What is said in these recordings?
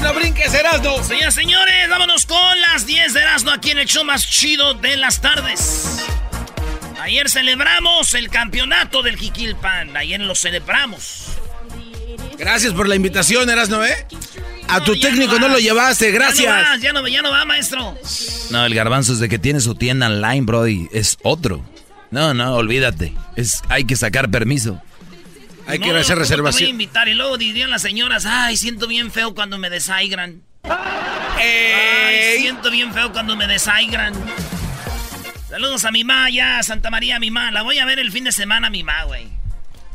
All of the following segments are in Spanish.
que no brinque es Erasmo. Señoras señores, vámonos con las 10 de Erasmo aquí en el show más chido de las tardes. Ayer celebramos el campeonato del Jiquilpan. Ayer lo celebramos. Gracias por la invitación, Erasmo, ¿eh? A tu técnico no no, lo vas. llevaste, Ya gracias. no va, ya no, ya no va, maestro. No, el garbanzo es de que tiene su tienda online, Brody. Es otro. No, no, olvídate. Es, hay que sacar permiso. Hay No, que hacer ¿cómo te voy a reservación. invitar? Y luego dirían las señoras, ay, siento bien feo cuando me desaigran. Ay, siento bien feo cuando me desaigran. Saludos a mi ma, ya, Santa María, mi ma. La voy a ver el fin de semana, mi ma, güey.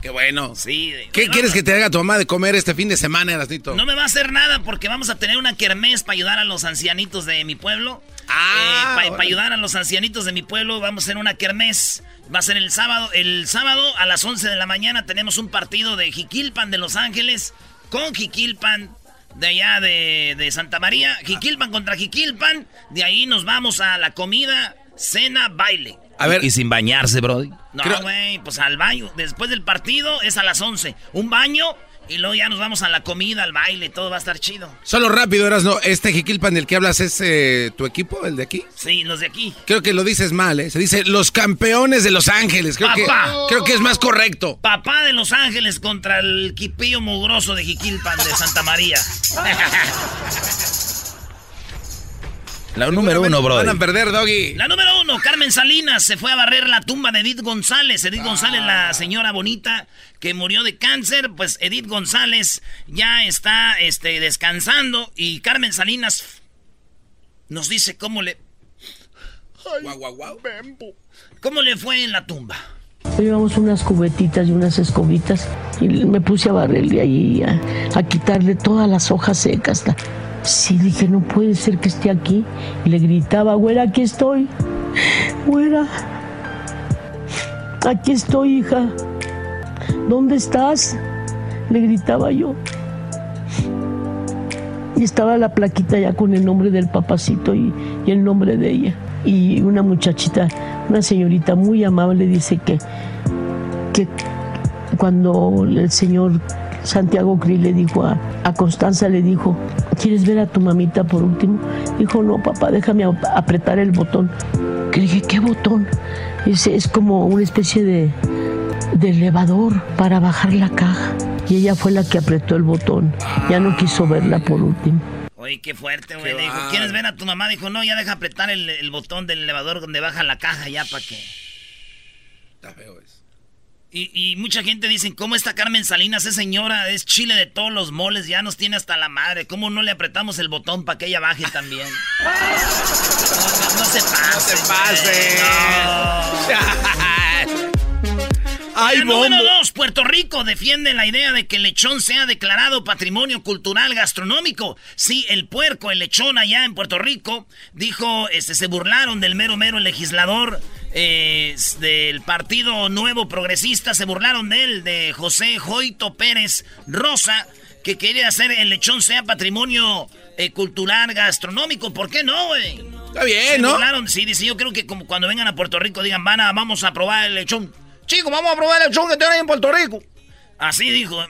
Qué bueno. Sí. ¿Qué quieres que te haga tu mamá de comer este fin de semana, Erasnito? No me va a hacer nada porque vamos a tener una kermés para ayudar a los ancianitos de mi pueblo. Ah, para órale. ayudar a los ancianitos de mi pueblo vamos a hacer una kermés. Va a ser el sábado. El sábado a las 11 de la mañana tenemos un partido de Jiquilpan de Los Ángeles con Jiquilpan de allá de, de Santa María. Jiquilpan contra Jiquilpan. De ahí nos vamos a la comida, cena, baile. A ver, Y sin bañarse, Brody. No, Creo- güey, pues al baño. Después del partido es a las 11. Un baño y luego ya nos vamos a la comida, al baile, todo va a estar chido. solo rápido, Erasmo. Este Jiquilpan del que hablas es eh, tu equipo, el de aquí. Sí, los de aquí. Creo que lo dices mal, ¿eh? Se dice los campeones de Los Ángeles. Creo, que, Papá. creo que es más correcto. Papá de Los Ángeles contra el quipillo mugroso de Jiquilpan de Santa María. La número uno, Brody. Van a perder, Doggy. La número uno, Carmen Salinas se fue a barrer la tumba de Edith González. Edith González, la señora bonita que murió de cáncer, pues Edith González ya está este, descansando y Carmen Salinas nos dice cómo le, Guau, guau, guau. cómo le fue en la tumba. Llevamos unas cubetitas y unas escobitas y me puse a barrerle ahí, a, a quitarle todas las hojas secas. la- Sí, dije, no puede ser que esté aquí. Le gritaba, güera, aquí estoy. Güera, aquí estoy, hija. ¿Dónde estás? Le gritaba yo. Y estaba la plaquita ya con el nombre del papacito y, y el nombre de ella. Y una muchachita, una señorita muy amable dice que, que cuando el señor Santiago Krill le dijo a, a Constanza, le dijo, ¿quieres ver a tu mamita por último? Dijo, no, papá, déjame ap- apretar el botón. Que dije, ¿qué botón? Ese es como una especie de, de elevador para bajar la caja. Y ella fue la que apretó el botón. Ya no quiso verla por último. Oye, qué fuerte, güey. Dijo. ¿quieres ver a tu mamá? Dijo, no, ya deja apretar el, el botón del elevador donde baja la caja ya para que... Está feo eso. Y, y mucha gente dice, ¿cómo está Carmen Salinas? Es señora, es chile de todos los moles, ya nos tiene hasta la madre. ¿Cómo no le apretamos el botón para que ella baje también? No, no- no se pase. se pase. no. ¡Ay, La número dos, Puerto Rico defiende la idea de que el lechón sea declarado patrimonio cultural gastronómico. Sí, el puerco, el lechón allá en Puerto Rico, dijo, este, se burlaron del mero mero legislador eh, del Partido Nuevo Progresista, se burlaron de él, de José Joito Pérez Rosa, que quería hacer el lechón sea patrimonio eh, cultural gastronómico. ¿Por qué no, güey? Está bien, Se ¿no? burlaron, sí, dice, yo creo que como cuando vengan a Puerto Rico digan, van a, vamos a probar el lechón. Chicos, vamos a probar el lechón que tienen en Puerto Rico. Así dijo.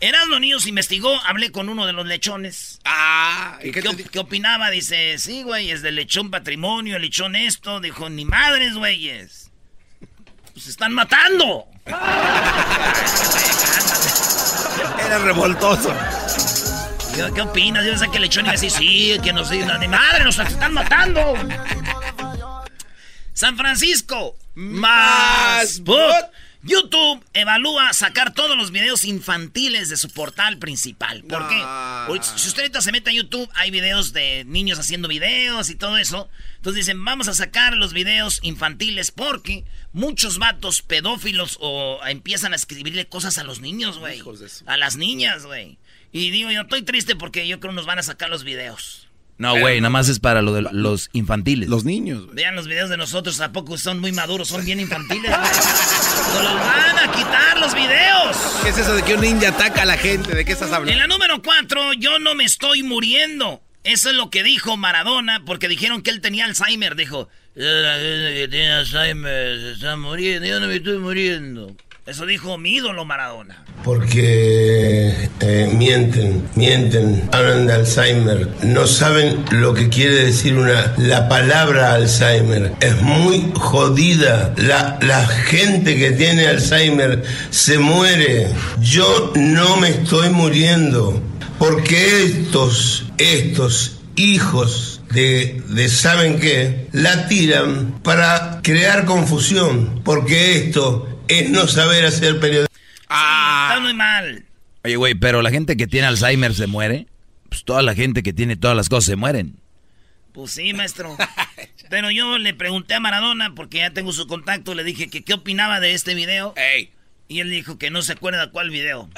Erasmo Niños investigó, hablé con uno de los lechones. Ah, ¿y ¿Qué, qué te qué opinaba? Dice, sí, güey, es del lechón patrimonio, el lechón esto. Dijo, ni madres, güeyes. Pues se están matando. Era revoltoso. Yo, ¿Qué opinas? Yo pensé que el lechón iba a decir, sí, que nos ni madre, nos están matando. San Francisco, más. YouTube evalúa sacar todos los videos infantiles de su portal principal. ¿Por qué? Si usted ahorita se mete a YouTube, hay videos de niños haciendo videos y todo eso. Entonces dicen, vamos a sacar los videos infantiles porque muchos vatos pedófilos o empiezan a escribirle cosas a los niños, güey. A las niñas, güey. Y digo, yo estoy triste porque yo creo que nos van a sacar los videos. No, güey, nada más es para lo de los infantiles. Los niños. Vean los videos de nosotros, ¿a poco son muy maduros? Son bien infantiles. ¡Nos los van a quitar los videos! ¿Qué es eso de que un ninja ataca a la gente? ¿De qué estás hablando? En la número 4, yo no me estoy muriendo. Eso es lo que dijo Maradona, porque dijeron que él tenía Alzheimer. Dijo, la gente que tiene Alzheimer se está muriendo, yo no me estoy muriendo. Eso dijo mi ídolo Maradona. Porque mienten, mienten, hablan de Alzheimer, no saben lo que quiere decir una, la palabra Alzheimer. Es muy jodida. La, la gente que tiene Alzheimer se muere. Yo no me estoy muriendo. Porque estos, estos hijos de, de, saben qué, la tiran para crear confusión, porque esto es no saber hacer periodismo. Ah. Está muy mal. Oye, güey, pero la gente que tiene Alzheimer se muere. Pues toda la gente que tiene todas las cosas se mueren. Pues sí, maestro. pero yo le pregunté a Maradona, porque ya tengo su contacto, le dije que qué opinaba de este video. Ey. Y él dijo que no se acuerda cuál video.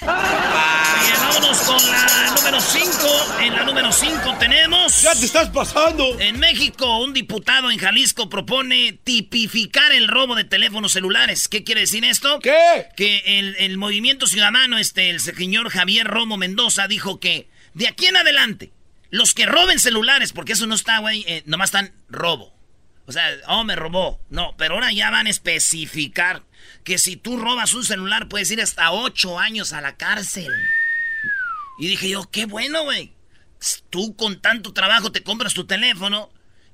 Vámonos con la número 5. En la número 5 tenemos... ¡Ya te estás pasando! En México, un diputado en Jalisco propone tipificar el robo de teléfonos celulares. ¿Qué quiere decir esto? ¿Qué? Que el, movimiento ciudadano, este, el señor Javier Romo Mendoza, dijo que de aquí en adelante, los que roben celulares, porque eso no está, güey, eh, nomás están robo. O sea, oh, me robó. No, pero ahora ya van a especificar que si tú robas un celular puedes ir hasta ocho años a la cárcel. Y dije yo, qué bueno, güey. Tú con tanto trabajo te compras tu teléfono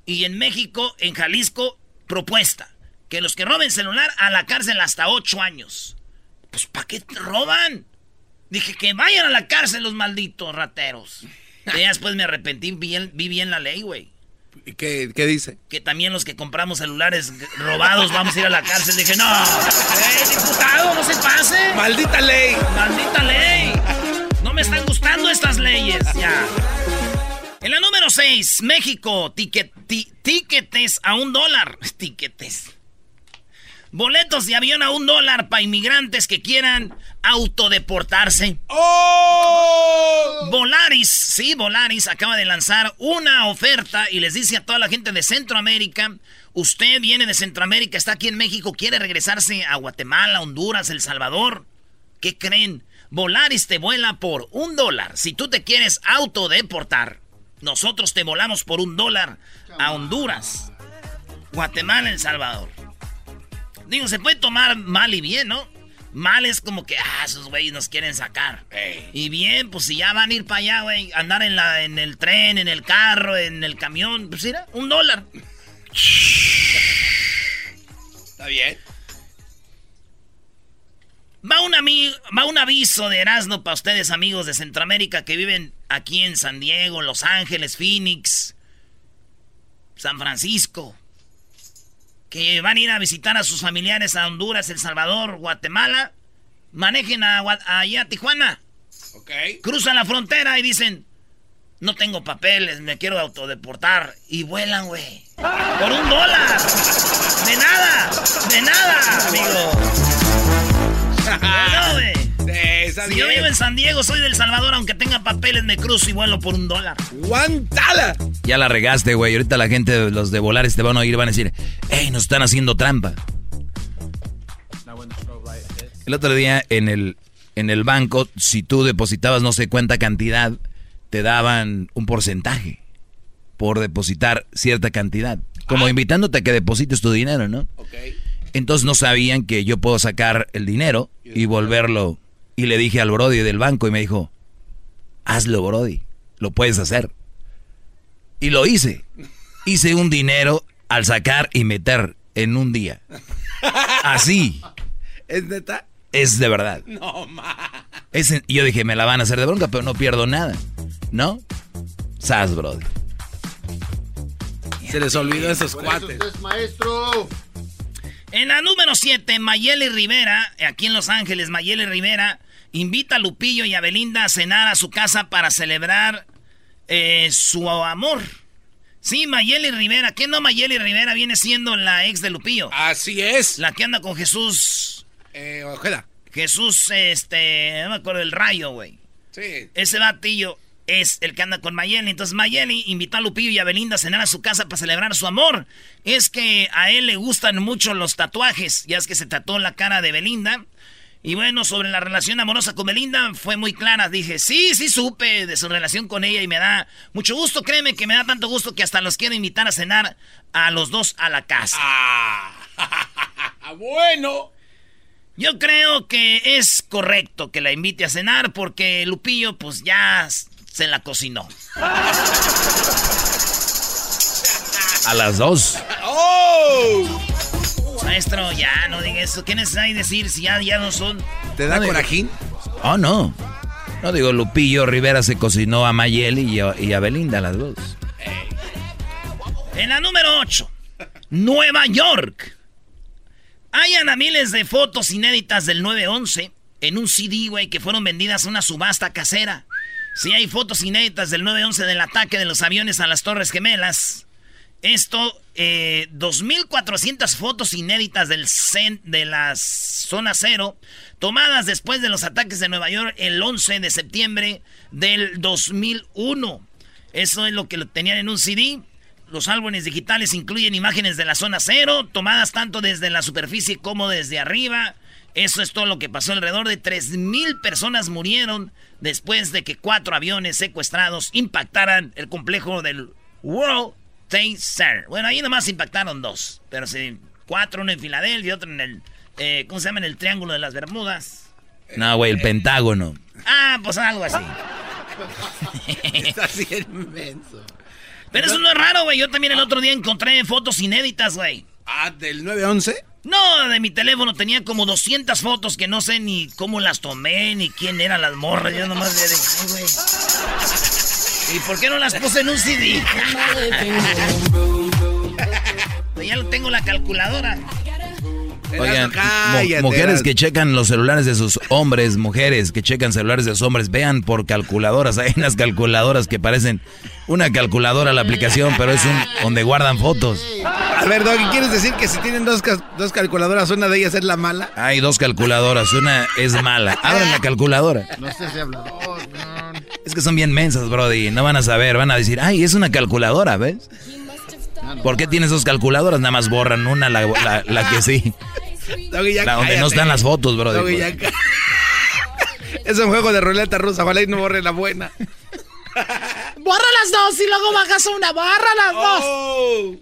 y en México, en Jalisco, propuesta. Que los que roben celular a la cárcel hasta ocho años. Pues ¿para qué te roban? Dije que vayan a la cárcel los malditos rateros. Y después me arrepentí, vi bien la ley, güey. ¿Qué, ¿Qué dice? Que también los que compramos celulares robados vamos a ir a la cárcel. Dije, no, ¡eh, diputado, no se pase! ¡Maldita ley! ¡Maldita ley! No me están gustando estas leyes, ya. En la número 6, México, tiquetes a un dólar. Tiquetes. Boletos de avión a un dólar para inmigrantes que quieran autodeportarse. ¡Oh! Volaris, sí, Volaris acaba de lanzar una oferta y les dice a toda la gente de Centroamérica, usted viene de Centroamérica, está aquí en México, quiere regresarse a Guatemala, Honduras, El Salvador. ¿Qué creen? Volaris te vuela por un dólar. Si tú te quieres autodeportar, nosotros te volamos por un dólar a Honduras, Guatemala, El Salvador. Digo, se puede tomar mal y bien, ¿no? Mal es como que, ah, esos güeyes nos quieren sacar. Y bien, pues si ya van a ir para allá, güey, andar en, la, en el tren, en el carro, en el camión, pues mira, un dólar. Está bien. Va un, va un aviso de Erasmo para ustedes, amigos de Centroamérica que viven aquí en San Diego, Los Ángeles, Phoenix, San Francisco que van a ir a visitar a sus familiares a Honduras, El Salvador, Guatemala, manejen a, allá a Tijuana. Ok. Cruzan la frontera y dicen, no tengo papeles, me quiero autodeportar. Y vuelan, güey. Por un dólar. De nada, de nada, amigo. no, güey si yo vivo en San Diego, soy del Salvador, aunque tenga papeles, me cruzo y vuelo por un dólar. ¡Guantala! Ya la regaste, güey. Ahorita la gente, los de Volares te van a oír y van a decir, ¡Ey, nos están haciendo trampa! El otro día en el, en el banco, si tú depositabas no sé cuánta cantidad, te daban un porcentaje por depositar cierta cantidad. Como ah. invitándote a que deposites tu dinero, ¿no? Ok. Entonces no sabían que yo puedo sacar el dinero y volverlo y le dije al Brody del banco y me dijo, hazlo Brody, lo puedes hacer. Y lo hice. Hice un dinero al sacar y meter en un día. Así. ¿Es neta? Es de verdad. No, ma. yo dije, me la van a hacer de bronca, pero no pierdo nada. ¿No? Sas, Brody. Se les olvidó esos cuates. maestro. En la número 7, Mayeli Rivera, aquí en Los Ángeles, Mayeli Rivera invita a Lupillo y a Belinda a cenar a su casa para celebrar eh, su amor. Sí, Mayeli Rivera. ¿Qué no Mayeli Rivera viene siendo la ex de Lupillo? Así es. La que anda con Jesús. Eh, Ojeda. Jesús, este, no me acuerdo del rayo, güey. Sí. Ese batillo es el que anda con Mayeli. Entonces Mayeli invitó a Lupillo y a Belinda a cenar a su casa para celebrar su amor. Es que a él le gustan mucho los tatuajes. Ya es que se tatuó la cara de Belinda. Y bueno, sobre la relación amorosa con Belinda fue muy clara. Dije, sí, sí supe de su relación con ella y me da mucho gusto. Créeme que me da tanto gusto que hasta los quiero invitar a cenar a los dos a la casa. Ah, bueno. Yo creo que es correcto que la invite a cenar porque Lupillo pues ya se la cocinó. A las dos. ¡Oh! Maestro, ya no diga eso. ¿Qué necesitáis decir si ya, ya no son? ¿Te da corajín? Oh, no. No digo, Lupillo Rivera se cocinó a Mayeli y a, y a Belinda, las dos. En la número 8, Nueva York. Hayan a miles de fotos inéditas del 9-11 en un CD, güey, que fueron vendidas a una subasta casera. Sí, hay fotos inéditas del 9-11 del ataque de los aviones a las Torres Gemelas. Esto, eh, 2.400 fotos inéditas del cen de la zona cero, tomadas después de los ataques de Nueva York el 11 de septiembre del 2001. Eso es lo que tenían en un CD. Los álbumes digitales incluyen imágenes de la zona cero, tomadas tanto desde la superficie como desde arriba. Eso es todo lo que pasó. Alrededor de 3.000 personas murieron después de que cuatro aviones secuestrados impactaran el complejo del World Center. Bueno, ahí nomás impactaron dos. Pero sí, cuatro, uno en Filadelfia y otro en el... Eh, ¿Cómo se llama? En el Triángulo de las Bermudas. No, güey, el Pentágono. Ah, pues algo así. Está así inmenso. Pero eso no es raro, güey. Yo también el otro día encontré fotos inéditas, güey. Ah, del 911. No, de mi teléfono tenía como 200 fotos que no sé ni cómo las tomé, ni quién eran las morras. Yo nomás de ay, güey. ¿Y por qué no las puse en un CD? ya lo tengo la calculadora. Oigan, Cállate, mu- mujeres que checan los celulares de sus hombres, mujeres que checan celulares de sus hombres, vean por calculadoras. Hay unas calculadoras que parecen una calculadora la aplicación, pero es un donde guardan fotos. A ver, Doggy, ¿quieres decir que si tienen dos, calculadoras, una de ellas es la mala? Hay dos calculadoras, una es mala. Abran la calculadora. No estés de hablador, no. Es que son bien mensas, Brody. No van a saber, van a decir, ay, es una calculadora, ¿ves? ¿Por qué tienes dos calculadoras? Nada más borran una, la, la- la que sí. La donde no están las fotos, Brody. Cá- es un juego de ruleta rusa, ojalá y no borre la buena. Borra las dos y luego bajas una. Borra las dos. Oh.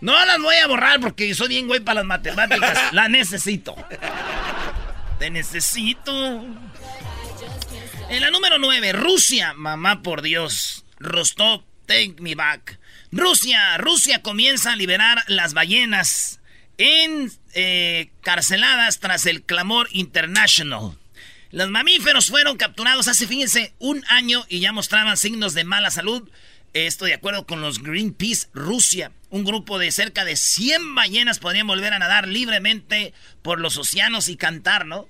No las voy a borrar porque soy bien güey para las matemáticas. La necesito. Te necesito. En la número 9, Rusia. Mamá por Dios. Rostov, take me back. Rusia, Rusia comienza a liberar las ballenas encarceladas tras el clamor international. Los mamíferos fueron capturados hace, fíjense, un año y ya mostraban signos de mala salud. Esto de acuerdo con los Greenpeace Rusia. Un grupo de cerca de 100 ballenas podrían volver a nadar libremente por los océanos y cantar, ¿no?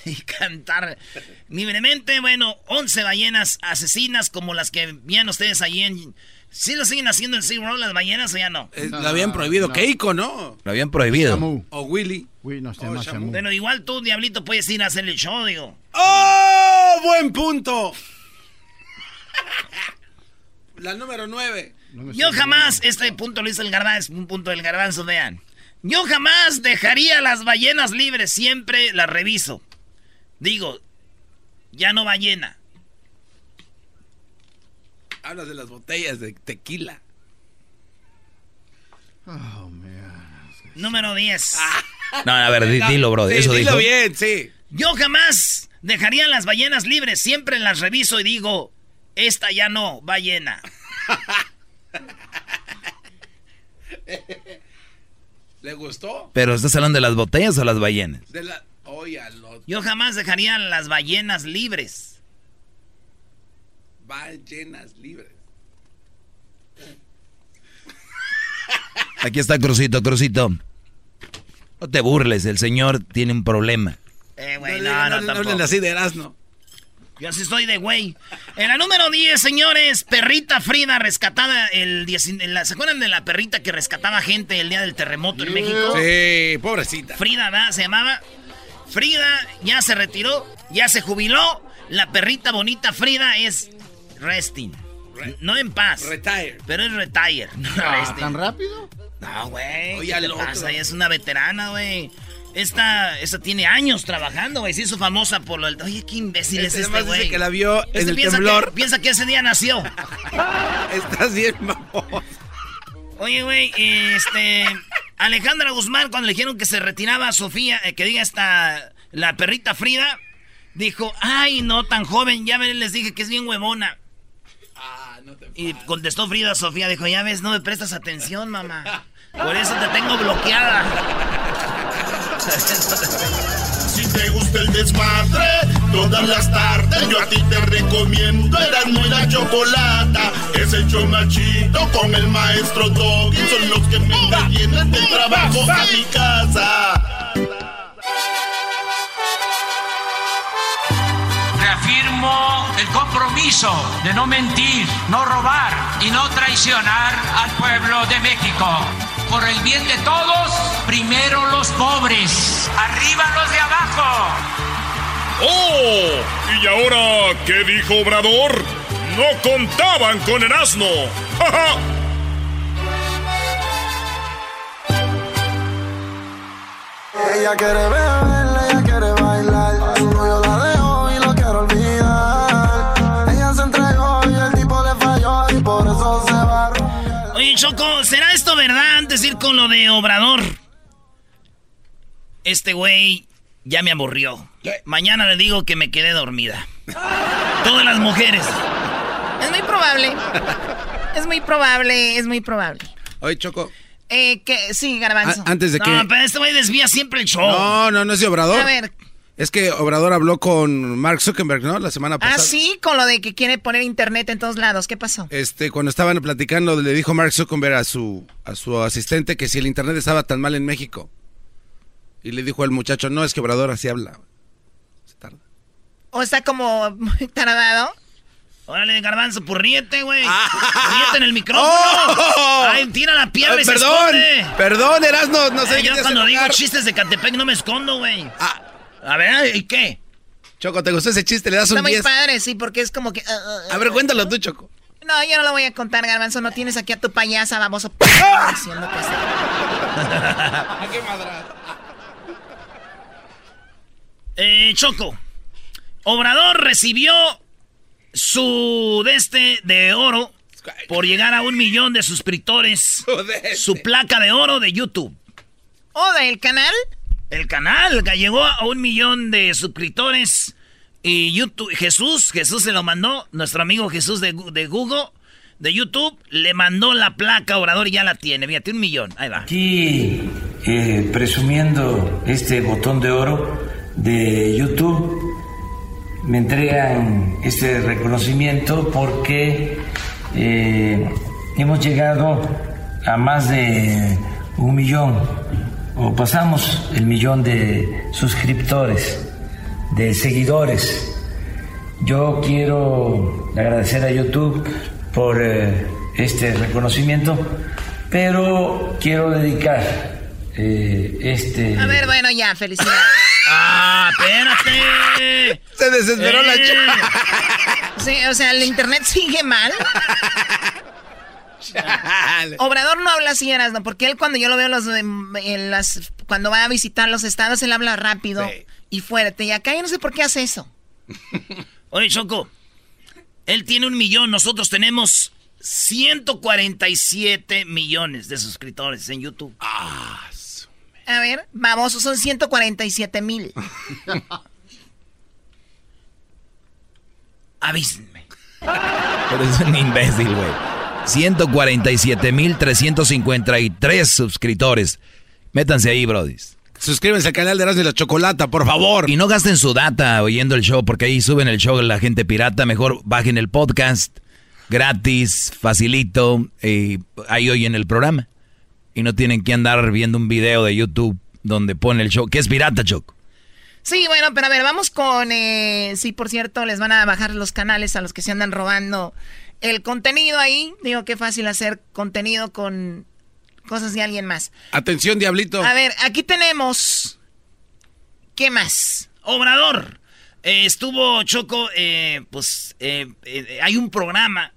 Y cantar libremente. Bueno, 11 ballenas asesinas como las que veían ustedes allí en... ¿Sí lo siguen haciendo en SeaWorld las ballenas o ya no? Eh, lo habían prohibido. no. Keiko, ¿no? Lo habían prohibido. Shamu. O Willy. Uy, no se Oh, llama Shamu. Shamu. Bueno, igual tú, Diablito, puedes ir a hacer el show, digo. ¡Oh! ¡Buen punto! La número 9. No me Yo jamás, este punto lo hizo el garbanzo, es un punto del garbanzo, vean. Yo jamás dejaría las ballenas libres, siempre las reviso. Digo, ya no ballena. Hablas de las botellas de tequila. Oh, man. Número 10. No, a ver, di- dilo, bro. Sí, Eso dilo dijo. bien, sí. Yo jamás dejaría las ballenas libres, siempre las reviso y digo, esta ya no, ballena. ¿Le gustó? Pero estás hablando de las botellas o las ballenas. De la... Los Yo jamás dejaría las ballenas libres. ballenas libres. Aquí está Crucito, Crucito. No te burles, el señor tiene un problema. Eh, güey, no, no, no, no, así de Erasmo. Yo así estoy de güey. En la número 10, señores, perrita Frida rescatada el 10, ¿Se acuerdan de la perrita que rescataba gente el día del terremoto en México? Sí, pobrecita. Frida, ¿verdad? Se llamaba. Frida ya se retiró, ya se jubiló. La perrita bonita Frida es resting. no en paz. Retire. Pero es retire. No ah, ¿Tan rápido? No, güey. ¿Qué le pasa? es una veterana, güey. Esta, esta tiene años trabajando, güey. Se hizo famosa por lo del... Oye, qué imbécil es este, güey. que la vio en este el piensa temblor. Que, piensa que ese día nació. Estás bien, mamón. Oye, güey, este... Alejandra Guzmán, cuando le dijeron que se retiraba Sofía, eh, que diga esta... La perrita Frida, dijo, ay, no, tan joven, ya les dije que es bien huevona. Ah, no te y contestó Frida Sofía, dijo, ya ves, no me prestas atención, mamá. Por eso te tengo bloqueada. Si te gusta el desmadre, todas las tardes yo a ti te recomiendo Eran muy la chocolata. Es el chomachito con el maestro Doggy. Son los que me entretienen del trabajo a mi casa. Reafirmo el compromiso de no mentir, no robar y no traicionar al pueblo de México por el bien de todos, primero los pobres, arriba los de abajo. ¡Oh! ¿Y ahora qué dijo Obrador? No contaban con el asno. ¡Ja, Ella quiere beber, ella quiere bailar. No, yo la dejo y lo quiero olvidar. Ella se entregó y el tipo le falló y por eso se va Oye, Choco, ¿será esto verdad antes de ir con lo de Obrador? Este güey ya me aburrió. Mañana le digo que me quedé dormida. Todas las mujeres. Es muy probable. Es muy probable, es muy probable. Oye, Choco. Eh, que, sí, Garbanzo. antes de que... No, pero este güey desvía siempre el show. No, no, no es de Obrador. A ver, Es que Obrador habló con Mark Zuckerberg, ¿no? La semana pasada. Ah, sí, con lo de que quiere poner internet en todos lados. ¿Qué pasó? Este, cuando estaban platicando, le dijo Mark Zuckerberg a su, a su asistente que si el internet estaba tan mal en México. Y le dijo al muchacho, no, es que Obrador así habla. Se tarda. ¿O está como muy taradado? Órale, garbanzo, pues ríete, güey. Ríete en el micrófono. ¡Oh! Ay, tira la piedra y se perdón, esconde. perdón, Erasno, no sé Eh, qué yo cuando digo chistes de Catepec no me escondo, güey. Ah, A ver, ¿y qué? Choco, ¿te gustó ese chiste? Le das Está un muy 10. padre, sí, porque es como que... ah, ah, ah. A ver, cuéntalo tú, Choco. No, yo no lo voy a contar, Garbanzo. No tienes aquí a tu payasa, baboso. Diciendo que sí. Eh, Choco. Obrador recibió su de este de oro por llegar a un millón de suscriptores. Su placa de oro de YouTube. ¿O del canal? El canal que llegó a un millón de suscriptores. Y YouTube, Jesús, Jesús se lo mandó. Nuestro amigo Jesús de, de Google, de YouTube, le mandó la placa a Obrador y ya la tiene. Fíjate, un millón. Ahí va. Aquí eh, presumiendo este botón de oro de YouTube, me entregan este reconocimiento porque eh, hemos llegado a más de un millón, o pasamos el millón de suscriptores, de seguidores. Yo quiero agradecer a YouTube por eh, este reconocimiento, pero quiero dedicar eh, este... A ver, bueno, ya, felicidades. ¡Ah, espérate! Se desesperó la Eh. chica. Sí, o sea, el internet sigue mal. Obrador no habla así, Erasmo, porque él cuando yo lo veo los, en las, cuando va a visitar los estados, él habla rápido Sí. y fuerte. Y acá yo no sé por qué hace eso. Oye, Choco, él tiene un millón, nosotros tenemos 147 millones de suscriptores en YouTube. A ver, vamos, son 147 mil. Avísenme. Pero es un imbécil, güey. 147.353 suscriptores. Métanse ahí, brodis. Suscríbanse al canal de Erasmo y la Chocolata, por favor. Y no gasten su data oyendo el show, porque ahí suben el show la gente pirata. Mejor bajen el podcast gratis, facilito, y ahí oyen el programa. Y no tienen que andar viendo un video de YouTube donde pone el show, que es pirata, Choco. Sí, bueno, pero a ver, vamos con... Eh, sí, por cierto, les van a bajar los canales a los que se andan robando el contenido ahí. Digo, qué fácil hacer contenido con cosas de alguien más. Atención, diablito. A ver, aquí tenemos... ¿Qué más? Obrador. Eh, estuvo Choco, eh, pues eh, hay un programa,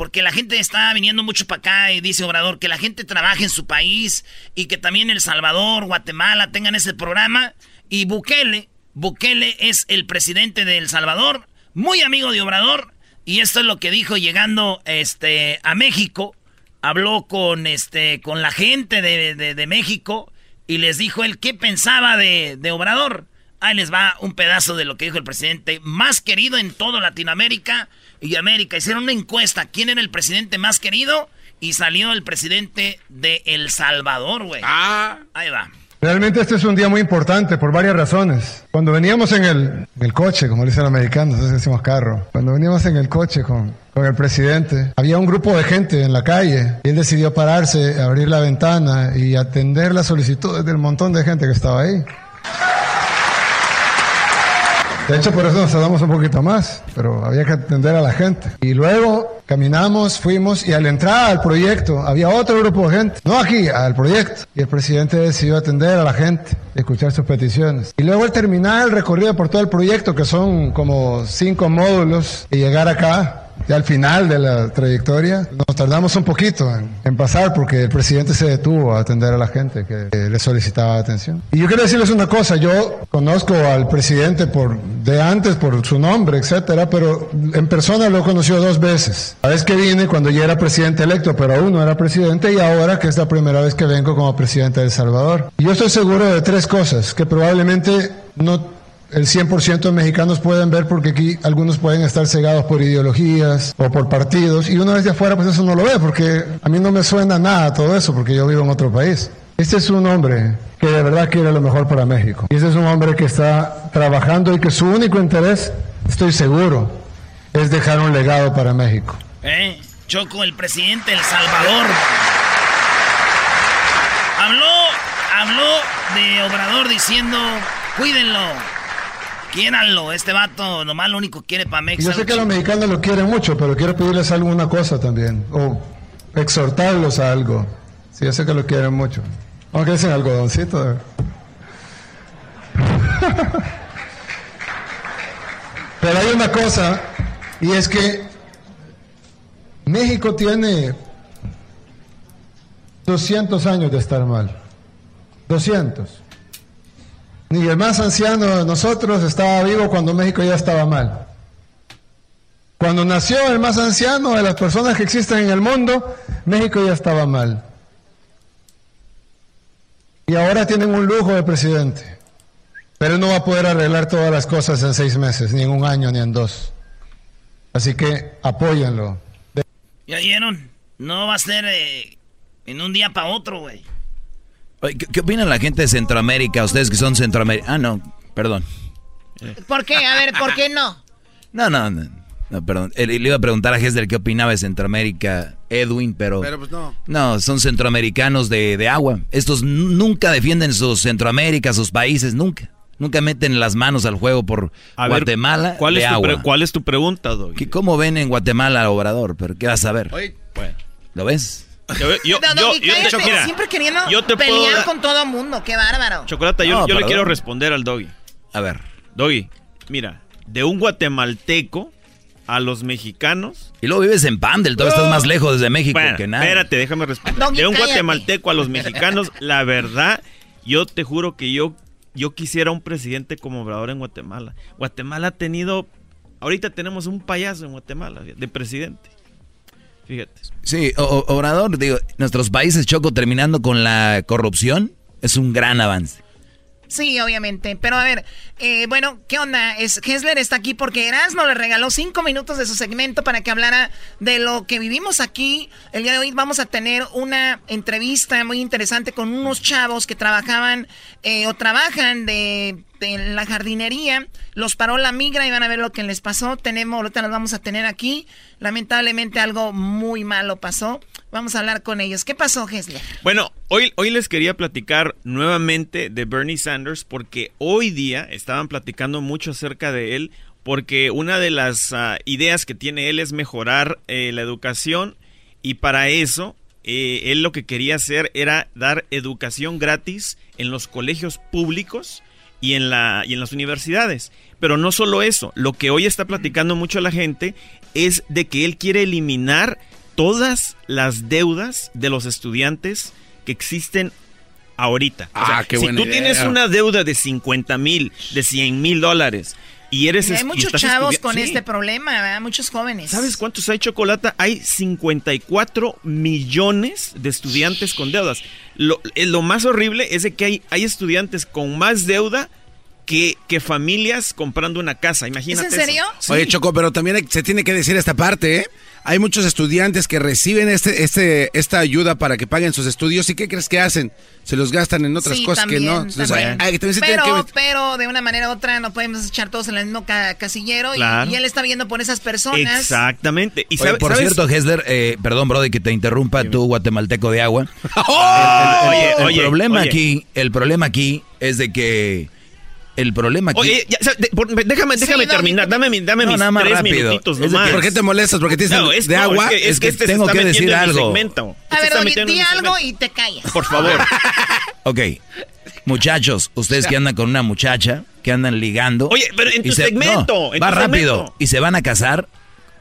porque la gente está viniendo mucho para acá y dice Obrador que la gente trabaje en su país y que también El Salvador, Guatemala tengan ese programa. Y Bukele, Bukele es el presidente de El Salvador, muy amigo de Obrador, y esto es lo que dijo llegando este, a México. Habló con, este, con la gente de, de México y les dijo él qué pensaba de, de Obrador. Ahí les va un pedazo de lo que dijo el presidente más querido en toda Latinoamérica y América. Hicieron una encuesta, ¿quién era el presidente más querido? Y salió el presidente de El Salvador, güey. Ah. Ahí va. Realmente este es un día muy importante por varias razones. Cuando veníamos en el, en el coche, como dicen los americanos, nosotros decimos carro, cuando veníamos en el coche con, con el presidente, había un grupo de gente en la calle y él decidió pararse, abrir la ventana y atender las solicitudes del montón de gente que estaba ahí. De hecho, por eso nos tardamos un poquito más, pero había que atender a la gente. Y luego caminamos, fuimos y al entrar al proyecto había otro grupo de gente, no aquí, al proyecto. Y el presidente decidió atender a la gente, escuchar sus peticiones. Y luego al terminar el recorrido por todo el proyecto, que son como cinco módulos, y llegar acá, ya al final de la trayectoria, nos tardamos un poquito en, pasar porque el presidente se detuvo a atender a la gente que le solicitaba atención. Y yo quiero decirles una cosa, yo conozco al presidente por de antes por su nombre, etcétera, pero en persona lo he conocido dos veces. La vez que vine cuando ya era presidente electo, pero aún no era presidente, y ahora que es la primera vez que vengo como presidente de El Salvador. Y yo estoy seguro de tres cosas que probablemente no el 100% de mexicanos pueden ver porque aquí algunos pueden estar cegados por ideologías o por partidos y una vez de afuera pues eso no lo ve porque a mí no me suena nada todo eso porque yo vivo en otro país. Este es un hombre que de verdad quiere lo mejor para México. Y este es un hombre que está trabajando y que su único interés, estoy seguro, es dejar un legado para México. Eh, Choco, el presidente El Salvador. Habló, habló de Obrador diciendo, cuídenlo, Quiéranlo, este vato nomás lo único quiere para México. Yo sé que los mexicanos lo quieren mucho, pero quiero pedirles alguna cosa también, o exhortarlos a algo. Sí, yo sé que lo quieren mucho. Aunque dicen algodoncito. pero hay una cosa, y es que México tiene 200 años de estar mal. 200. Ni el más anciano de nosotros estaba vivo cuando México ya estaba mal. Cuando nació el más anciano de las personas que existen en el mundo, México ya estaba mal. Y ahora tienen un lujo de presidente. Pero él no va a poder arreglar todas las cosas en seis meses, ni en un año, ni en dos. Así que apóyanlo. ¿Ya vieron? No va a ser eh, en un día para otro, güey. ¿Qué, opina la gente de Centroamérica? Ustedes que son Centroamérica. Ah, no, perdón. ¿Por qué? A ver, ¿por qué no? No, no, no, perdón. Le iba a preguntar a Hesler qué opinaba de Centroamérica, Edwin, pero. Pero pues no. No, son centroamericanos de, agua. Estos nunca defienden sus Centroamérica, sus países, nunca. Nunca meten las manos al juego por Guatemala ¿cuál de es agua. Tu ¿Cuál es tu pregunta, Doggy? ¿Cómo ven en Guatemala al Obrador? ¿Pero qué vas a ver? Bueno. ¿Lo ves? Yo, yo, yo, siempre queriendo pelear con todo mundo, qué bárbaro. Chocolata, yo, le quiero responder al Doggy. A ver. Doggy, mira, de un guatemalteco a los mexicanos. Y luego vives en Pandel, todavía estás más lejos desde México que nada. Espérate, déjame responder. de un guatemalteco a los mexicanos, la verdad, yo te juro que yo, yo quisiera un presidente como Obrador en Guatemala. Guatemala ha tenido, ahorita tenemos un payaso en Guatemala de presidente. Fíjate. Sí, Obrador, digo, nuestros países, Choco, terminando con la corrupción, es un gran avance. Sí, obviamente. Pero a ver, eh, bueno, ¿qué onda? Es, Hessler está aquí porque Erasmo le regaló cinco minutos de su segmento para que hablara de lo que vivimos aquí. El día de hoy vamos a tener una entrevista muy interesante con unos chavos que trabajaban eh, o trabajan de, la jardinería. Los paró la migra y van a ver lo que les pasó. Tenemos, ahorita nos vamos a tener aquí. Lamentablemente algo muy malo pasó. Vamos a hablar con ellos. ¿Qué pasó, Hessler? Bueno, hoy, hoy les quería platicar nuevamente de Bernie Sanders porque hoy día estaban platicando mucho acerca de él porque una de las ah, ideas que tiene él es mejorar eh, la educación y para eso eh, él lo que quería hacer era dar educación gratis en los colegios públicos y en, la, y en las universidades. Pero no solo eso, lo que hoy está platicando mucho la gente es de que él quiere eliminar todas las deudas de los estudiantes que existen ahorita. Ah, qué si buena tú idea. tienes una deuda de 50 mil, de 100 mil dólares y eres... Hay muchos chavos con Sí. este problema, ¿verdad? Muchos jóvenes. ¿Sabes cuántos hay, Chocolata? Hay 54 millones de estudiantes con deudas. Lo, eh, lo más horrible es de que hay, hay estudiantes con más deuda que, que familias comprando una casa. Imagínate. ¿Es en serio? eso. Sí. Oye, Choco, pero también hay- se tiene que decir esta parte, ¿eh? Hay muchos estudiantes que reciben este, este, esta ayuda para que paguen sus estudios. ¿Y qué crees que hacen? Se los gastan en otras Sí, cosas que no. también, Entonces, también. hay- también se tiene pero, que- pero de una manera u otra no podemos echar todos en el mismo ca- casillero y- Claro. y, él está viendo por esas personas. Exactamente. Y Oye, sabe- por ¿sabes? cierto, Hessler, eh, perdón, Brody, que te interrumpa, tú guatemalteco de agua. ¡Oh! el, el- Oye, el oye, problema oye. aquí, el problema aquí es de que el problema aquí. Oye, ya, de- por- déjame, Sí, déjame terminar. Dame, mi- dame No, mis nada más tres rápido. minutitos nomás. ¿Por qué te molestas? Porque tienes No, es, de no, agua. es que, es es que que este se tengo está que decir algo. segmento. A Se ver, está Doggy, metiendo en di mi algo y te callas. Por favor. Ok, muchachos, ustedes que andan con una muchacha, que andan ligando. Oye, pero en tu segmento, no, en va tu rápido. segmento. Y se van a casar.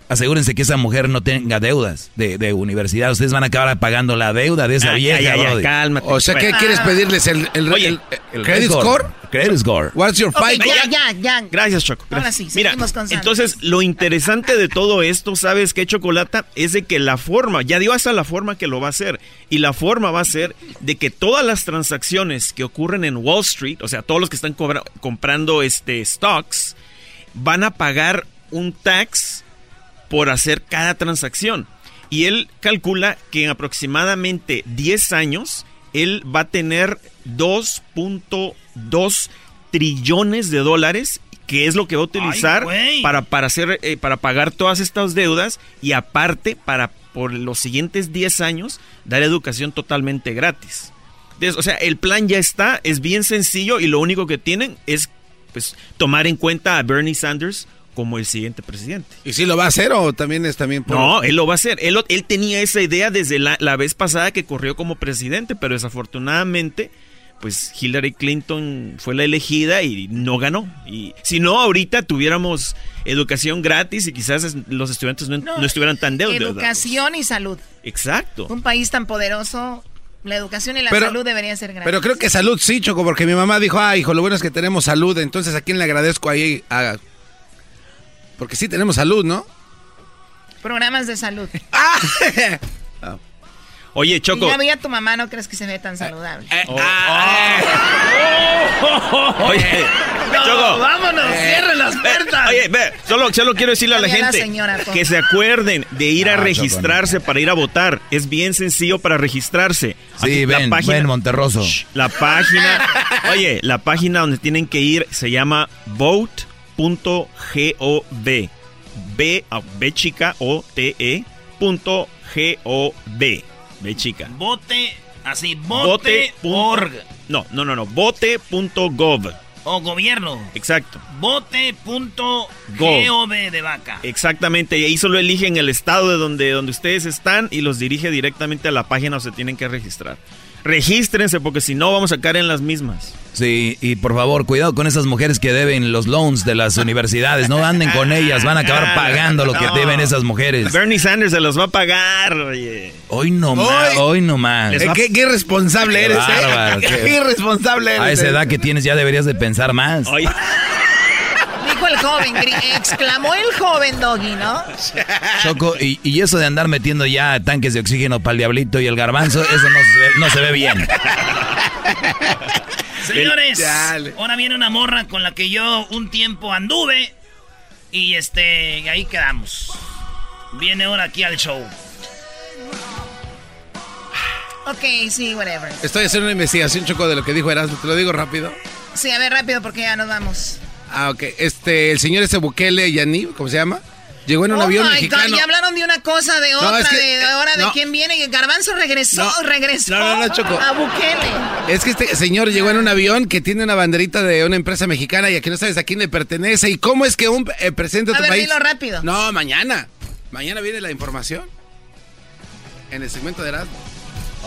Asegúrense que esa mujer no tenga deudas de, de universidad. Ustedes van a acabar pagando la deuda de esa Ah, vieja, ya, ya, ya, brody. cálmate. O sea, ¿qué Bueno. quieres pedirles? ¿El, el, Oye, el- El credit score? Credit score. What's your Ok, FICO? ya, ya, ya. Gracias, Choco. Ahora sí, Mira, con entonces lo interesante de todo esto, ¿sabes qué, Chocolata? Es de que la forma, ya dio hasta la forma que lo va a hacer. Y la forma va a ser de que todas las transacciones que ocurren en Wall Street, o sea, todos los que están cobra- comprando este stocks, van a pagar un tax por hacer cada transacción. Y él calcula que en aproximadamente 10 años, él va a tener 2.2 trillones de dólares, que es lo que va a utilizar para, para, hacer, eh, para pagar todas estas deudas y aparte para por los siguientes 10 años dar educación totalmente gratis. Entonces, o sea, el plan ya está, es bien sencillo y lo único que tienen es pues, tomar en cuenta a Bernie Sanders como el siguiente presidente. ¿Y si lo va a hacer o también es también por... No, él lo va a hacer. Él, tenía esa idea desde la, la vez pasada que corrió como presidente, pero desafortunadamente, pues Hillary Clinton fue la elegida y no ganó. Y si no, ahorita tuviéramos educación gratis y quizás los estudiantes no, no estuvieran tan deudados. Educación y salud. Exacto. Un país tan poderoso, la educación y la Pero- salud deberían ser gratis. Pero creo que salud sí, Choco, porque mi mamá dijo, ah, hijo, lo bueno es que tenemos salud, entonces a quién le agradezco ahí a... Porque sí tenemos salud, ¿no? Programas de salud. Oye, Y Choco. ya vi a tu mamá, no crees que se ve tan saludable. Oh, Oye, Choco. vámonos, cierren las puertas. Oye, ve, solo, solo quiero decirle a la la gente señora, que se acuerden de ir a Ah, Choco, registrarse para ir a votar. Es bien sencillo para registrarse. Sí, ven, ven, Monterroso. La página, oye, la página donde tienen que ir se llama vote.gov. B, ah, B chica O T E punto G O V. B chica. Bote, así, Vote. bote. No, no, no, no. Vote.gov. O gobierno. Exacto. Bote.gov de vaca. Exactamente, y ahí solo eligen el estado de donde, donde ustedes están y los dirige directamente a la página donde se tienen que registrar. Regístrense porque si no vamos a caer en las mismas. Sí, y por favor, cuidado con esas mujeres que deben los loans de las universidades. No anden con ellas, van a acabar pagando lo que No. deben esas mujeres. Bernie Sanders se los va a pagar, oye. Hoy no más, hoy no más. Va- ¿Qué, qué irresponsable eres, bárbaro, ¿eh? qué- Qué irresponsable eres. A esa ¿eh? edad que tienes ya deberías de pensar más. Oye, Dijo el joven, exclamó el joven Doggy, ¿no? Choco, y, y eso de andar metiendo ya tanques de oxígeno para el diablito y el garbanzo, eso no se ve, no se ve bien. Señores, Dale. ahora viene una morra con la que yo un tiempo anduve. Y este, y ahí quedamos. Viene ahora aquí al show. Ok, sí, whatever. Estoy haciendo una investigación, Choco, de lo que dijo Erasmo. Te lo digo rápido. Sí, a ver, rápido porque ya nos vamos. Ah, ok. Este, el señor ese Bukele Yanib, ¿cómo se llama? Llegó en un Oh avión my mexicano. God, ya hablaron de una cosa, de No, otra, es que- de ahora de quién viene. Garbanzo regresó, No. regresó No, no, no, Choco. a Bukele. Es que este señor llegó en un avión que tiene una banderita de una empresa mexicana y aquí no sabes a quién le pertenece. ¿Y cómo es que un eh, presidente de A tu ver, país... dilo rápido. No, mañana. Mañana viene la información. En el segmento de Erasmo.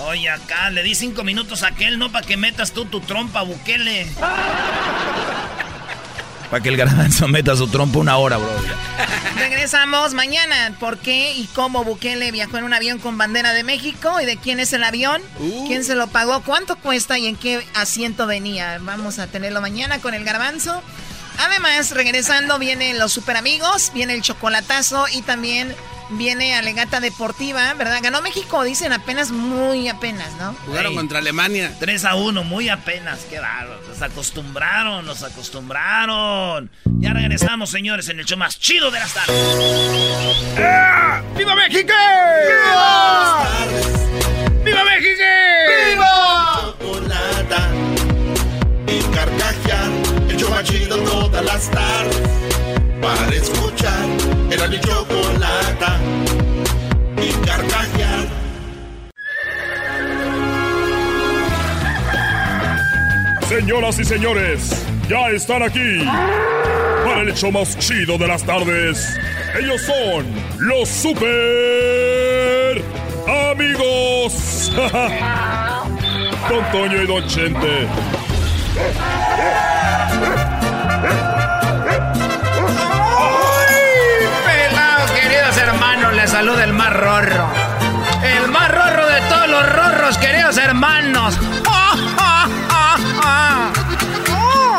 Oye, acá le di cinco minutos a aquel, no para que metas tú tu trompa, Bukele. Para que el garbanzo meta su trompa una hora, bro. Regresamos mañana. ¿Por qué y cómo Bukele viajó en un avión con bandera de México? ¿Y de quién es el avión? Uh. ¿Quién se lo pagó? ¿Cuánto cuesta y en qué asiento venía? Vamos a tenerlo mañana con el garbanzo. Además, regresando vienen los super amigos, viene el chocolatazo y también viene Alegata Deportiva, ¿verdad? Ganó México, dicen apenas, muy apenas, ¿no? Jugaron Ey. contra Alemania. 3 a 1, muy apenas, qué bárbaro. Nos acostumbraron, nos acostumbraron. Ya regresamos, señores, en el show más chido de las tardes. ¡Viva México! ¡Viva! ¡Viva México! ¡Viva! Chocolata y carcajear, el show más chido todas las tardes. Para escuchar, era mi chocolata y carcajear. Señoras y señores, ya están aquí para el hecho más chido de las tardes. Ellos son los super amigos. Don Toño y Don Chente. Saluda el más rorro. El más rorro de todos los rorros, queridos hermanos. ¡Ah, ah, ah, ah! ¡Oh,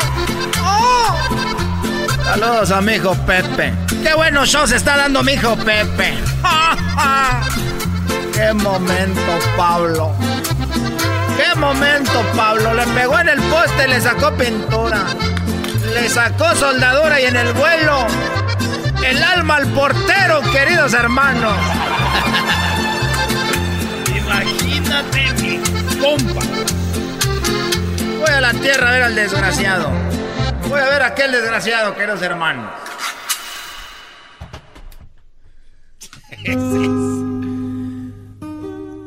oh! Saludos a mi hijo Pepe. ¡Qué bueno show se está dando mi hijo Pepe! ¡Ah, ah! ¡Qué momento, Pablo! ¡Qué momento, Pablo! Le pegó en el poste, le sacó pintura. Le sacó soldadura y en el vuelo. El alma al portero, queridos hermanos. Imagínate mi compa. Voy a la tierra a ver al desgraciado. Voy a ver a aquel desgraciado, queridos hermanos.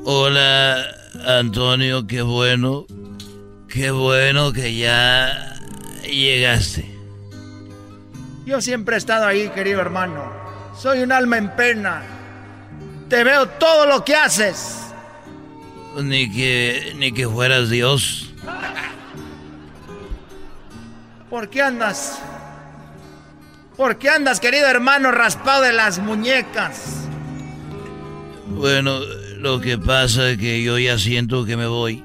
Hola, Antonio, qué bueno. Qué bueno que ya llegaste. Yo siempre he estado ahí, querido hermano. Soy un alma en pena. Te veo todo lo que haces. Ni que, ni que fueras Dios. ¿Por qué andas? ¿Por qué andas, querido hermano, raspado de las muñecas? Bueno, lo que pasa es que yo ya siento que me voy.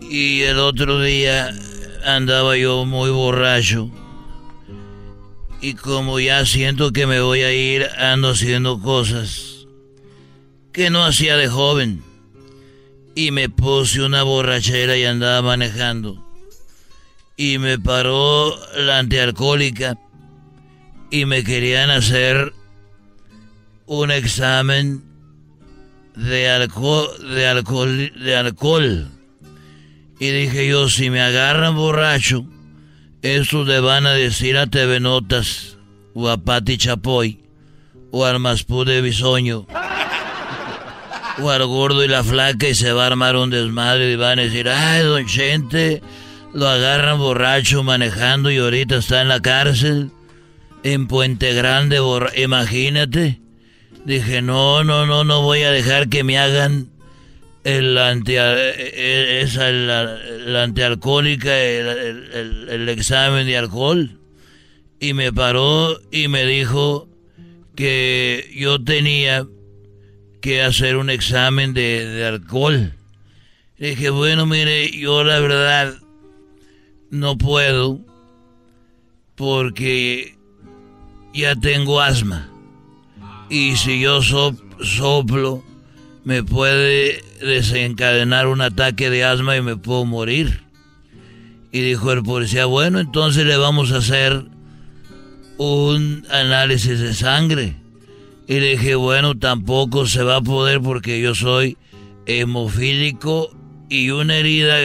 Y el otro día andaba yo muy borracho. Y como ya siento que me voy a ir, ando haciendo cosas que no hacía de joven. Y me puse una borrachera y andaba manejando. Y me paró la antialcohólica y me querían hacer un examen de alcohol, de alcohol, de alcohol. Y dije yo, si me agarran borracho, estos le van a decir a TV Notas, o a Pati Chapoy, o al Maspú de Bisoño, o al gordo y la flaca, y se va a armar un desmadre y van a decir, ay, don Chente, lo agarran borracho manejando y ahorita está en la cárcel, en Puente Grande, imagínate. Dije, no, no, no, no voy a dejar que me hagan el anti, eh, esa, la, la antialcohólica, el, el- el- examen de alcohol. Y me paró y me dijo que yo tenía que hacer un examen de, de alcohol. Dije, bueno, mire, yo la verdad no puedo porque ya tengo asma. Y si yo sop- soplo, me puede desencadenar un ataque de asma y me puedo morir. Y dijo el policía, bueno, entonces le vamos a hacer un análisis de sangre. Y le dije, bueno, tampoco se va a poder porque yo soy hemofílico y una herida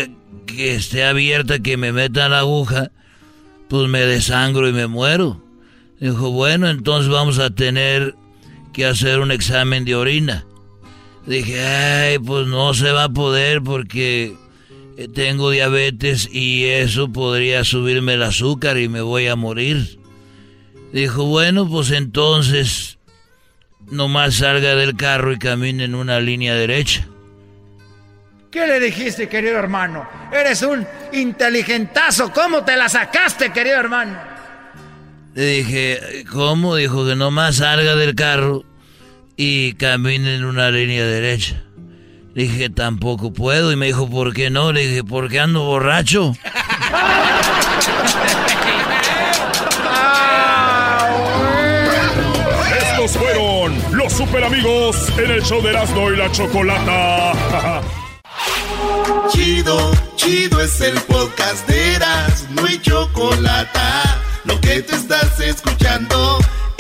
que esté abierta, que me meta la aguja, pues me desangro y me muero. Dijo, bueno, entonces vamos a tener que hacer un examen de orina. Dije, ay, pues no se va a poder porque tengo diabetes y eso podría subirme el azúcar y me voy a morir. Dijo, bueno, pues entonces nomás salga del carro y camine en una línea derecha. ¿Qué le dijiste, querido hermano? Eres un inteligentazo. ¿Cómo te la sacaste, querido hermano? Le dije, ¿cómo? Dijo que nomás salga del carro y camine en una línea derecha. Le dije, tampoco puedo. Y me dijo, ¿por qué no? Le dije, porque ando borracho. Estos fueron los super amigos en el show de Erasmo y la Chocolata. chido, chido es el podcast de Erasmo y Chocolata. Lo que te estás escuchando,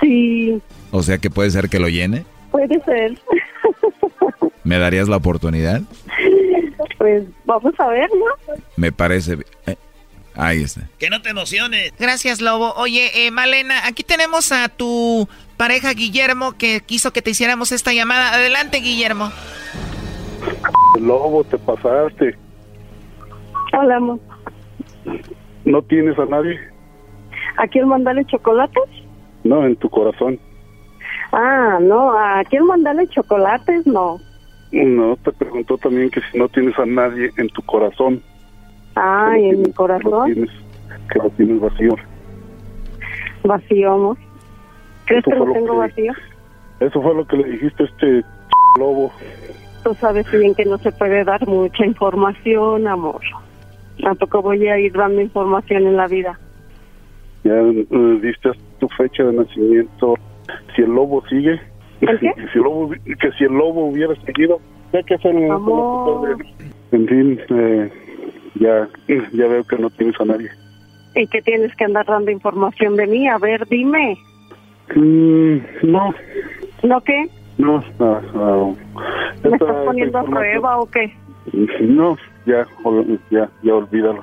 Sí, O sea que puede ser que lo llene. puede ser. ¿Me darías la oportunidad? Pues vamos a ver, ¿no? Me parece... eh, ahí está. Que no te emociones. Gracias, Lobo. Oye, eh, Malena, aquí tenemos a tu pareja Guillermo que quiso que te hiciéramos esta llamada. Adelante, Guillermo. Lobo, te pasaste. Hola, amor. ¿No tienes a nadie? ¿A quién mandarle chocolates? No, en tu corazón. Ah, no, ¿a quién mandarle chocolates? No. No, te preguntó también que si no tienes a nadie en tu corazón. Ay, en mi Que lo corazón, tienes, que lo tienes vacío. vacío, amor. ¿Crees Eso que lo lo tengo que- vacío? Eso fue lo que le dijiste a este lobo. Tú sabes bien que no se puede dar mucha información, amor. Tampoco voy a ir dando información en la vida. Ya eh, diste tu fecha de nacimiento. Si el lobo sigue, ¿El qué? si el lobo, que si el lobo hubiera seguido, ya que un- Amor. En fin, eh, ya, ya veo que no tienes a nadie. ¿Y que tienes que andar dando información de mí? A ver, dime. Mm, no, ¿No qué? no, no, no. ¿Me estás poniendo a prueba o qué? No, ya, ya, ya olvídalo.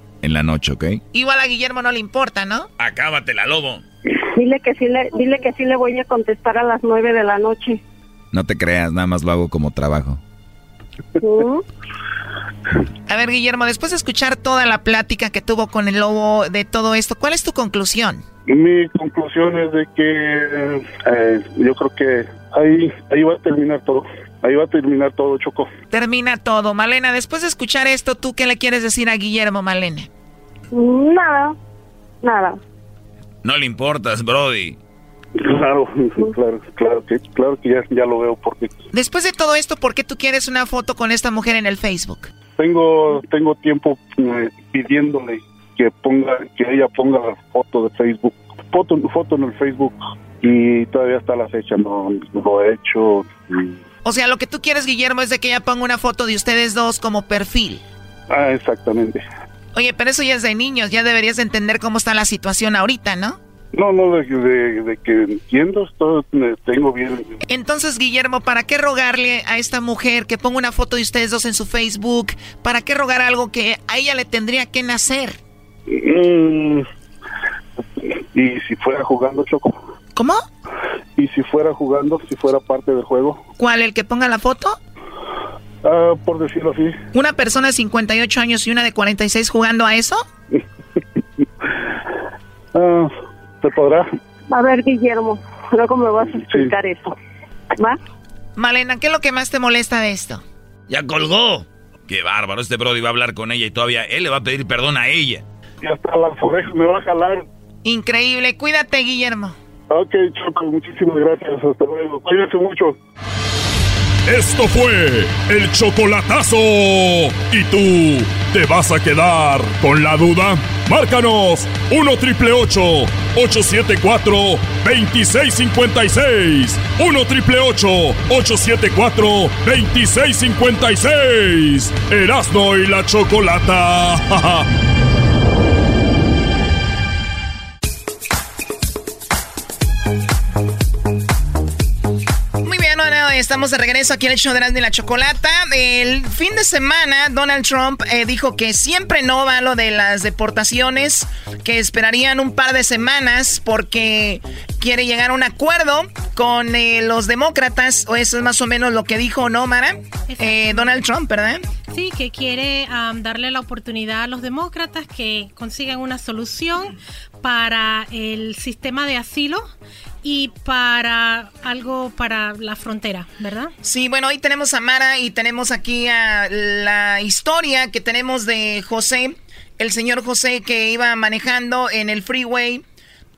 en la noche, ¿ok? Igual a Guillermo no le importa, ¿no? Acábatela, lobo. Dile que sí le, dile que sí le voy a contestar a las nueve de la noche. No te creas, nada más lo hago como trabajo. ¿Mm? A ver, Guillermo, después de escuchar toda la plática que tuvo con el lobo de todo esto, ¿cuál es tu conclusión? Mi conclusión es de que eh, yo creo que ahí, ahí va a terminar todo. Ahí va a terminar todo, Choco. Termina todo. Malena, después de escuchar esto, ¿tú qué le quieres decir a Guillermo, Malena? Nada, nada. No le importas, Brody. Claro, claro, claro que, claro que ya, ya lo veo porque Después de todo esto, ¿por qué tú quieres una foto con esta mujer en el Facebook? tengo tengo tiempo eh, pidiéndole que ponga que ella ponga la foto de Facebook, foto foto en el Facebook y todavía está la fecha, no lo he hecho. y- O sea, lo que tú quieres, Guillermo, es de que ella ponga una foto de ustedes dos como perfil. ah, exactamente. Oye, pero eso ya es de niños, ya deberías entender cómo está la situación ahorita, ¿no? No, no, de, de- de que entiendo, eh, tengo bien. Entonces, Guillermo, ¿para qué rogarle a esta mujer que ponga una foto de ustedes dos en su Facebook? ¿Para qué rogar algo que a ella le tendría que nacer? Mm, y si fuera jugando, Choco. ¿Cómo? Y si fuera jugando, si fuera parte del juego, ¿Cuál? ¿El que ponga la foto? ah, por decirlo así. ¿Una persona de 58 años y una de 46 jugando a eso? Ah, ¿Se podrá? A ver, Guillermo, luego me vas a explicar eso. ¿Va? Malena, ¿qué es lo que más te molesta de esto? Ya colgó. Qué bárbaro, este Brody va a hablar con ella y todavía él le va a pedir perdón a ella. Y hasta las orejas me va a jalar. Increíble. Cuídate, Guillermo. Ok, Choco, muchísimas gracias. Hasta luego. Cuídense mucho. Esto fue el chocolatazo. ¿Y tú te vas a quedar con la duda? Márcanos 1 triple 874 2656. 1 triple 874 2656. Erasno y la chocolata. estamos de regreso aquí en el show de y la Chocolata. El fin de semana, Donald Trump eh, dijo que siempre no va lo de las deportaciones, que esperarían un par de semanas porque quiere llegar a un acuerdo con eh, los demócratas, o eso es más o menos lo que dijo, ¿no, Mara? Eh, Donald Trump, ¿verdad? Sí, que quiere darle la oportunidad a los demócratas que consigan una solución para el sistema de asilo y para algo para la frontera, ¿verdad? Sí, bueno, hoy tenemos a Mara y tenemos aquí a la historia que tenemos de José, el señor José que iba manejando en el freeway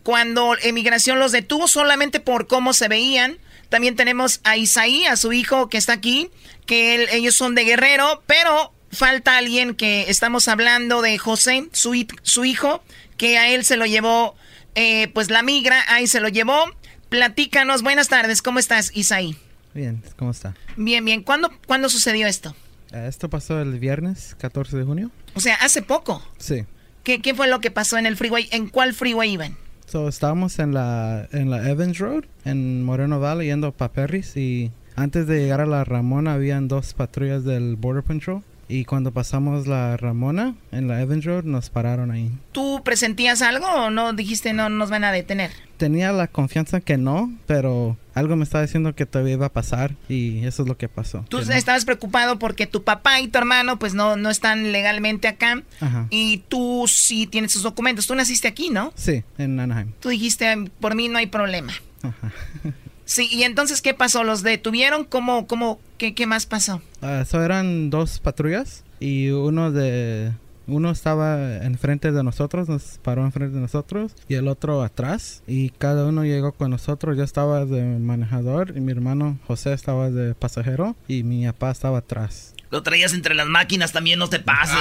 cuando emigración los detuvo solamente por cómo se veían. También tenemos a Isaí, a su hijo que está aquí, que ellos son de Guerrero, pero falta alguien que estamos hablando de José, su, su hijo, que a él se lo llevó eh, pues la migra, ahí se lo llevó. Platícanos, buenas tardes, ¿cómo estás, Isaí? Bien, ¿cómo está? Bien, bien. ¿Cuándo, ¿cuándo sucedió esto? Eh, esto pasó el viernes 14 de junio. O sea, hace poco. Sí. ¿Qué, qué fue lo que pasó en el freeway? ¿En cuál freeway iban? So, estábamos en la, en la Evans Road, en Moreno Valley, yendo a Perris y antes de llegar a la Ramona habían dos patrullas del Border Patrol y cuando pasamos la Ramona en la Evans Road nos pararon ahí. ¿Tú presentías algo o no dijiste no nos van a detener? Tenía la confianza que no, pero algo me estaba diciendo que todavía iba a pasar y eso es lo que pasó. Tú estabas preocupado porque tu papá y tu hermano pues no, no están legalmente acá Ajá. y tú sí tienes sus documentos. Tú naciste aquí, ¿no? Sí, en Anaheim. Tú dijiste, por mí no hay problema. Ajá. Sí, y entonces, ¿qué pasó? ¿Los detuvieron? ¿Cómo, cómo, qué, qué más pasó? Uh, eran dos patrullas y uno de... Uno estaba enfrente de nosotros, nos paró enfrente de nosotros y el otro atrás y cada uno llegó con nosotros. Yo estaba de manejador y mi hermano José estaba de pasajero y mi papá estaba atrás. Lo traías entre las máquinas también, no te pases.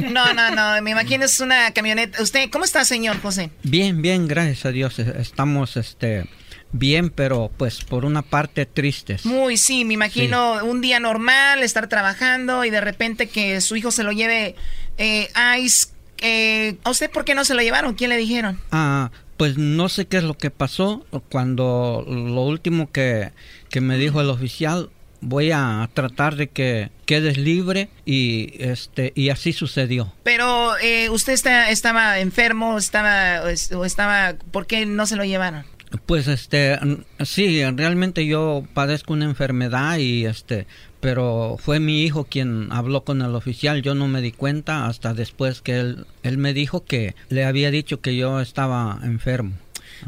no, no, no, me imagino es una camioneta. ¿Usted cómo está, señor José? Bien, bien, gracias a Dios. Estamos, este bien, pero pues por una parte tristes. Muy, sí, me imagino un día normal, estar trabajando y de repente que su hijo se lo lleve eh, Ice. Eh, ¿A usted por qué no se lo llevaron? ¿Quién le dijeron? Ah, pues no sé qué es lo que pasó. Cuando lo último que, que me dijo el oficial, voy a tratar de que quedes libre y este y así sucedió. Pero eh, usted está, estaba enfermo, estaba o estaba, ¿por qué no se lo llevaron? Pues este sí, realmente yo padezco una enfermedad y este pero fue mi hijo quien habló con el oficial, yo no me di cuenta hasta después que él él me dijo que le había dicho que yo estaba enfermo.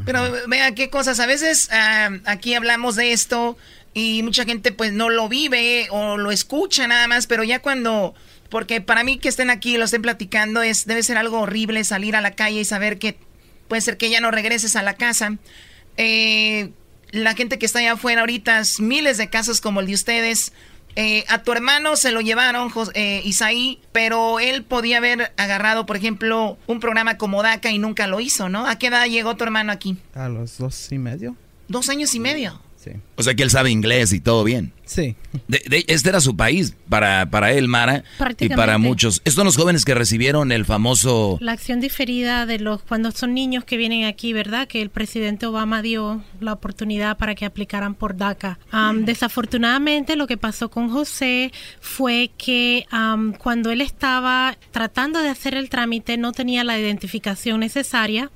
Pero vea qué cosas, a veces ah, aquí hablamos de esto y mucha gente pues no lo vive o lo escucha nada más, pero ya cuando porque para mí que estén aquí y lo estén platicando es debe ser algo horrible salir a la calle y saber que puede ser que ya no regreses a la casa eh, la gente que está allá afuera ahorita, miles de casos como el de ustedes. Eh, a tu hermano se lo llevaron, eh, Isaí, pero él podía haber agarrado, por ejemplo, un programa como DACA y nunca lo hizo, ¿no? ¿A qué edad llegó tu hermano aquí? A los dos y medio. ¿Dos años y medio? Sí. O sea que él sabe inglés y todo bien. Sí. este era su país para, para él, Mara, y para muchos. Estos son los jóvenes que recibieron el famoso... La acción diferida de los cuando son niños que vienen aquí, ¿verdad? Que el presidente Obama dio la oportunidad para que aplicaran por DACA. desafortunadamente lo que pasó con José fue que cuando él estaba tratando de hacer el trámite no tenía la identificación necesaria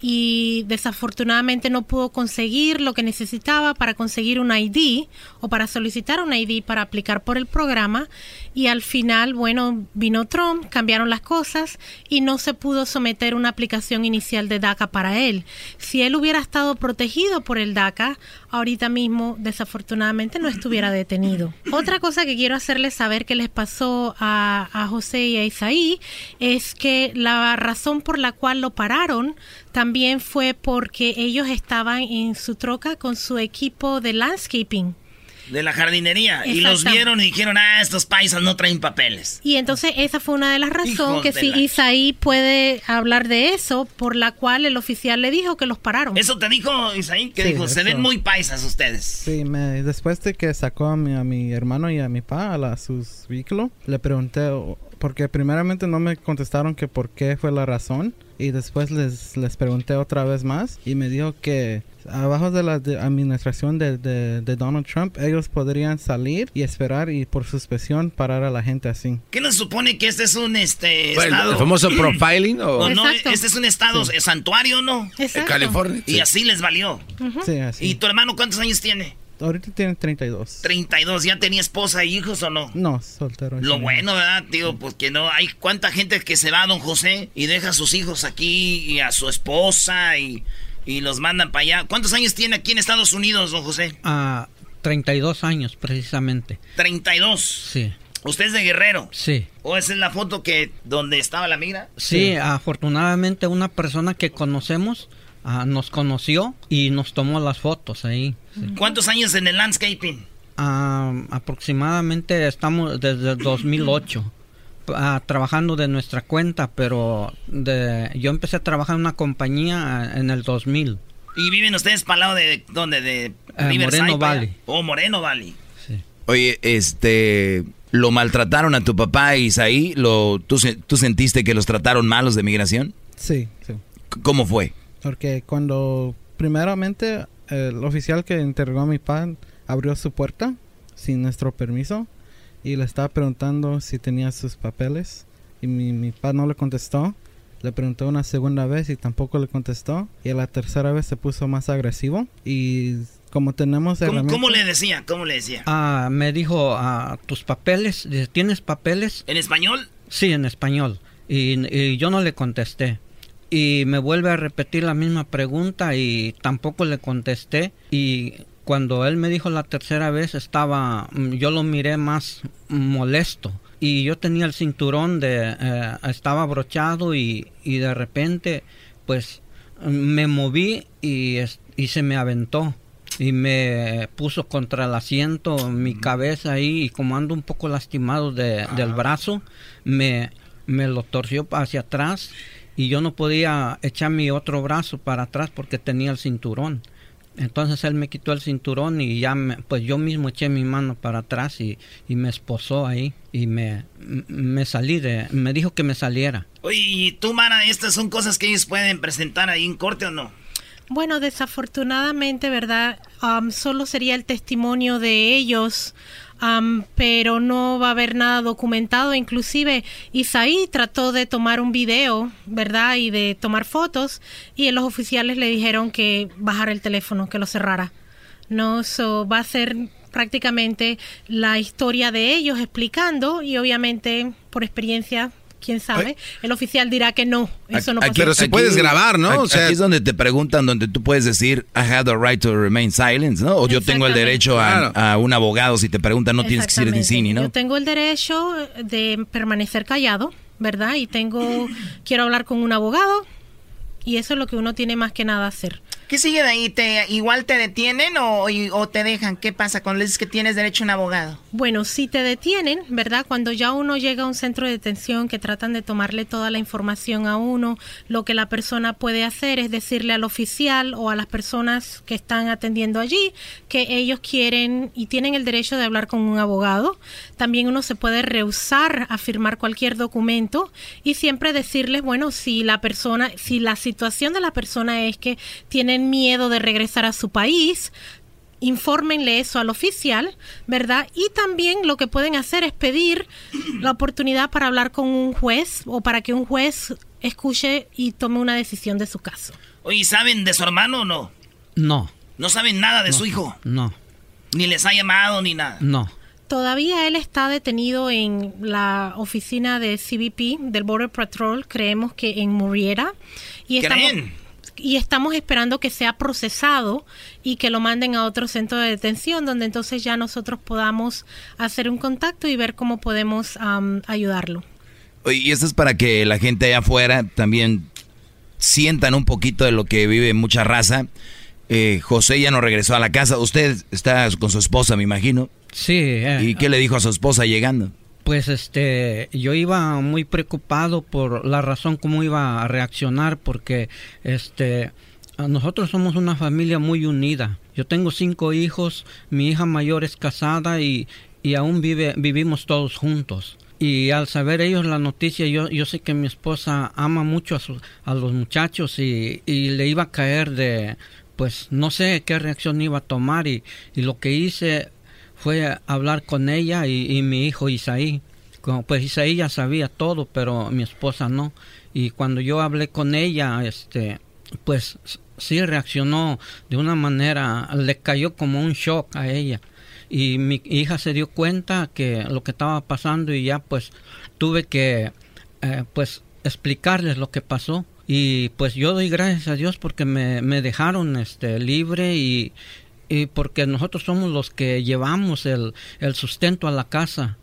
y desafortunadamente no pudo conseguir lo que necesitaba para conseguir un ID o para solicitar un ID para aplicar por el programa y al final, bueno, vino Trump, cambiaron las cosas y no se pudo someter una aplicación inicial de DACA para él. Si él hubiera estado protegido por el DACA, ahorita mismo desafortunadamente no estuviera detenido. Otra cosa que quiero hacerles saber que les pasó a, a José y a Isaí es que la razón por la cual lo pararon también fue porque ellos estaban en su troca con su equipo de landscaping de la jardinería. Y los vieron y dijeron, ah, estos paisas no traen papeles. Y entonces esa fue una de las razones que si Isaí puede hablar de eso, por la cual el oficial le dijo que los pararon. ¿Eso te dijo Isaí? Que dijo, se ven muy paisas ustedes. Sí, me, después de que sacó a mi, a mi hermano y a mi pa a sus vehículos, le pregunté, porque primeramente no me contestaron que por qué fue la razón. Y después les, les pregunté otra vez más y me dijo que abajo de la administración de, de, Donald Trump, ellos podrían salir y esperar y por suspensión parar a la gente así. ¿Qué nos supone que este es un este estado? ¿El famoso profiling? ¿o? no, este es un estado santuario, ¿no? Exacto. California. Y así les valió. Sí, así. ¿Y tu hermano cuántos años tiene? Ahorita tiene 32. 32, ¿ya tenía esposa e hijos o no? No, soltero. Lo bueno, ¿verdad, tío? Pues que no, hay cuánta gente que se va a don José y deja a sus hijos aquí y a su esposa y y los mandan para allá. ¿Cuántos años tiene aquí en Estados Unidos, don José? Ah, 32 años precisamente. 32. Sí. ¿Usted es de Guerrero? Sí. ¿O esa es la foto que donde estaba la migra? Sí, afortunadamente una persona que conocemos ah, nos conoció y nos tomó las fotos ahí. ¿Cuántos años en el landscaping? Ah, aproximadamente estamos desde 2008. Ah, trabajando de nuestra cuenta, pero de, yo empecé a trabajar en una compañía ah, en el 2000. ¿Y viven ustedes para el lado de dónde? ¿De eh, Moreno Valley. Oh, Moreno Valley. Oye, este, ¿lo maltrataron a tu papá Isaí? ¿Lo, tú, ¿Tú sentiste que los trataron malos de migración? Sí, sí. ¿Cómo fue? Porque cuando, primeramente, el oficial que interrogó a mi padre abrió su puerta sin nuestro permiso y le estaba preguntando si tenía sus papeles y mi, mi papá no le contestó. Le preguntó una segunda vez y tampoco le contestó. Y a la tercera vez se puso más agresivo. Y como tenemos ¿Cómo, ¿Cómo, le decía? ¿Cómo le decía? Ah, me dijo, ah, ¿tus papeles? ¿Tienes papeles? ¿En español? Sí, en español. Y, y, yo no le contesté. Y me vuelve a repetir la misma pregunta y tampoco le contesté. Y cuando él me dijo la tercera vez estaba, mm, yo lo miré más molesto. Y yo tenía el cinturón de, eh, estaba abrochado y, y, de repente pues me moví y, y se me aventó. Y me puso contra el asiento mi cabeza ahí y como ando un poco lastimado de, del brazo me, me lo torció hacia atrás y yo no podía echar mi otro brazo para atrás porque tenía el cinturón entonces él me quitó el cinturón y ya, me, pues yo mismo eché mi mano para atrás y, y me esposó ahí y me, me salí de, me dijo que me saliera. Oye, ¿y tú, Mara, estas son cosas que ellos pueden presentar ahí en corte o no? Bueno, desafortunadamente, ¿verdad? Um, solo sería el testimonio de ellos pero no va a haber nada documentado. Inclusive Isaí trató de tomar un video, ¿verdad? Y de tomar fotos y los oficiales le dijeron que bajara el teléfono, que lo cerrara. No, eso va a ser prácticamente la historia de ellos explicando y obviamente por experiencia quién sabe. El oficial dirá que no, eso no pasa. Pero si puedes grabar, ¿no? O sea, aquí es donde te preguntan, donde tú puedes decir, I have the right to remain silent, ¿no? O yo tengo el derecho a, un abogado, si te preguntan, no tienes que decir ni sí ¿no? Yo tengo el derecho de permanecer callado, ¿verdad? Y tengo, quiero hablar con un abogado, y eso es lo que uno tiene más que nada hacer. ¿Qué sigue de ahí? ¿Te, ¿Igual te detienen o, te dejan? ¿Qué pasa cuando dices que tienes derecho a un abogado? Bueno, si te detienen, ¿verdad? Cuando ya uno llega a un centro de detención que tratan de tomarle toda la información a uno, lo que la persona puede hacer es decirle al oficial o a las personas que están atendiendo allí que ellos quieren y tienen el derecho de hablar con un abogado. También uno se puede rehusar a firmar cualquier documento y siempre decirles, bueno, si la persona, si la situación de la persona es que tienen miedo de regresar a su país, infórmenle eso al oficial, ¿verdad? Y también lo que pueden hacer es pedir la oportunidad para hablar con un juez o para que un juez escuche y tome una decisión de su caso. Oye, ¿saben de su hermano o no? No. ¿No saben nada de su hijo? No. Ni les ha llamado ni nada. No. Todavía él está detenido en la oficina de CBP, del Border Patrol, creemos que en Murriera. Y ¿Creen? Y estamos esperando que sea procesado y que lo manden a otro centro de detención donde entonces ya nosotros podamos hacer un contacto y ver cómo podemos ayudarlo. Y esto es para que la gente allá afuera también sientan un poquito de lo que vive mucha raza. Eh, José ya no regresó a la casa. Usted está con su esposa, me imagino. Sí. Eh, ¿Y qué le dijo a su esposa llegando? Pues este, yo iba muy preocupado por la razón cómo iba a reaccionar, porque este, nosotros somos una familia muy unida. Yo tengo cinco hijos, mi hija mayor es casada y, y aún vive, vivimos todos juntos. Y al saber ellos la noticia, yo, yo sé que mi esposa ama mucho a, a los muchachos y, y, le iba a caer de, pues no sé qué reacción iba a tomar y, y lo que hice fue hablar con ella y, mi hijo Isaí. pues Isaí ya sabía todo, pero mi esposa no. Y cuando yo hablé con ella, este, pues sí reaccionó de una manera, le cayó como un shock a ella y mi hija se dio cuenta que lo que estaba pasando y ya pues tuve que eh, pues explicarles lo que pasó y pues yo doy gracias a Dios porque me, me dejaron este libre y, y, porque nosotros somos los que llevamos el, el sustento a la casa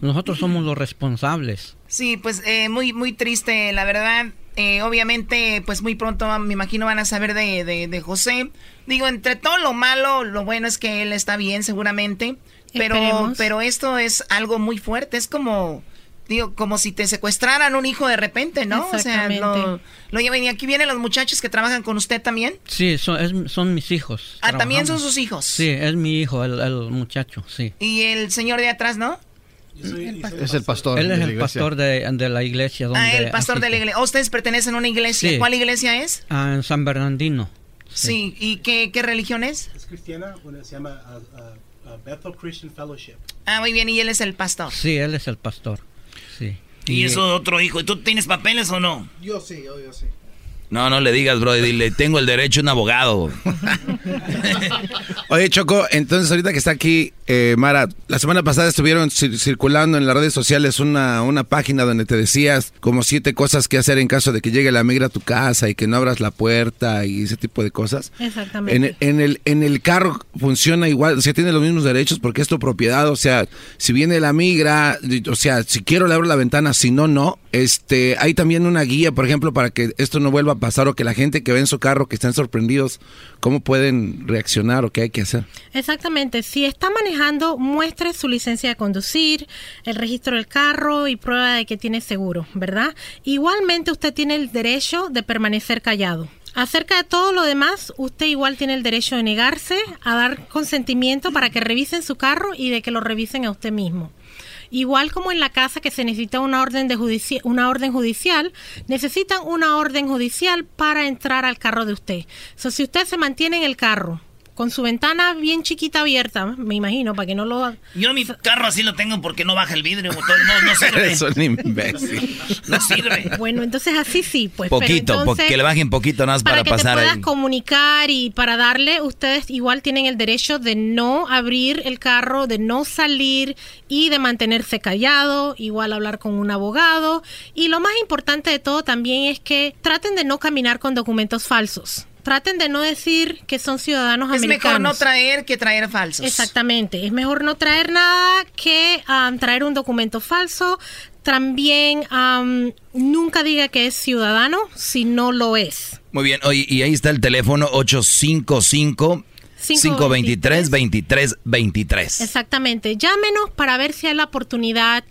nosotros somos los responsables sí pues eh, muy muy triste la verdad eh, obviamente, pues muy pronto me imagino van a saber de, de, José. Digo, entre todo lo malo, lo bueno es que él está bien seguramente. Pero, pero esto es algo muy fuerte. Es como, digo, como si te secuestraran un hijo de repente, ¿no? O sea, lo, lo llevan. Y aquí vienen los muchachos que trabajan con usted también. Sí, son, son mis hijos. Ah, también son sus hijos. Sí, es mi hijo, el, el muchacho, sí. Y el señor de atrás, ¿no? es el pastor. Él es el pastor de, la iglesia. Donde ah, el pastor de la iglesia. ¿Ustedes pertenecen a una iglesia? ¿Cuál iglesia es? Ah, en San Bernardino. Sí, ¿y qué, qué, religión es? Es cristiana, se llama Bethel Christian Fellowship. Ah, muy bien, y él es el pastor. Sí, él es el pastor. Sí. Y, y eso otro hijo. ¿Y tú tienes papeles o no? Yo sí, yo, yo sí. No, no le digas, bro, dile, tengo el derecho a un abogado. Oye, Choco, entonces ahorita que está aquí, eh, Mara, la semana pasada estuvieron circulando en las redes sociales una, una página donde te decías como siete cosas que hacer en caso de que llegue la migra a tu casa y que no abras la puerta y ese tipo de cosas. Exactamente. En, el, en el carro funciona igual, o sea, tiene los mismos derechos porque es tu propiedad, o sea, si viene la migra, o sea, si quiero le abro la ventana, si no, no. Este, hay también una guía, por ejemplo, para que esto no vuelva a pasar o que la gente que ve en su carro, que están sorprendidos, cómo pueden reaccionar o qué hay que hacer. Exactamente. Si está manejando, muestre su licencia de conducir, el registro del carro y prueba de que tiene seguro, ¿verdad? Igualmente usted tiene el derecho de permanecer callado. Acerca de todo lo demás, usted igual tiene el derecho de negarse a dar consentimiento para que revisen su carro y de que lo revisen a usted mismo. Igual como en la casa que se necesita una orden, de una orden judicial, necesitan una orden judicial para entrar al carro de usted. So, si usted se mantiene en el carro con su ventana bien chiquita abierta, me imagino, para que no lo... Yo mi carro así lo tengo porque no baja el vidrio, no, no sirve. Es un imbécil. No sirve. Bueno, entonces así sí, pues. Poquito, que le bajen poquito más para, para que Te puedas comunicar y para darle, ustedes igual tienen el derecho de no abrir el carro, de no salir y de mantenerse callado, igual hablar con un abogado. Y lo más importante de todo también es que traten de no caminar con documentos falsos traten de no decir que son ciudadanos americanos. Es mejor no traer que traer falsos. Exactamente, es mejor no traer nada que um, traer un documento falso. También um, nunca diga que es ciudadano si no lo es. Muy bien, Oye, y ahí está el teléfono 855 523 2323. Exactamente. Llámenos para ver si hay la oportunidad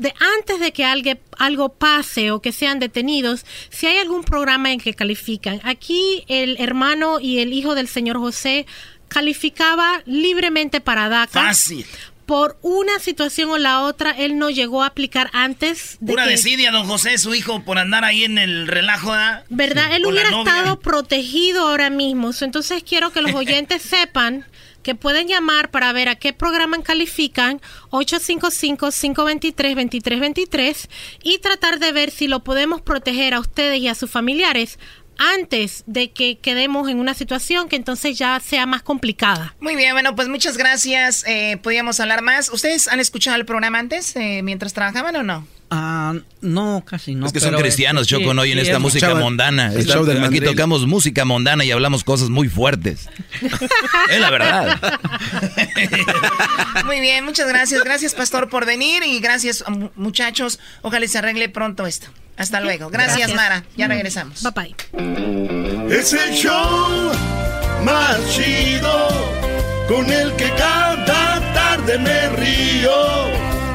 de antes de que algo, algo pase o que sean detenidos, si hay algún programa en que califican. Aquí el hermano y el hijo del señor José calificaba libremente para DACA. Fácil. Por una situación o la otra, él no llegó a aplicar antes de Pura desidia, don José, su hijo, por andar ahí en el relajo. ¿Verdad? él hubiera estado protegido ahora mismo. Entonces quiero que los oyentes sepan que pueden llamar para ver a qué programa califican 855-523-2323 y tratar de ver si lo podemos proteger a ustedes y a sus familiares antes de que quedemos en una situación que entonces ya sea más complicada. Muy bien, bueno, pues muchas gracias. Eh, podríamos hablar más. ¿Ustedes han escuchado el programa antes, eh, mientras trabajaban o no? Ah, no, casi no. Es que son cristianos, este, Choco, no sí, oyen sí, esta es- música escuchaban mondana. el Está- show del aquí tocamos música mondana y hablamos cosas muy fuertes. es la verdad. Muy bien, muchas gracias. Gracias, pastor, por venir y gracias, mu- muchachos. Ojalá se arregle pronto esto. Hasta luego. Gracias, Gracias. Mara. Ya regresamos. Bye bye. Es el show más chido con el que cada tarde me río.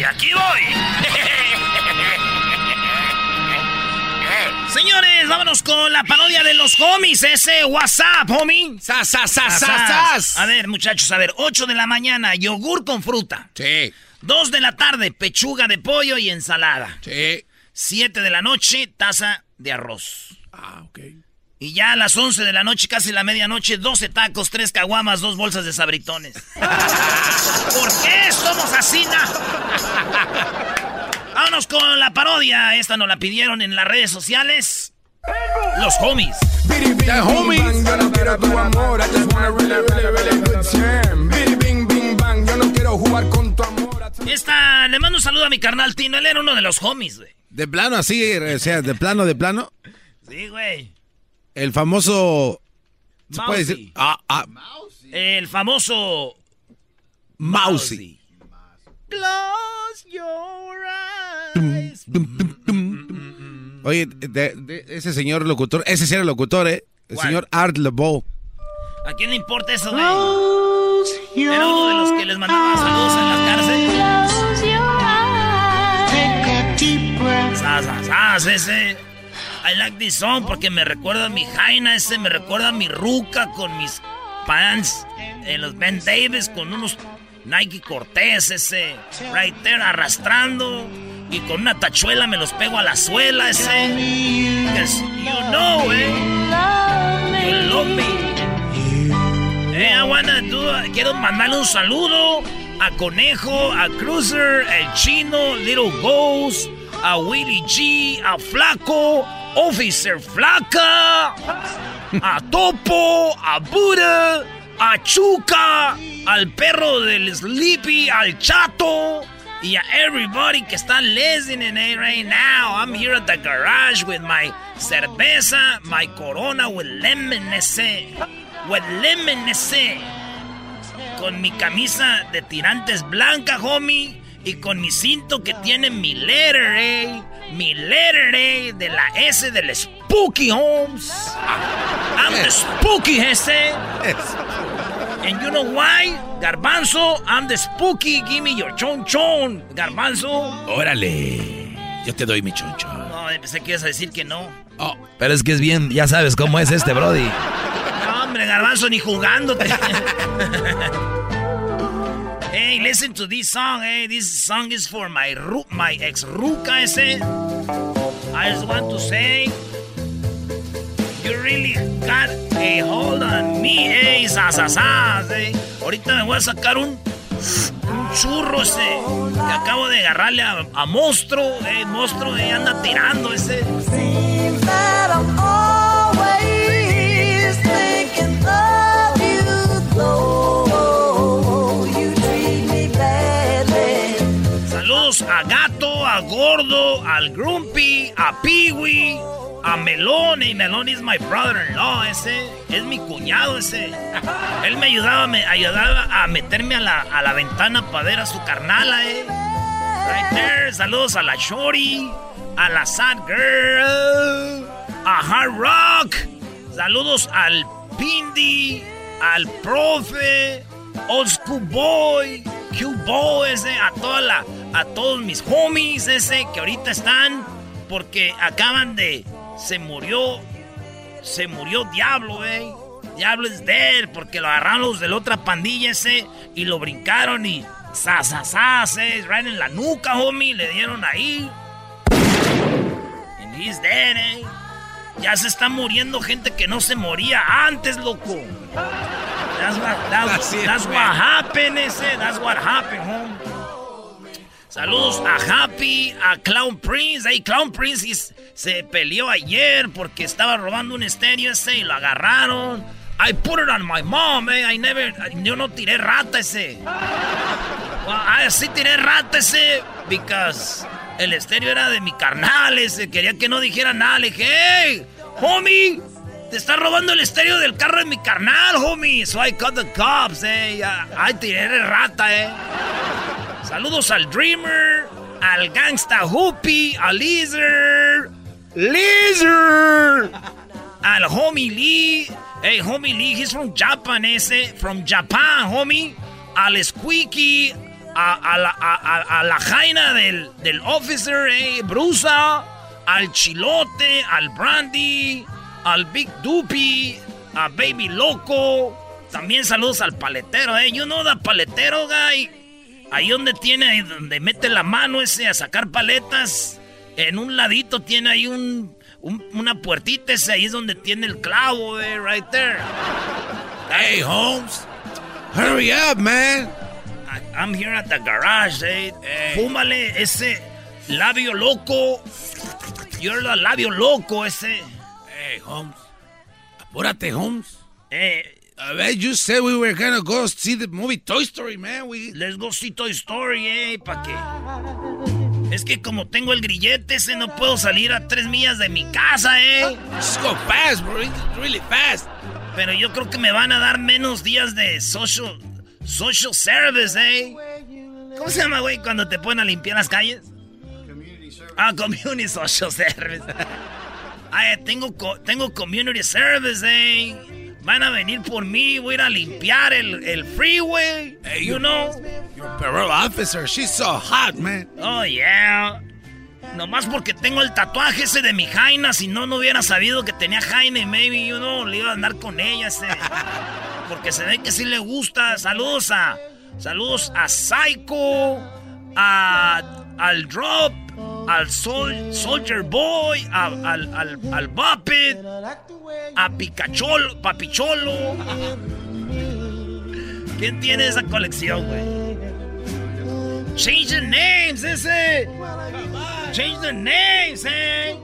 Y aquí voy. Señores, vámonos con la parodia de los homies. Ese WhatsApp, homie. Sas. A ver, muchachos, a ver. 8 de la mañana, yogur con fruta. Sí. 2 de la tarde, pechuga de pollo y ensalada. Sí. 7 de la noche, taza de arroz. Ah, ok. Y ya a las 11 de la noche, casi la medianoche, 12 tacos, 3 caguamas, 2 bolsas de sabritones. ¿Por qué somos así, na? Vámonos con la parodia. Esta nos la pidieron en las redes sociales. Los homies. The homies. Yo no quiero tu amor, I just want a really, really, really good time. Bidi bing, bing, bang, yo no quiero jugar con tu amor. Esta, le mando un saludo a mi carnal Tino. Él era uno de los homies, güey. De plano así, o sea, de plano, de plano. Sí, güey. El famoso. ¿Se puede decir? Ah, ah, El famoso. Mousy. Close your eyes. Oye, de- de- ese señor locutor, ese sí era locutor, ¿eh? El ¿Cuál? señor Art LeBeau. ¿A quién le importa eso, güey? Era uno de los que les mandaba saludos en la cárcel. Sas, sas, ese. I like this song porque me recuerda a mi Jaina, ese me recuerda a mi ruca con mis pants, en los Ben Davis con unos Nike Cortez, ese right there arrastrando y con una tachuela me los pego a la suela, ese. 'Cause you know, eh. You love me. Eh, I quiero mandarle un saludo a Conejo, a Cruiser, el Chino, Little Ghost, a Willy G, a Flaco, Officer Flaca, a Topo, a Buda, a Chuca, al perro del Sleepy, al Chato. Y a everybody que está listening right now. I'm here at the garage with my cerveza, my corona with lemon ese. With lemon ese. Con mi camisa de tirantes blanca, homie. Y con mi cinto que tiene mi letter, eh. Mi letter, eh. De la S del Spooky Homes. I'm the Spooky ese. And you know why? Garbanzo, I'm the Spooky. Give me your chon chon. Garbanzo. Órale. Yo te doy mi choncho. No, pensé que ibas a decir que no. Pero es que es bien, ya sabes cómo es este Brody. No, hombre, garbanzo, ni jugándote. hey, listen to this song, hey. This song is for my ru my ex ruca ese. I just want to say, you really got a hold on me, hey, sasasas, eh. Ahorita me voy a sacar un, churro ese acabo de agarrarle a, a monstruo, eh, monstruo, eh, anda tirando ese. A Gordo, al Grumpy, a Peewee, a Melón. Y Melón is my brother-in-law, ese. Es mi cuñado, ese. Él me ayudaba, me ayudaba a meterme a la, a la ventana para ver a su carnala, eh. Right there. Saludos a la Shorty, a la Sad Girl, a Hard Rock. Saludos al Pindi, al Profe, Old School Boy, Q-Boy, ese, a toda la, a todos mis homies, ese, que ahorita están porque acaban de, se murió, se murió Diablo, eh. Diablo es dead, porque lo agarraron los de la otra pandilla ese y lo brincaron y sasasas, eh, right en la nuca, homie, le dieron ahí. he's dead, eh. Ya se está muriendo gente que no se moría antes, loco. That's what, that's, that's what happened, ese. That's what happened, home. Saludos a Happy, a Clown Prince. Hey, Clown Prince se peleó ayer porque estaba robando un estéreo ese y lo agarraron. I put it on my mom, eh. I never, yo no tiré rata ese. Well, I sí tiré rata ese because el estéreo era de mi carnal ese. Quería que no dijera nada. Le dije, hey, homie, te está robando el estéreo del carro de mi carnal, homie. So I called the cops, eh. I tiré rata, eh. Saludos al Dreamer, al Gangsta Hoopy, al Lizard. Lizard. Al Homie Lee. Hey, Homie Lee, he's from Japan, ese. From Japan, homie. Al Squeaky. A, la, a, la, jaina del, del officer, eh, Brusa. Al Chilote, al Brandy. Al Big Doopy. A Baby Loco. También saludos al paletero, eh. You know the paletero, guy. Ahí donde tiene, ahí donde mete la mano ese a sacar paletas. En un ladito tiene ahí un una puertita ese ahí es donde tiene el clavo, eh, right there. Hey, Holmes. Hurry up, man. I'm here at the garage, eh. Fúmale ese labio loco. You're the labio loco ese. Hey, Holmes. Apúrate, Holmes. Eh. A ver, you said we were gonna go see the movie Toy Story, man. We... Let's go see Toy Story, eh. ¿Para qué? Es que como tengo el grillete ese, no puedo salir a tres millas de mi casa, ¿eh? Just go fast, bro. really fast. Pero yo creo que me van a dar menos días de social, social service, ¿eh? ¿Cómo se llama, güey, cuando te ponen a limpiar las calles? Community service. Ah, community social service. Ay, tengo, tengo community service, ¿eh? Van a venir por mí, voy a ir a limpiar el, el freeway. Hey, you know? Your parole officer, she's so hot, man. Oh, yeah. Nomás porque tengo el tatuaje ese de mi Jaina, si no, no hubiera sabido que tenía Jaina y maybe, you know, le iba a andar con ella ese. Porque se ve que sí le gusta. Saludos a. Saludos a Psycho, a, al Drop, al Soldier Boy, al, al, al, al Buppet, a Picacholo, Papicholo. ¿Quién tiene esa colección, güey? Change the names, ese. Change the names, eh.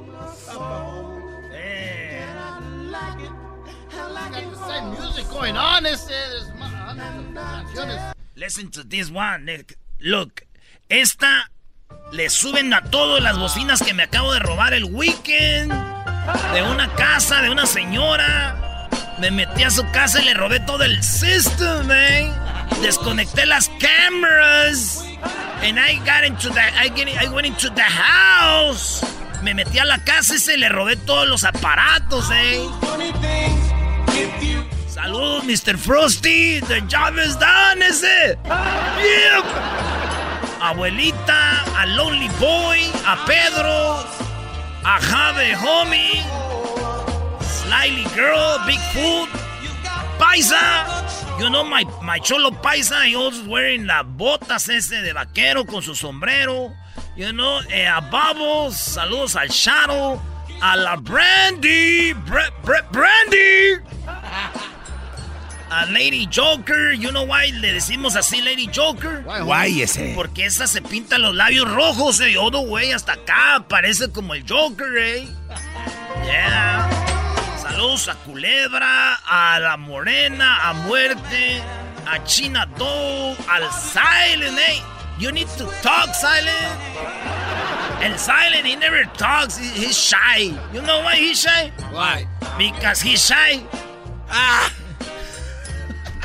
Listen to this one. Look, esta le suben a todas las bocinas que me acabo de robar el weekend. De una casa, de una señora. Me metí a su casa y le robé todo el system, eh. Desconecté las cámaras. And I got into the, I, I went into the house. Me metí a la casa y se le robé todos los aparatos, eh. Saludos, Mr. Frosty. The job is done, ese. Yep abuelita, a Lonely Boy, a Pedro, a Jave Homie, Slyly Girl, Bigfoot, Paisa. You know my, my cholo Paisa, he always wearing las botas ese de vaquero con su sombrero. You know, eh, a Bubbles, saludos al Shadow, a la Brandy, Brandy a Lady Joker. You know why le decimos así Lady Joker? Why ese? Porque esa se pinta los labios rojos, eh. Todo, güey, hasta acá. Parece como el Joker, eh. Yeah. Saludos a Culebra, a la Morena, a Muerte, a China Doe, al Silent, eh. You need to talk, Silent. El Silent, he never talks. he's shy. You know why he's shy? Why? Because he's shy. Ah.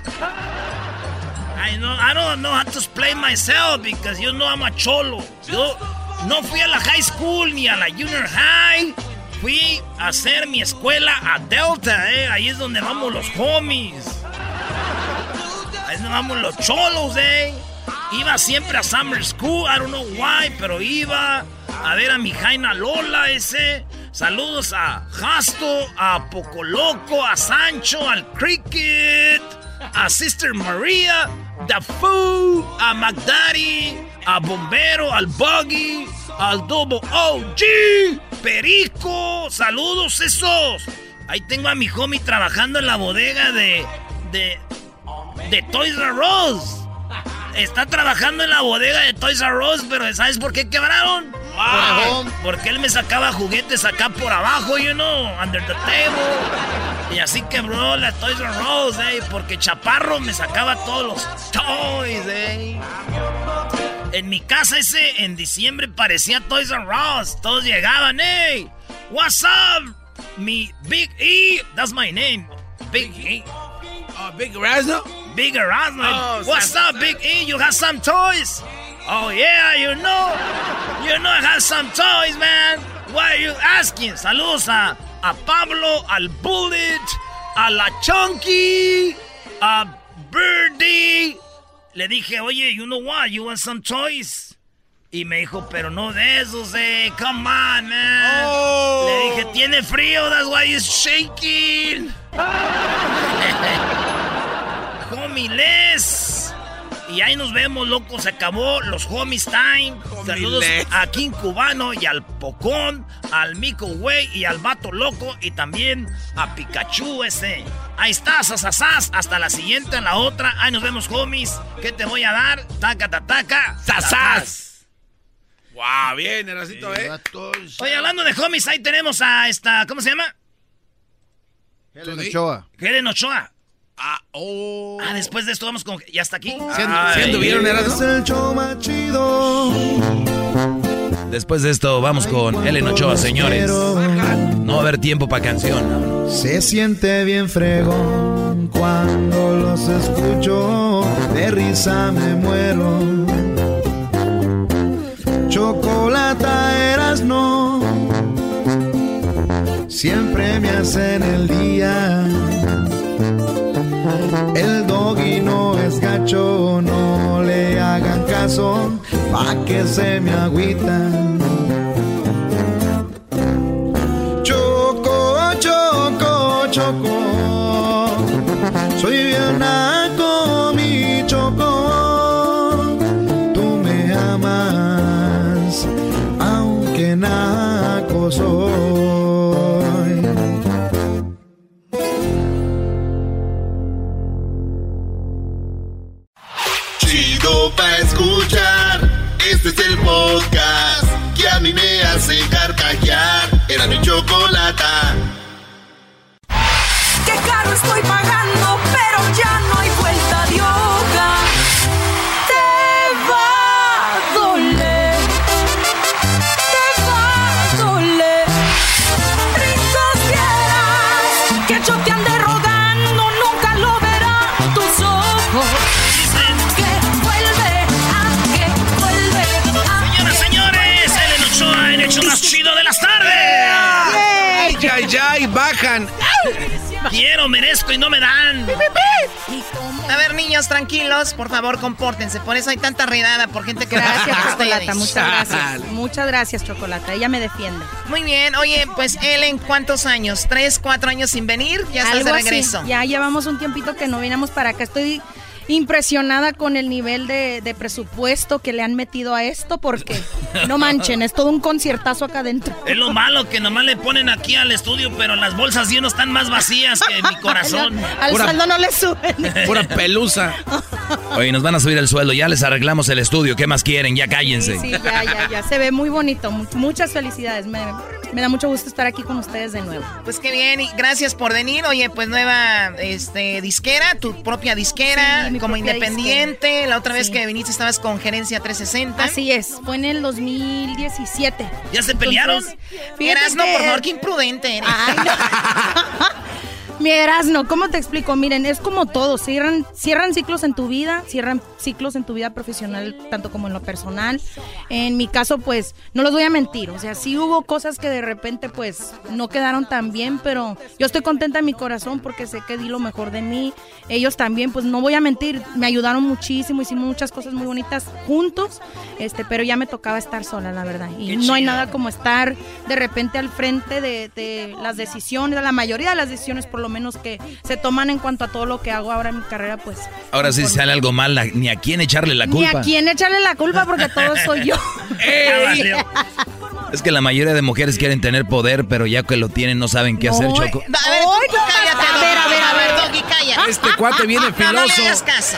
I know I don't know how to explain myself because you know I'm a cholo. Yo no fui a la high school ni a la junior high. Fui a hacer mi escuela a Delta, eh. Ahí es donde vamos los homies. Ahí es donde vamos los cholos, eh. Iba siempre a summer school, I don't know why, pero iba a ver a mi Jaina Lola ese. Saludos a Jasto, a Pocoloco, a Sancho, al Cricket a Sister Maria, The Foo, a McDaddy, a Bombero, al Buggy, al Double OG, Perico, saludos esos. Ahí tengo a mi homie trabajando en la bodega de, de, de Toys R Us. Está trabajando en la bodega de Toys R Us, pero ¿sabes por qué quebraron? Porque él me sacaba juguetes acá por abajo, you know, under the table. Y así quebró la Toys R Us, eh, porque Chaparro me sacaba todos los toys, eh. En mi casa ese, en diciembre, parecía Toys R Us. Todos llegaban, hey, what's up? Mi Big E, that's my name. Big E. Oh, Big Erasmo? Big Erasmo. Oh, what's up, Big E? You have some toys? Oh, yeah, you know. You know I have some toys, man. Why are you asking? Saludos a, a Pablo, al Bullet, a la Chunky, a Birdie. Le dije, oye, you know what? You want some toys? Y me dijo, pero no de esos, eh. Come on, man. Oh. Le dije, tiene frío, that's why he's shaking. Homie, Les. Y ahí nos vemos, loco. Se acabó los homies time. Saludos a King Cubano y al Pocón, al Mico Güey y al Vato Loco. Y también a Pikachu ese. Ahí está, sasasas. Hasta la siguiente, en la otra. Ahí nos vemos, homies. ¿Qué te voy a dar? Taca, taca, sasas. Wow, bien, Erasito, eh. Oye, hablando de homies, ahí tenemos a esta. ¿Cómo se llama? Helen Ochoa. Helen Ochoa. Ah, oh. Ah, después de esto vamos con... ¿Ya está aquí? ¿Sí anduvieron, Después de esto vamos con Ellen Ochoa, señores. No va a haber tiempo para canción. Se siente bien fregón cuando los escucho. De risa me muero. Chocolata eras no. Siempre me hacen el día. El doggy no es gacho, no le hagan caso, pa' que se me agüitan. Choco, choco, choco, soy bien naco, mi choco. Tú me amas, aunque naco soy. Podcast que a mí me hace carcajear. Era mi chocolata. Quiero, merezco y no me dan. A ver, niños, tranquilos, por favor, compórtense. Por eso hay tanta redada por gente que Gracias, a Chocolata. Muchas gracias. Muchas gracias, Chocolata. Ella me defiende. Muy bien, oye, pues Ellen, ¿cuántos años? ¿Tres, cuatro años sin venir? Ya estás de Algo así. regreso. Ya llevamos un tiempito que no vinimos para acá. Estoy impresionada con el nivel de, de presupuesto que le han metido a esto porque no manchen, es todo un conciertazo acá adentro. Es lo malo que nomás le ponen aquí al estudio, pero las bolsas sí no están más vacías que mi corazón. Al saldo no le suben. Pura pelusa. Oye, nos van a subir el sueldo. Ya les arreglamos el estudio. ¿Qué más quieren? Ya cállense. Sí, ya, ya, ya. Se ve muy bonito. Mu- Muchas felicidades. Me, me da mucho gusto estar aquí con ustedes de nuevo. Pues qué bien, y gracias por venir. Oye, pues nueva este, disquera, tu propia disquera, Sí, mi como independiente. La otra vez Sí. que viniste estabas con Gerencia 360. Así es, fue en el 2017. ¿Ya se pelearon? Entonces, fíjate Erasno, que- por favor, qué imprudente eres. Mi Erasno, ¿cómo te explico? Miren, es como todo, cierran, cierran ciclos en tu vida, cierran ciclos en tu vida profesional, tanto como en lo personal. En mi caso, pues, no los voy a mentir, o sea, sí hubo cosas que de repente, pues, no quedaron tan bien, pero yo estoy contenta en mi corazón porque sé que di lo mejor de mí. Ellos también, pues, no voy a mentir, me ayudaron muchísimo, hicimos muchas cosas muy bonitas juntos, este, pero ya me tocaba estar sola, la verdad. Y no hay nada como estar de repente al frente de, de las decisiones, de la mayoría de las decisiones por lo menos que se toman en cuanto a todo lo que hago ahora en mi carrera, pues Ahora sí si sale algo mal, la- ni a quién echarle la ni culpa. a quién echarle la culpa porque todo soy yo. Es que la mayoría de mujeres quieren tener poder, pero ya que lo tienen no saben qué hacer, Choco. A ver, cállate, A ver, a ver, a ver. Doggy, cállate. Este cuate viene No, no le filoso. hagas caso.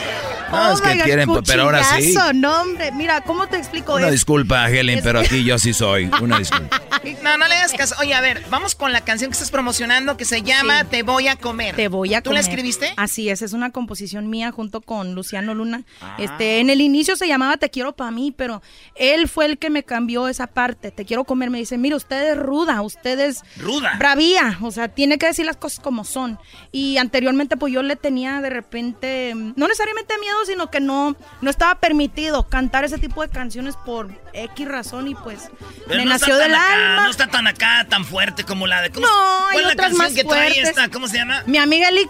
No, es que Oiga, quieren, pero ahora sí. No, hombre, mira, ¿cómo te explico Una esto? disculpa, Helen, Es pero aquí yo sí soy. Una disculpa. No, no le hagas caso. Oye, a ver, vamos con la canción que estás promocionando que se llama Sí. Te voy a comer. Te voy a ¿Tú la comer. escribiste? Así es, es una composición mía junto con Luciano Luna. Ah. Este, en el inicio se llamaba Te quiero para mí, pero él fue el que me cambió esa parte. Te quiero comer, me dice, mira, usted es ruda, usted es Ruda. bravía, o sea, tiene que decir las cosas como son. Y anteriormente pues yo le tenía de repente, mm, no necesariamente miedo, sino que no, no estaba permitido cantar ese tipo de canciones por X razón y pues Pero me no nació está del tan acá, alma. No está tan acá, tan fuerte como la de. ¿cómo No, hay ¿Cuál es la otras canción que trae esta? ¿Cómo se llama? Mi amiga Eli.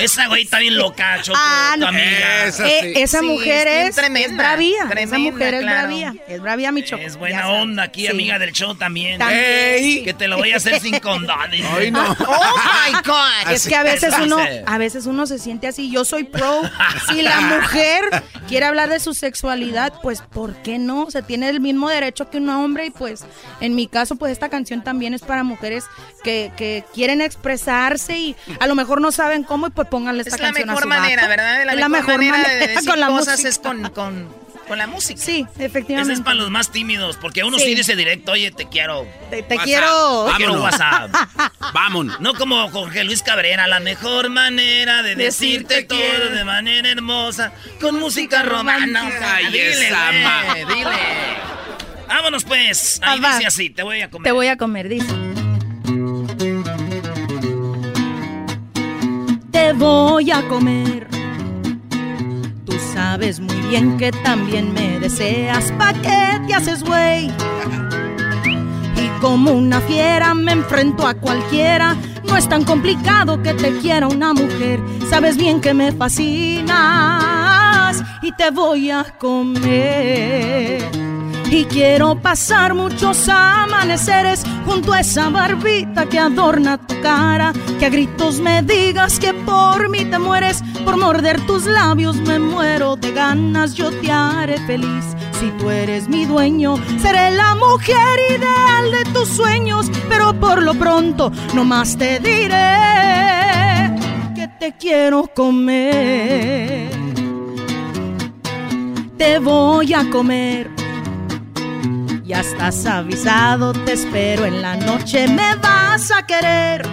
Esa güey está bien loca, Choco. Ah, tu no. amiga. Eh, esa Sí, mujer es es, tremenda, es bravía. esa mujer es claro. bravía. Es bravía, mi choco. Es buena onda aquí, Sí. amiga del show también. También. Ey, que te lo voy a hacer sin condones. Ay, no. Oh my God. Es que a veces uno, se- a veces uno se siente así. Yo soy pro. Si la mujer quiere hablar de su sexualidad, pues ¿por qué no? Se tiene el mismo derecho que un hombre y pues en mi caso pues esta canción también es para mujeres que, que quieren expresarse y a lo mejor no saben cómo y pues pónganle esta Es la canción a mejor su manera, vato. ¿verdad? La, Es la mejor, mejor manera, de manera decir con la cosas música. es con, con, con la música. Sí, Ese efectivamente. es para los más tímidos, porque uno Sí. sí, dice directo, oye, te quiero. Te, quiero. Te quiero. WhatsApp. Vámonos. No como Jorge Luis Cabrera, la mejor manera de decirte Decirte todo quiero. de manera hermosa, con música romántica. Ay, dile, esa güey, ma- dile. Vámonos pues. Ahí Ah, va. dice así, te voy a comer. Te voy a comer, dice. Te voy a comer. Sabes muy bien que también me deseas. ¿Pa' qué te haces güey? Y como una fiera me enfrento a cualquiera. No es tan complicado que te quiera una mujer. Sabes bien que me fascinas y te voy a comer. Y quiero pasar muchos amaneceres junto a esa barbita que adorna tu cara. Que a gritos me digas que por mí te mueres. Por morder tus labios me muero de ganas. Yo te haré feliz. Si tú eres mi dueño, seré la mujer ideal de tus sueños. Pero por lo pronto, nomás te diré que te quiero comer. Te voy a comer. Ya estás avisado, te espero en la noche, me vas a querer.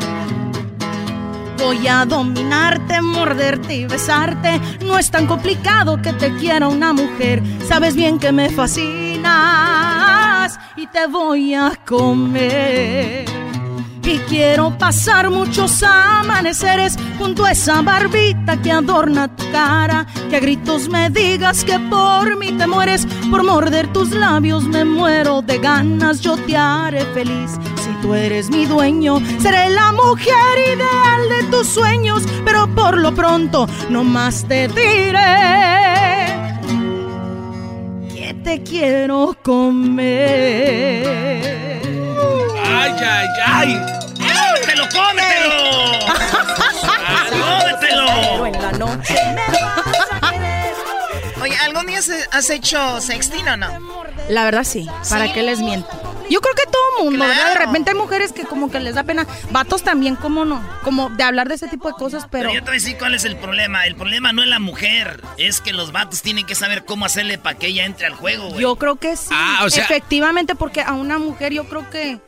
Voy a dominarte, morderte y besarte. No es tan complicado que te quiera una mujer. Sabes bien que me fascinas y te voy a comer. Y quiero pasar muchos amaneceres junto a esa barbita que adorna tu cara. Que a gritos me digas que por mí te mueres. Por morder tus labios me muero de ganas. Yo te haré feliz. Si tú eres mi dueño, seré la mujer ideal de tus sueños. Pero por lo pronto, nomás te diré que te quiero comer. Ay, ay, ay. ¡Cómetelo, cómetelo! ¡Cómetelo! En la noche. Oye, ¿algún día has hecho sexting o no? La verdad sí, ¿para ¿Sí? qué les miento? Yo creo que todo mundo, ¿verdad? De repente hay mujeres que como que les da pena, vatos también, ¿cómo no? Como de hablar de ese tipo de cosas, pero... Pero yo te voy a decir cuál es el problema. El problema no es la mujer, es que los vatos tienen que saber cómo hacerle para que ella entre al juego, güey. Yo creo que sí. Ah, o sea- Efectivamente, porque a una mujer yo creo que.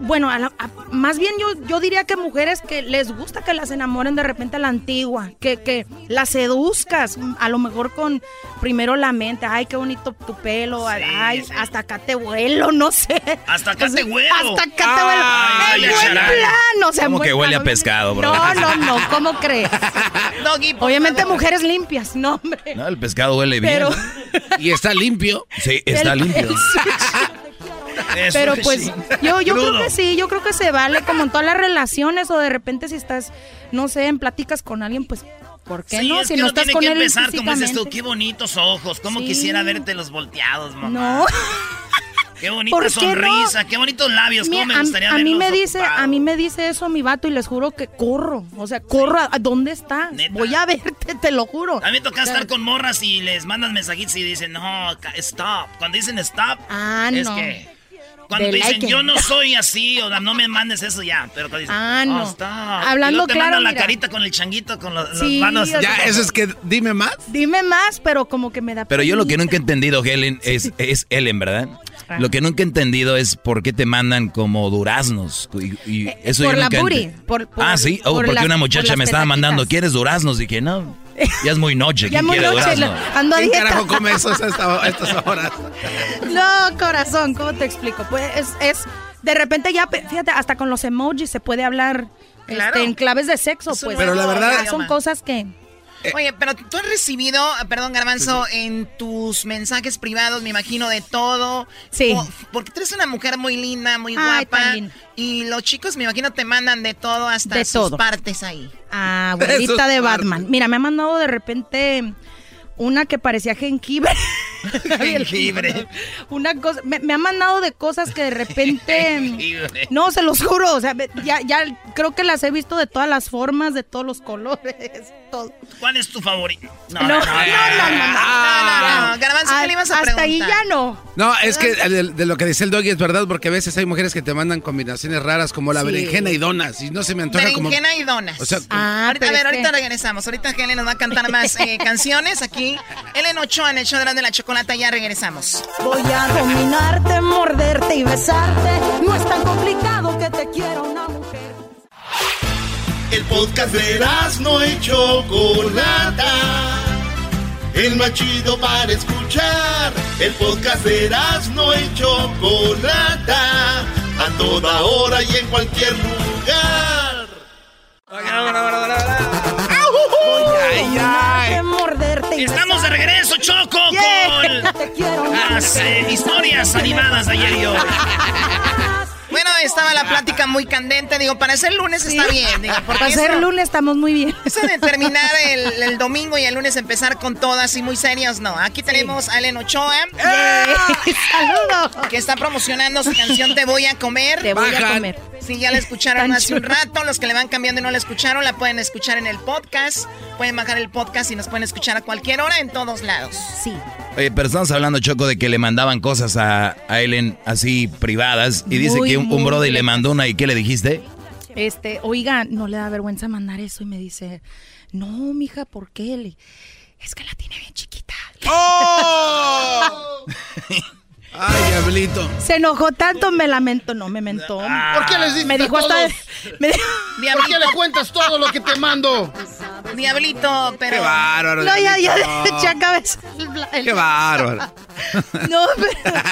Bueno, a la- a- más bien yo, yo diría que mujeres que les gusta que las enamoren de repente a la antigua, que, que las seduzcas, a lo mejor con primero la mente, ay, qué bonito tu pelo, ay, hasta acá te vuelo, no sé. Hasta acá O sea, te huelo. Hasta acá te vuelo. Ay, en buen plan, o sea, en ¿Cómo buen que huele a pescado, bro? No, no, no, ¿cómo crees? Doggy, Obviamente favor. mujeres limpias, no, hombre. No, el pescado huele bien. Pero, Y está limpio. Sí, está el- limpio. el- Eso Pero pues sí. yo, yo creo que sí, yo creo que se vale como en todas las relaciones o de repente si estás, no sé, en pláticas con alguien, pues, ¿por qué Sí, no? es Si que no estás tiene con que él empezar, como dices tú, qué bonitos ojos, cómo Sí. quisiera verte los volteados, mamá. No. Qué bonita ¿Por qué sonrisa, qué bonitos labios, Mira, cómo me a- gustaría a, mí verlos me dice, ocupados. a mí me dice eso mi vato y les juro que corro, o sea, corro, ¿a, a dónde estás? ¿Neta? Voy a verte, te lo juro. A mí me toca O sea, estar con morras y les mandan mensajitos y dicen, no, stop. Cuando dicen stop, Ah, es no. que Cuando dicen, like. yo no soy así, o no me mandes eso ya. Pero cuando dicen, Ah, no. "Oh, stop". Hablando Y luego te claro, mandan la mira. carita con el changuito, con los, Sí, las manos. sea- Ya, eso es que dime más. Dime más, pero como que me da Pero yo lo que nunca he entendido, Helen, es, es Ellen, ¿verdad? Lo que nunca he entendido es por qué te mandan como duraznos. Y, y eso Eh, por yo la nunca booty, por- por- ah, sí. Oh, por porque las- una muchacha me estaba mandando, ¿quieres duraznos? Dije, no, ya es muy noche. Ya ¿Quién muy quiere noche, durazno? ando a ¿Quién dieta. carajo come eso a esta- a estas horas? No, corazón, ¿cómo te explico? Pues es, es de repente ya, fíjate, hasta con los emojis se puede hablar Claro. este, en claves de sexo, pues. Pero la Ya verdad- son cosas que... Oye, pero tú has recibido, perdón, Garbanzo, en tus mensajes privados, me imagino, de todo. Sí. Po- Porque tú eres una mujer muy linda, muy Ay, guapa. Y los chicos, me imagino, te mandan de todo hasta De sus todo. partes ahí. Ah, abuelita de Batman. Mira, me ha mandado de repente una que parecía jengibre. Jengibre. Una cosa, me, me ha mandado de cosas que de repente... No, se los juro, o sea, ya, ya creo que las he visto de todas las formas, de todos los colores, todo. ¿Cuál es tu favorito? No, no, no, no, no, no, no, Garbanzo, ¿qué le ibas a Hasta ahí ya no. No, es que de, de lo que dice el doggy es verdad, porque a veces hay mujeres que te mandan combinaciones raras como la Sí. berenjena y donas, y no se me antoja como... Berenjena y donas. O sea, Ah, ahorita, a ver, ahorita que- regresamos. Ahorita Helen nos va a cantar más eh, canciones aquí. Ochoa en el show de la, de la chocolata, ya regresamos. Voy a dominarte, morderte y besarte. No es tan complicado que te quiera una mujer. El podcast de no y Chocolata. El más chido para escuchar. El podcast de no y Chocolata. A toda hora y en cualquier lugar. Dominarte, morderte y Estamos de regreso, Choco, Yeah. Con las eh, historias animadas de ayer y hoy. Bueno, estaba la plática muy candente. Digo, para ser lunes está bien. Digo, Para ser lunes estamos muy bien. Eso de terminar el, el domingo y el lunes empezar con todas y muy serios, no. Aquí tenemos a Ellen Ochoa. ¡Saludos! Que está promocionando su canción Te voy a comer. Te voy a comer. Sí, ya la escucharon Tan hace un rato. Los que le van cambiando y no la escucharon, la pueden escuchar en el podcast. Pueden bajar el podcast y nos pueden escuchar a cualquier hora en todos lados. Sí. Oye, pero estamos hablando, Choco, de que le mandaban cosas a, a Ellen así privadas. Y dice que un, un brother le mandó una. ¿Y qué le dijiste? Este, oiga, no le da vergüenza mandar eso y me dice, no, mija, ¿por qué? Le- es que la tiene bien chiquita. ¡Oh! Ay, diablito. Se enojó tanto, me lamentó, no me mentó. ¿Por qué les dices Me dijo hasta, me dijo- ¿Por qué le cuentas todo lo que te mando? Diablito, pero. Qué bárbaro. no, ya, ya, diablito. le eché a cabeza Qué bárbaro. No, pero,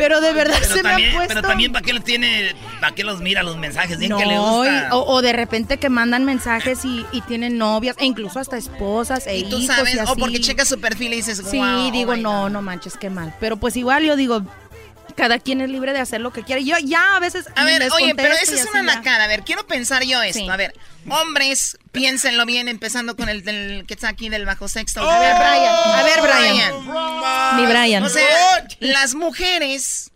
pero de verdad Pero se me han puesto. pero también ¿para qué lo tiene? ¿Para qué los mira los mensajes? Bien No, que le y- gusta. o, o de repente que mandan mensajes y, y tienen novias, e incluso hasta esposas e Y tú hijos sabes, y así. o porque checas su perfil y dices, Sí, wow, digo, oh my no, God. no manches, qué mal. Pero pues igual yo digo, cada quien es libre de hacer lo que quiere. Yo ya a veces. A ver, oye, pero y es una nacada. A ver, quiero pensar yo esto. Sí. A ver, hombres, piénsenlo bien, empezando con el del, que está aquí del bajo sexto. A ver, Brian. A ver, Brian. Mi Brian. O sea, las mujeres,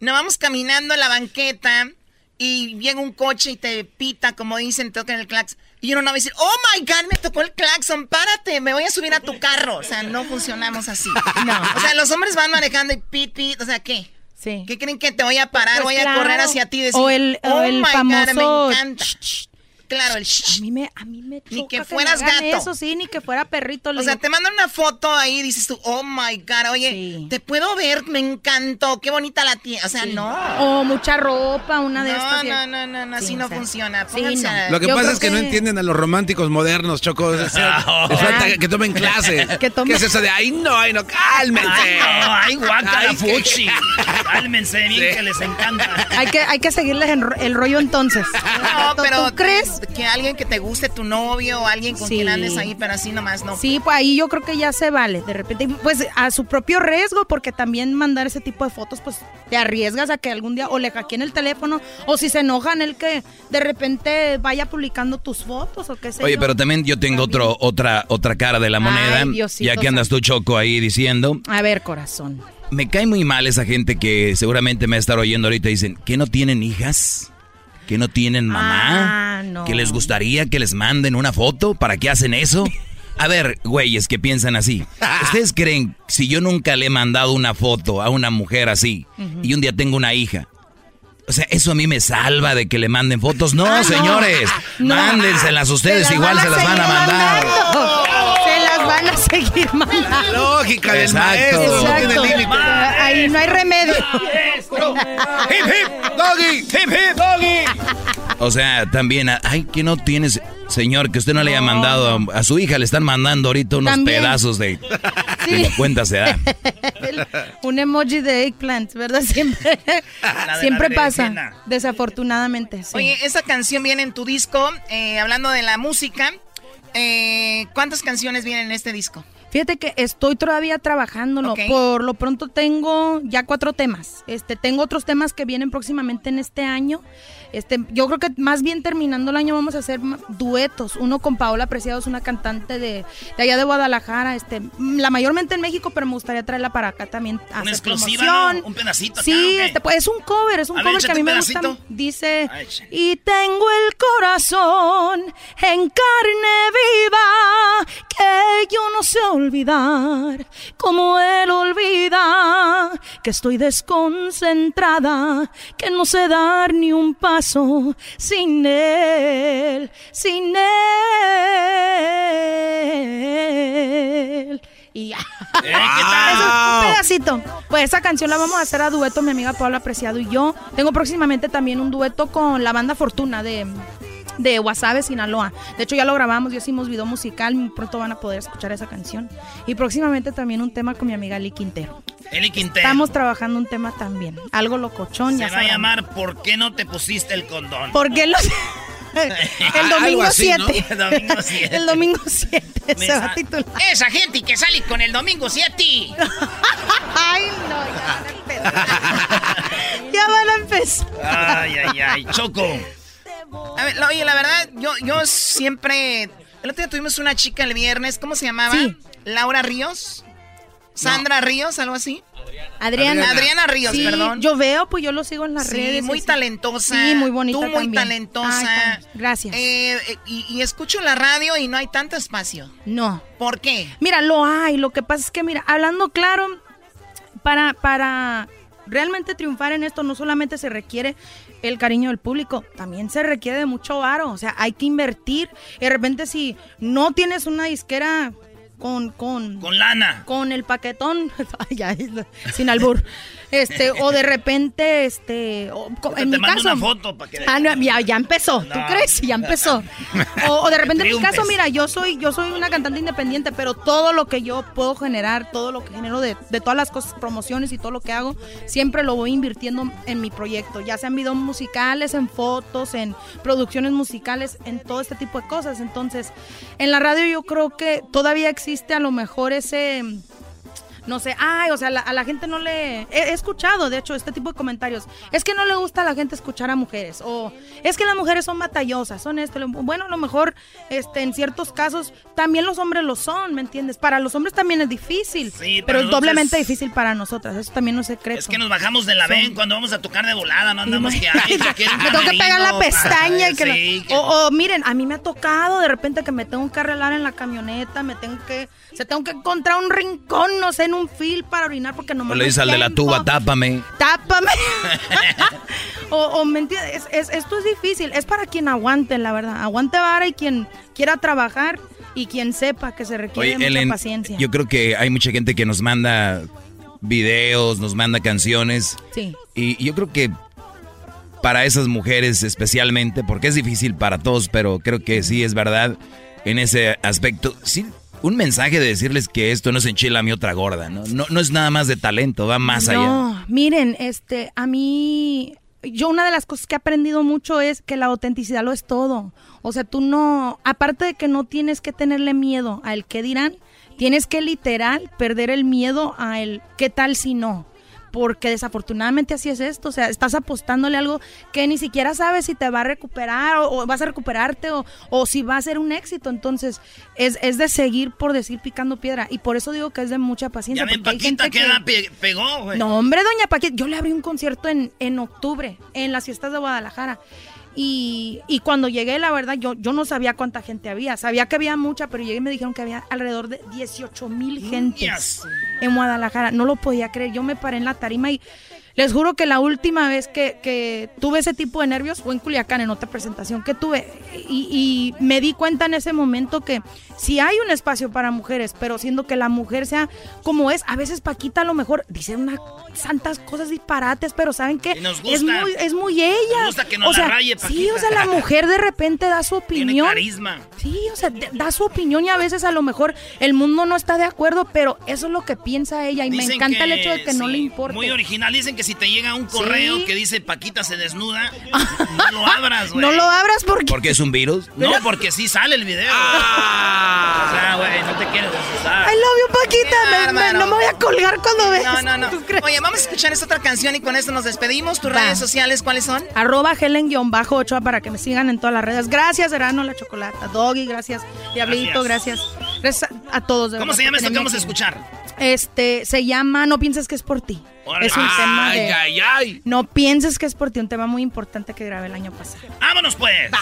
nos vamos caminando en la banqueta y llega un coche y te pita, como dicen, toca el claxon. Y uno no va a decir, oh my God, me tocó el claxon, párate, me voy a subir a tu carro. O sea, no funcionamos así. No. O sea, los hombres van manejando y pit, pit, o sea, ¿qué? Sí. ¿Qué creen que te voy a parar? Pues voy claro. a correr hacia ti y decir, O el- o oh el my God, famoso me encanta. Claro, el A mí me, a mí me Ni choca que me fueras hagan gato. Eso sí, ni que fuera perrito. O sea, te mandan una foto ahí y dices tú, oh my God, oye, Sí. te puedo ver, me encantó, qué bonita la tía. O sea, sí. no. O mucha ropa, una de No, estas. no, no, no, no, así Sí, no o sea, funciona. no. a- Lo que Yo pasa es que, no que- entienden a los románticos modernos, Choco. O sea, les falta que tomen clases. Que tomen- ¿Qué es eso de ay no, ay no, cálmense? Ay, no, ay, que- fuchi. Cálmense bien que les encanta. Hay que, hay que seguirles en ro- el rollo entonces. No, ¿Tú- pero ¿Tú crees? Que alguien que te guste tu novio o alguien con Sí. quien andes ahí, pero así nomás no. Sí, pues ahí yo creo que ya se vale. De repente, pues a su propio riesgo, porque también mandar ese tipo de fotos, pues te arriesgas a que algún día o le hackeen el teléfono, o si se enojan, el que de repente vaya publicando tus fotos o qué sé Oye, yo. pero también yo tengo otro, otra, otra cara de la moneda. Ay, Diosito ya que andas tú, Choco, ahí diciendo. A ver, corazón. Me cae muy mal esa gente que seguramente me va a estar oyendo ahorita y dicen, ¿que no tienen hijas? ¿Que no tienen mamá? Ah, no. ¿Que les gustaría que les manden una foto? ¿Para qué hacen eso? A ver, güeyes que piensan así. ¿Ustedes creen si yo nunca le he mandado una foto a una mujer así y un día tengo una hija? O sea, eso a mí me salva de que le manden fotos. No, Ah, señores, No. mándenselas ustedes, Se igual se las van a mandar. Van a seguir mandando. Lógica del Exacto. maestro, no tiene Exacto. límite. Ahí no hay remedio. ¡Hip, hip! ¡Doggy! ¡Hip, hip! ¡Doggy! O sea, también, ay, que no tienes, señor, que usted no le haya mandado a, a su hija, le están mandando ahorita unos También. pedazos de, Sí. de cuenta se da. Un emoji de eggplant, ¿verdad? Siempre, siempre pasa. Desafortunadamente, sí. Oye, esa canción viene en tu disco. eh, hablando de la música, eh, ¿cuántas canciones vienen en este disco? Fíjate que estoy todavía trabajándolo. Por lo pronto tengo ya cuatro temas. Este, tengo otros temas que vienen próximamente en este año. Este, yo creo que más bien terminando el año vamos a hacer duetos. Uno con Paola Preciado, es una cantante de, de allá de Guadalajara. Este, mm, la mayormente en México, pero me gustaría traerla para acá también. a Una hacer exclusiva, promoción. ¿no? Un pedacito Sí, este, pues, es un cover, es un A ver, cover que a mí me gusta. Dice, y tengo el corazón en carne viva que yo no sé olvidar, como él olvida que estoy desconcentrada, que no sé dar ni un paso sin él, sin él. Y ya. ¿qué tal? Eso es un pedacito. Pues esa canción la vamos a hacer a dueto mi amiga Paula Preciado y yo. Tengo próximamente también un dueto con la banda Fortuna de de Wasabe, Sinaloa. De hecho, ya lo grabamos, ya hicimos video musical, pronto van a poder escuchar esa canción. Y próximamente también un tema con mi amiga Lee Quintero. Eli Quintero. Estamos trabajando un tema también, algo locochón, Se ya va a llamar ¿Por qué no te pusiste el condón? ¿Por qué los...? El domingo así, ¿no? 7. El domingo 7. El domingo 7 se va a titular. Esa gente que sale con el domingo 7. Ay, no, ya van a empezar. ya van a empezar. Ay, ay, ay. Choco. A ver, oye, la verdad, yo, yo siempre. El otro día tuvimos una chica el viernes, ¿cómo se llamaba? Sí. Laura Ríos. Sandra Ríos, algo así. Adriana. Adriana Ríos, Sí, perdón. Yo veo, pues yo lo sigo en las Sí, redes. muy sí, talentosa. Sí, muy bonita Tú muy también. talentosa. Ay, gracias. Eh, eh, y, y escucho la radio y no hay tanto espacio. No. ¿Por qué? Mira, lo hay. Lo que pasa es que, mira, hablando claro, para, para realmente triunfar en esto no solamente se requiere el cariño del público, también se requiere de mucho varo. O sea, hay que invertir. Y de repente si no tienes una disquera con... Con, Con lana. con el paquetón, Ay, sin albur. Este, o de repente, este, o en te mi mando caso. una foto para que Ah, no, ya, ya empezó. ¿Tú No. crees? Ya empezó. O, o de repente en mi caso, mira, yo soy, yo soy una cantante independiente, pero todo lo que yo puedo generar, todo lo que genero de, de todas las cosas, promociones y todo lo que hago, siempre lo voy invirtiendo en mi proyecto, ya sean videos musicales, en fotos, en producciones musicales, en todo este tipo de cosas. Entonces, en la radio yo creo que todavía existe a lo mejor ese no sé, ay, o sea, la- a la gente no le... He, he escuchado, de hecho, este tipo de comentarios. Es que no le gusta a la gente escuchar a mujeres. O es que las mujeres son batallosas, son esto. Bueno, a lo mejor este, en ciertos casos también los hombres lo son, ¿me entiendes? Para los hombres también es difícil. Sí, pero pero es doblemente difícil para nosotras. Eso también no es secreto. Es que nos bajamos de la Son- ven cuando vamos a tocar de volada, no andamos que ay, que me tengo que pegar la pestaña y que- o, o, miren, a mí me ha tocado de repente que me tengo que arreglar en la camioneta, me tengo que, se tengo que encontrar un rincón, no sé, en un fil para orinar porque no O me le dices al de la tuba, tápame. tápame. o, o, me entiendes, Es- es- esto es difícil, es para quien aguante, la verdad, aguante vara y quien quiera trabajar y quien sepa que se requiere Oye, mucha Ellen, paciencia. yo creo que hay mucha gente que nos manda videos, nos manda canciones. Sí. Y yo creo que para esas mujeres especialmente, porque es difícil para todos, pero creo que sí es verdad en ese aspecto. Sí, un mensaje de decirles que esto no es enchila mi otra gorda, ¿no? No, no es nada más de talento, va más allá. No, miren, este, a mí, yo una de las cosas que he aprendido mucho es que la autenticidad lo es todo. O sea, tú no, aparte de que no tienes que tenerle miedo al qué dirán, tienes que literal perder el miedo a el qué tal si no. Porque desafortunadamente así es esto, o sea, estás apostándole algo que ni siquiera sabes si te va a recuperar o, o vas a recuperarte o, o si va a ser un éxito. Entonces, es, es de seguir por decir picando piedra. Y por eso digo que es de mucha paciencia. Ya porque hay Paquita, gente ¿qué que- edad pe- pegó, güey? no, hombre, doña Paquita, yo le abrí un concierto en, en octubre, en las fiestas de Guadalajara. Y, y cuando llegué, la verdad, yo, yo no sabía cuánta gente había. Sabía que había mucha, pero llegué y me dijeron que había alrededor de 18 mil gentes en Guadalajara. No lo podía creer. Yo me paré en la tarima y Les juro que la última vez que, que tuve ese tipo de nervios fue en Culiacán, en otra presentación que tuve. Y, y me di cuenta en ese momento que si hay un espacio para mujeres, pero siendo que la mujer sea como es, a veces Paquita a lo mejor dice unas santas cosas disparates, pero ¿saben qué? Nos Es gusta. muy, es muy ella. Nos gusta que nos o sea, la raye, Sí, Paquita. o sea, la mujer de repente da su Tiene opinión. carisma. Sí, o sea, da su opinión y a veces a lo mejor el mundo no está de acuerdo, pero eso es lo que piensa ella y me encanta el hecho de que no sí, le importe. Muy original. Dicen que si te llega un correo Sí. que dice Paquita se desnuda, no lo abras, güey. No lo abras porque... ¿Porque es un virus? No, porque sí sale el video. O sea, güey, no te quieres asustar. I love you, Paquita. Me- me- no me voy a colgar cuando veas. No, no, no. Oye, vamos a escuchar esta otra canción y con esto nos despedimos. ¿Tus Va. redes sociales cuáles son? Arroba Helen-8 para que me sigan en todas las redes. Gracias, Erano La Chocolata. Doggy, gracias. Diablito, gracias. Gracias a todos. de ¿Cómo se llama esto que vamos a escuchar? Este, se llama No pienses que es por ti. Es un tema de... Ay, ay. No pienses que es por ti, un tema muy importante que grabé el año pasado. ¡Vámonos, pues! No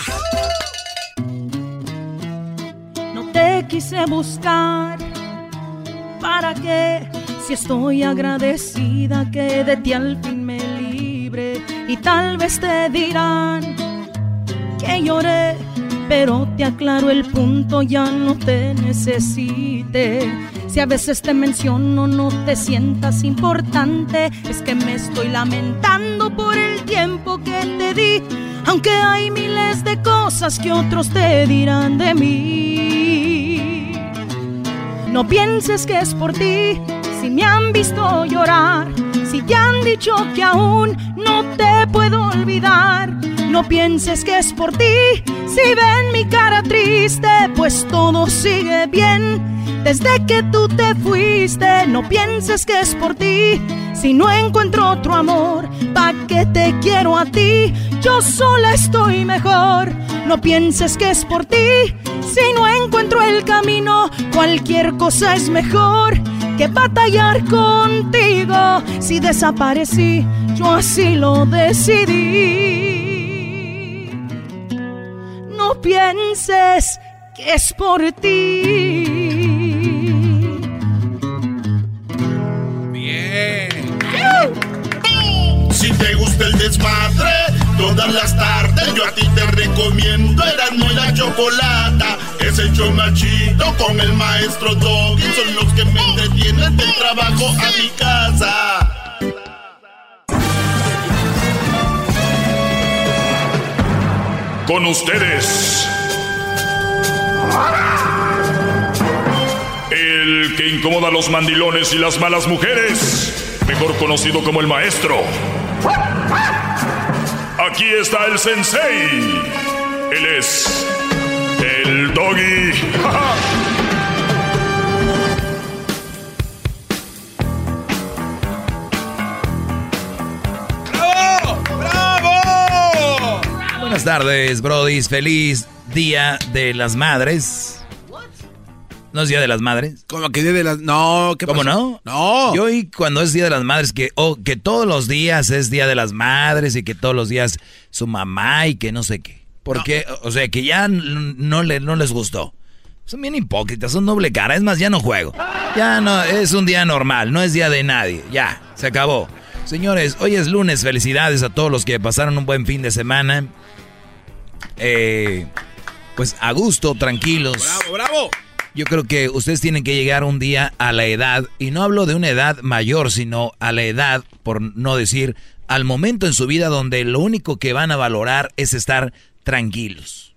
quise buscar. ¿Para qué? Si estoy agradecida que de ti al fin me libre. Y tal vez te dirán que lloré. Pero te aclaro el punto, ya no te necesite. Si a veces te menciono, no te sientas importante. Es que me estoy lamentando por el tiempo que te di. Aunque hay miles de cosas que otros te dirán de mí. No pienses que es por ti, si me han visto llorar, si te han dicho que aún no te puedo olvidar. No pienses que es por ti, si ven mi cara triste, pues todo sigue bien. Desde que tú te fuiste, no pienses que es por ti. Si no encuentro otro amor, ¿pa' qué te quiero a ti? Yo sola estoy mejor. No pienses que es por ti. Si no encuentro el camino, cualquier cosa es mejor que batallar contigo. Si desaparecí, yo así lo decidí. No pienses que es por ti. Si te gusta el desmadre, todas las tardes yo a ti te recomiendo Erasmo y la Chocolata. Es el chido con el maestro Doggy. Son los que me entretienen del trabajo a mi casa. Con ustedes. El que incomoda a los mandilones y las malas mujeres. Mejor conocido como el maestro. Aquí está el sensei. Él es el doggy. ¡Bravo! ¡Bravo! Buenas tardes, brodis. Feliz Día de las Madres. ¿No es Día de las Madres? Como que día de las... No, ¿qué ¿Cómo pasó? no? No. Yo oí cuando es Día de las Madres que, oh, que todos los días es Día de las Madres y que todos los días su mamá y que no sé qué. Porque, o sea, que ya no, le, no les gustó. Son bien hipócritas, son doble cara. Es más, ya no juego. Ya no, es un día normal, no es día de nadie. Ya, se acabó. Señores, hoy es lunes. Felicidades a todos los que pasaron un buen fin de semana. Eh, pues a gusto, tranquilos. ¡Bravo, bravo! Yo creo que ustedes tienen que llegar un día a la edad, y no hablo de una edad mayor, sino a la edad, por no decir, al momento en su vida donde lo único que van a valorar es estar tranquilos.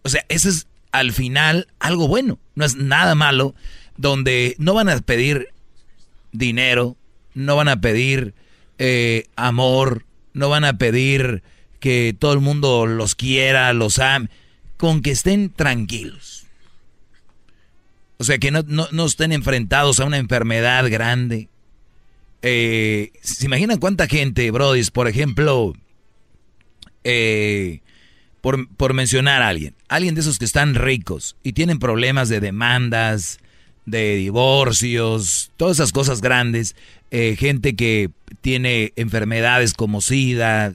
O sea, eso es al final algo bueno, no es nada malo, donde no van a pedir dinero, no van a pedir eh, amor, no van a pedir que todo el mundo los quiera, los ame, con que estén tranquilos. O sea, que no, no- no estén enfrentados a una enfermedad grande. Eh, ¿Se imaginan cuánta gente, Brodis, por ejemplo, eh, por, por mencionar a alguien, alguien de esos que están ricos y tienen problemas de demandas, de divorcios, todas esas cosas grandes, eh, gente que tiene enfermedades como SIDA,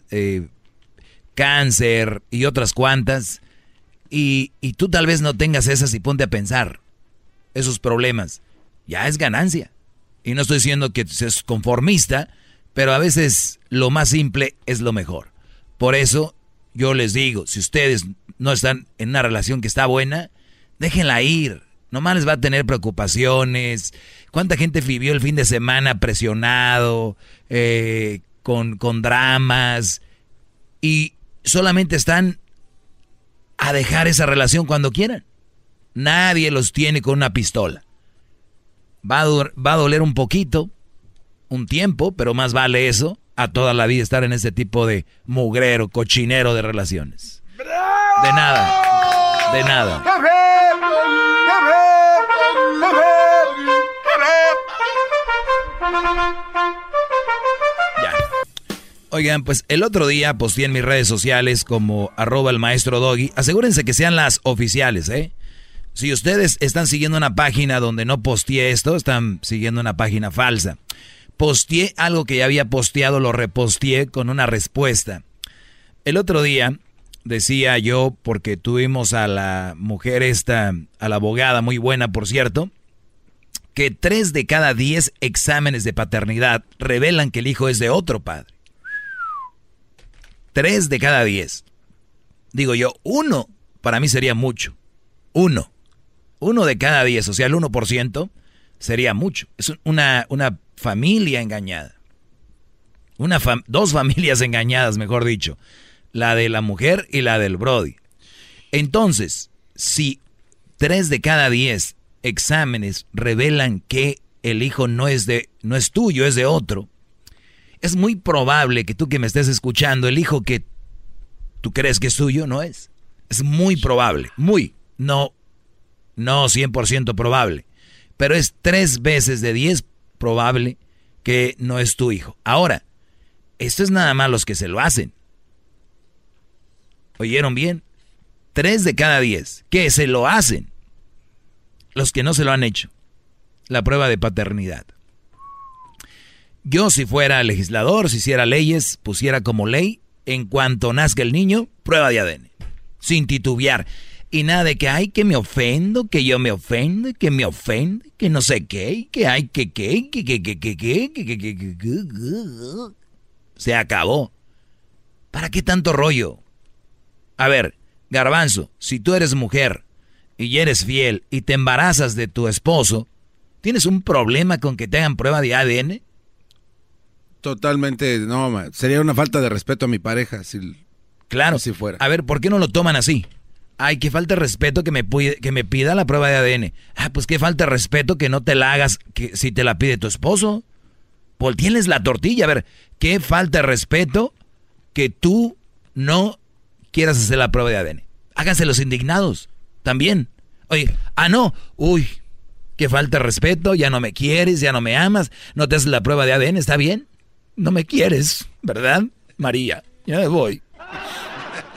cáncer y otras cuantas, y, y tú tal vez no tengas esas y ponte a pensar esos problemas, ya es ganancia. Y no estoy diciendo que seas conformista, Pero a veces lo más simple es lo mejor. Por eso yo les digo, si ustedes no están en una relación que está buena, déjenla ir. Nomás les va a tener preocupaciones. ¿Cuánta gente vivió el fin de semana presionado, eh, con, con dramas? Y solamente están a dejar esa relación cuando quieran. Nadie los tiene con una pistola. Va a, va a doler un poquito, un tiempo, pero más vale eso a toda la vida estar en ese tipo de mugrero, cochinero de relaciones. De nada, de nada. Ya. Oigan, pues el otro día posté en mis redes sociales como arroba el maestro Doggy. Asegúrense que sean las oficiales, ¿eh? Si ustedes están siguiendo una página donde no posteé esto, están siguiendo una página falsa. Posteé algo que ya había posteado, lo reposteé con una respuesta. El otro día decía yo, porque tuvimos a la mujer esta, a la abogada, muy buena por cierto, que tres de cada diez exámenes de paternidad revelan que el hijo es de otro padre. Tres de cada diez. Digo yo, uno para mí sería mucho. Uno. Uno de cada diez, o sea, el 1% sería mucho. Es una, una familia engañada. Una dos familias engañadas, mejor dicho. La de la mujer y la del Brody. Entonces, si tres de cada diez exámenes revelan que el hijo no es de no es tuyo, es de otro, es muy probable que tú que me estés escuchando, el hijo que tú crees que es tuyo no es. Es muy probable, muy, no no 100% probable, pero es tres veces de 10 probable que no es tu hijo. Ahora, esto es nada más los que se lo hacen. ¿Oyeron bien? Tres de cada diez que se lo hacen. Los que no se lo han hecho. La prueba de paternidad. Yo si fuera legislador, si hiciera leyes, pusiera como ley, en cuanto nazca el niño, prueba de ADN. Sin titubear. Y nada de que, ay, que me ofendo, que yo me ofendo, que me ofende, que no sé qué, que hay que, que, que, que, que, que, que, que, que, que, que, que, Se acabó. ¿Para qué tanto rollo? A ver, garbanzo, si tú eres mujer y eres fiel y te embarazas de tu esposo, ¿tienes un problema con que te hagan prueba de ADN? Totalmente, no, sería una falta de respeto a mi pareja si claro. si fuera. A ver, ¿por qué no lo toman así? Ay, qué falta de respeto que me, que me pida la prueba de ADN. Ah, pues qué falta de respeto que no te la hagas que, si te la pide tu esposo. Tienes la tortilla. A ver, qué falta de respeto que tú no quieras hacer la prueba de ADN. Háganse los indignados también. Oye, ah, no, uy, qué falta de respeto, ya no me quieres, ya no me amas, no te haces la prueba de ADN, ¿está bien? No me quieres, ¿verdad, María? Ya me voy.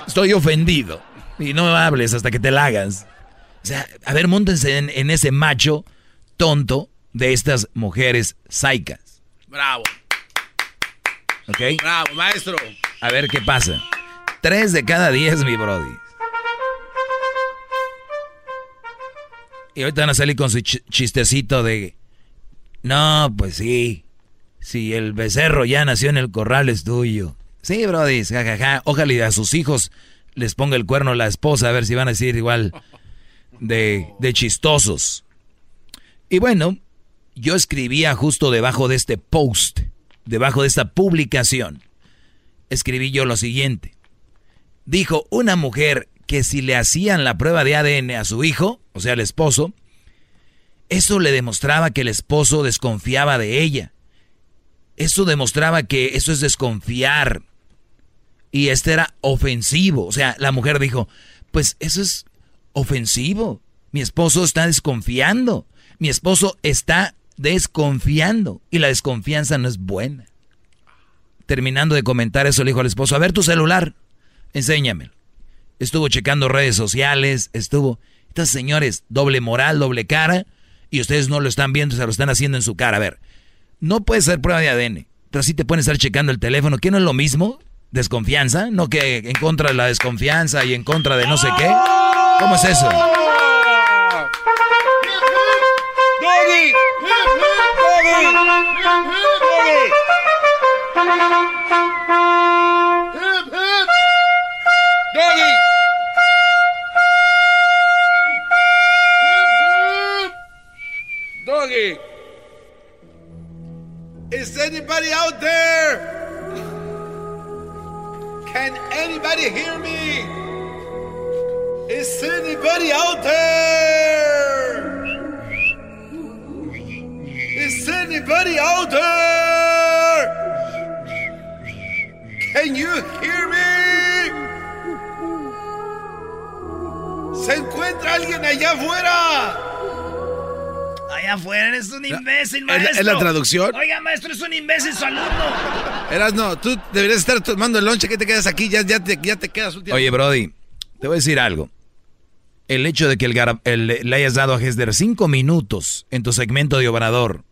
Estoy ofendido. Y no me hables hasta que te la hagas. O sea, a ver, montense en, ese macho tonto de estas mujeres saicas. Bravo. ¿Ok? Bravo, maestro. A ver qué pasa. Tres de cada diez, mi brody. Y ahorita van a salir con su chistecito de... No, pues sí. Si el becerro ya nació en el corral es tuyo. Sí, brody, jajaja. Ojalá a sus hijos les ponga el cuerno a la esposa, a ver si van a decir igual de, de chistosos. Y bueno, yo escribía justo debajo de este post, debajo de esta publicación, escribí yo lo siguiente. Dijo una mujer que si le hacían la prueba de ADN a su hijo, o sea, el esposo, eso le demostraba que el esposo desconfiaba de ella. Eso demostraba que eso es desconfiar y este era ofensivo. O sea, la mujer dijo, pues eso es ofensivo. Mi esposo está desconfiando. Mi esposo está desconfiando. Y la desconfianza no es buena. Terminando de comentar eso, le dijo al esposo, a ver tu celular, enséñamelo. Estuvo checando redes sociales, estuvo... Estas señores, doble moral, doble cara, y ustedes no lo están viendo, se lo están haciendo en su cara. A ver, no puede ser prueba de ADN, pero sí te pueden estar checando el teléfono, ¿qué no es lo mismo? Desconfianza, no que en contra de la desconfianza y en contra de no sé qué. ¿Cómo es eso? Doggy. Is anybody out there? Can anybody hear me? Is anybody out there? Is anybody out there? Can you hear me? ¿Se encuentra alguien allá afuera? Allá afuera, eres un imbécil, ¿es la- maestro. es la traducción? Oiga, maestro, es un imbécil su alumno. Eras no, tú deberías estar tomando el lonche que te quedas aquí, ya, ya, te, ya te quedas último. Oye, Brody, te voy a decir algo. El hecho de que el el- le hayas dado a Hesler cinco minutos en tu segmento de Obrador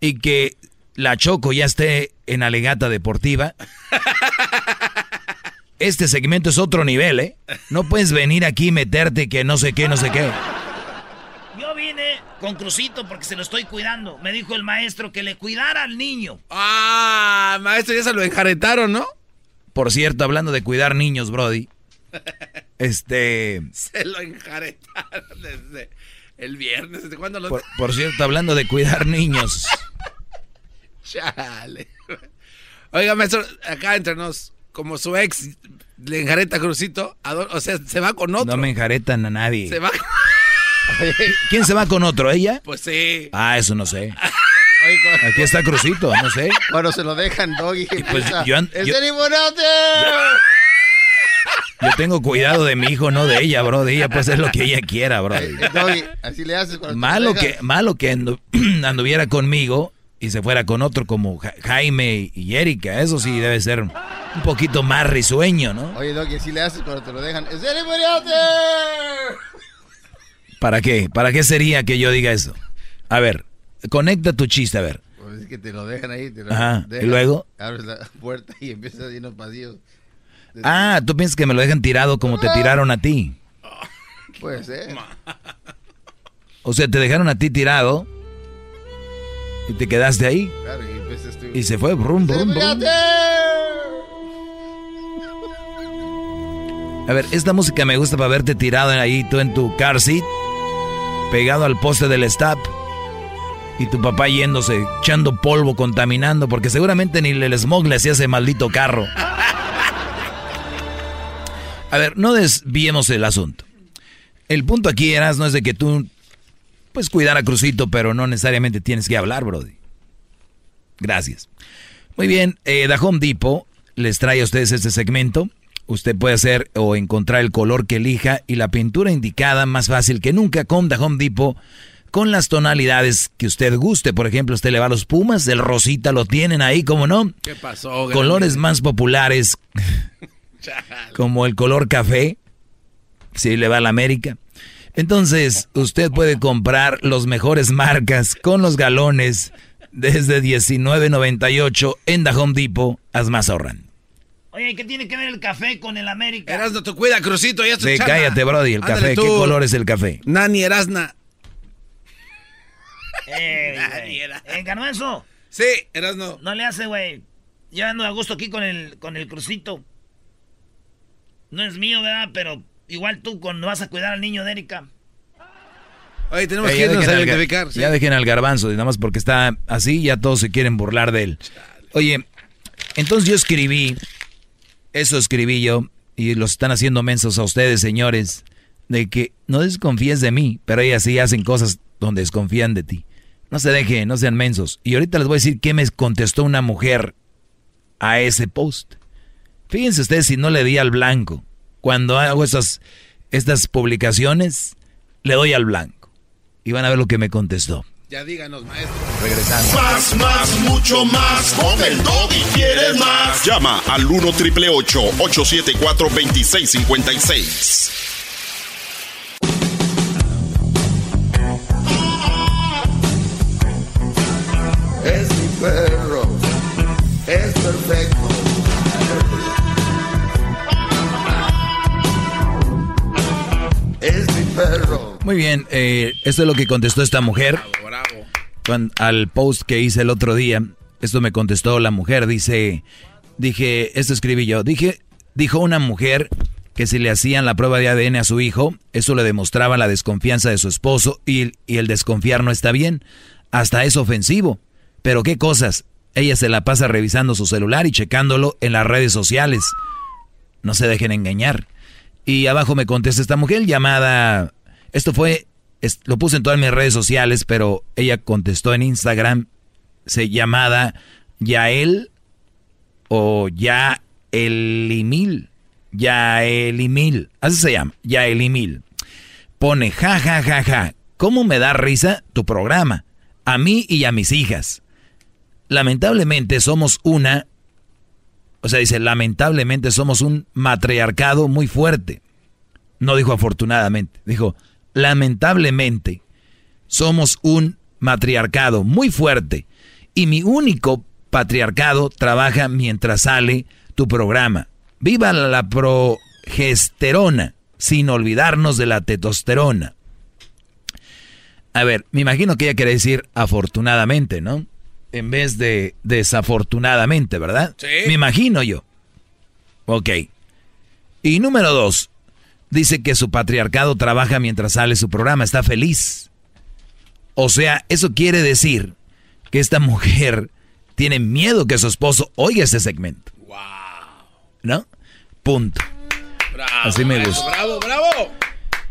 y que la Choco ya esté en alegata deportiva, este segmento es otro nivel, ¿eh? No puedes venir aquí y meterte que no sé qué, no sé qué. Con Crucito porque se lo estoy cuidando. Me dijo el maestro que le cuidara al niño. Ah, maestro, ya se lo enjaretaron, ¿no? Por cierto, hablando de cuidar niños, Brody, este... Se lo enjaretaron desde el viernes. ¿Desde cuándo lo.? Por, por cierto, hablando de cuidar niños. Chale. Oiga, maestro, acá entre nos, como su ex le enjareta a Crucito, ¿a dó- o sea, se va con otro. No me enjaretan a nadie. Se va. ¿Quién se va con otro? ¿Ella? Pues sí. Ah, eso no sé. Aquí está Crucito, no sé. Cuando se lo dejan, Doggy. pues, empieza, yo an- "¿Is yo- anyone out there?" Yo tengo cuidado de mi hijo, no de ella, bro. De ella puede hacer lo que ella quiera, bro. Doggy, así le haces cuando te Malo lo que, dejan. malo que andu- anduviera conmigo y se fuera con otro como Ja- Jaime y Erika. Eso sí debe ser un poquito más risueño, ¿no? Oye, Doggy, así le haces cuando te lo dejan. ¿Is anybody out there? ¿Para qué? ¿Para qué sería que yo diga eso? A ver, conecta tu chiste, a ver. Pues es que te lo dejan ahí. Te lo Ajá, ¿y luego? Abres la puerta y empiezas a los pasillos. Ah, tú piensas que me lo dejan tirado como te tiraron a ti. Puede ser. O sea, te dejaron a ti tirado y te quedaste ahí. Claro, y empiezas tú. Y se fue, brum, brum, "Is anybody brum. out there?" A ver, esta música me gusta para verte tirado ahí, tú en tu car seat, pegado al poste del stop, y tu papá yéndose, echando polvo, contaminando, porque seguramente ni el smog le hacía ese maldito carro. A ver, no desviemos el asunto. El punto aquí, Eras, no es de que tú, pues, cuidar a Crucito, pero no necesariamente tienes que hablar, Brody. Gracias. Muy bien, eh, Home Depot les trae a ustedes este segmento. Usted puede hacer o encontrar el color que elija y la pintura indicada más fácil que nunca con The Home Depot con las tonalidades que usted guste. Por ejemplo, usted le va a los Pumas, el rosita lo tienen ahí, como no. ¿Qué pasó? Colores más populares como el color café, si le va a la América. Entonces, usted puede comprar los mejores marcas con los galones desde 19.98 en The Home Depot. Haz más ahorran. Oye, ¿qué tiene que ver el café con el América? Erasno, te cuida, Crucito, ya Sí, cállate, Brody, el Ándale café. tú. ¿Qué color es el café? Nani Erasna. Eh, güey. Eh, Garbanzo. Sí, Erasno. No le hace, güey. Yo ando a gusto aquí con el, con el crucito. No es mío, ¿verdad? Pero igual tú cuando vas a cuidar al niño de Erika. Oye, tenemos que irnos a identificar. sí. Ya dejen al garbanzo, nada más porque está así, ya todos se quieren burlar de él. Oye, entonces yo escribí, eso escribí yo, y los están haciendo mensos a ustedes, señores, de que no desconfíes de mí, pero ellas sí hacen cosas donde desconfían de ti. No se dejen, no sean mensos. Y ahorita les voy a decir qué me contestó una mujer a ese post. Fíjense ustedes si no le di al blanco. Cuando hago esas, estas publicaciones, le doy al blanco. Y van a ver lo que me contestó. Ya díganos, maestro. Regresando. Más, más, mucho más. Con el y quieres más. Llama al 1 triple 874 2656. Es mi perro, es perfecto. Es mi perro. Muy bien, eh, esto es lo que contestó esta mujer cuan- al post que hice el otro día. Esto me contestó la mujer, dice, dije, esto escribí yo, dije, dijo una mujer que si le hacían la prueba de ADN a su hijo, eso le demostraba la desconfianza de su esposo y, y el desconfiar no está bien, hasta es ofensivo. Pero qué cosas, ella se la pasa revisando su celular y checándolo en las redes sociales. No se dejen engañar. Y abajo me contesta esta mujer llamada, esto fue, lo puse en todas mis redes sociales, pero ella contestó en Instagram, se llamada Yael o Yaelimil. Yaelimil. Así se llama. Yaelimil. Pone ja ja ja ja. ¿Cómo me da risa tu programa? A mí y a mis hijas. Lamentablemente somos una. O sea, dice, lamentablemente somos un matriarcado muy fuerte. No dijo afortunadamente. Dijo, lamentablemente somos un matriarcado muy fuerte. Y mi único patriarcado trabaja mientras sale tu programa. Viva la progesterona, sin olvidarnos de la testosterona. A ver, me imagino que ella quiere decir afortunadamente, ¿no? En vez de desafortunadamente, ¿verdad? Sí. Me imagino yo. Ok. Y número dos, dice que su patriarcado trabaja mientras sale su programa, está feliz. O sea, eso quiere decir que esta mujer tiene miedo que su esposo oiga ese segmento. ¿No? Punto. Así me gusta. Bravo, bravo.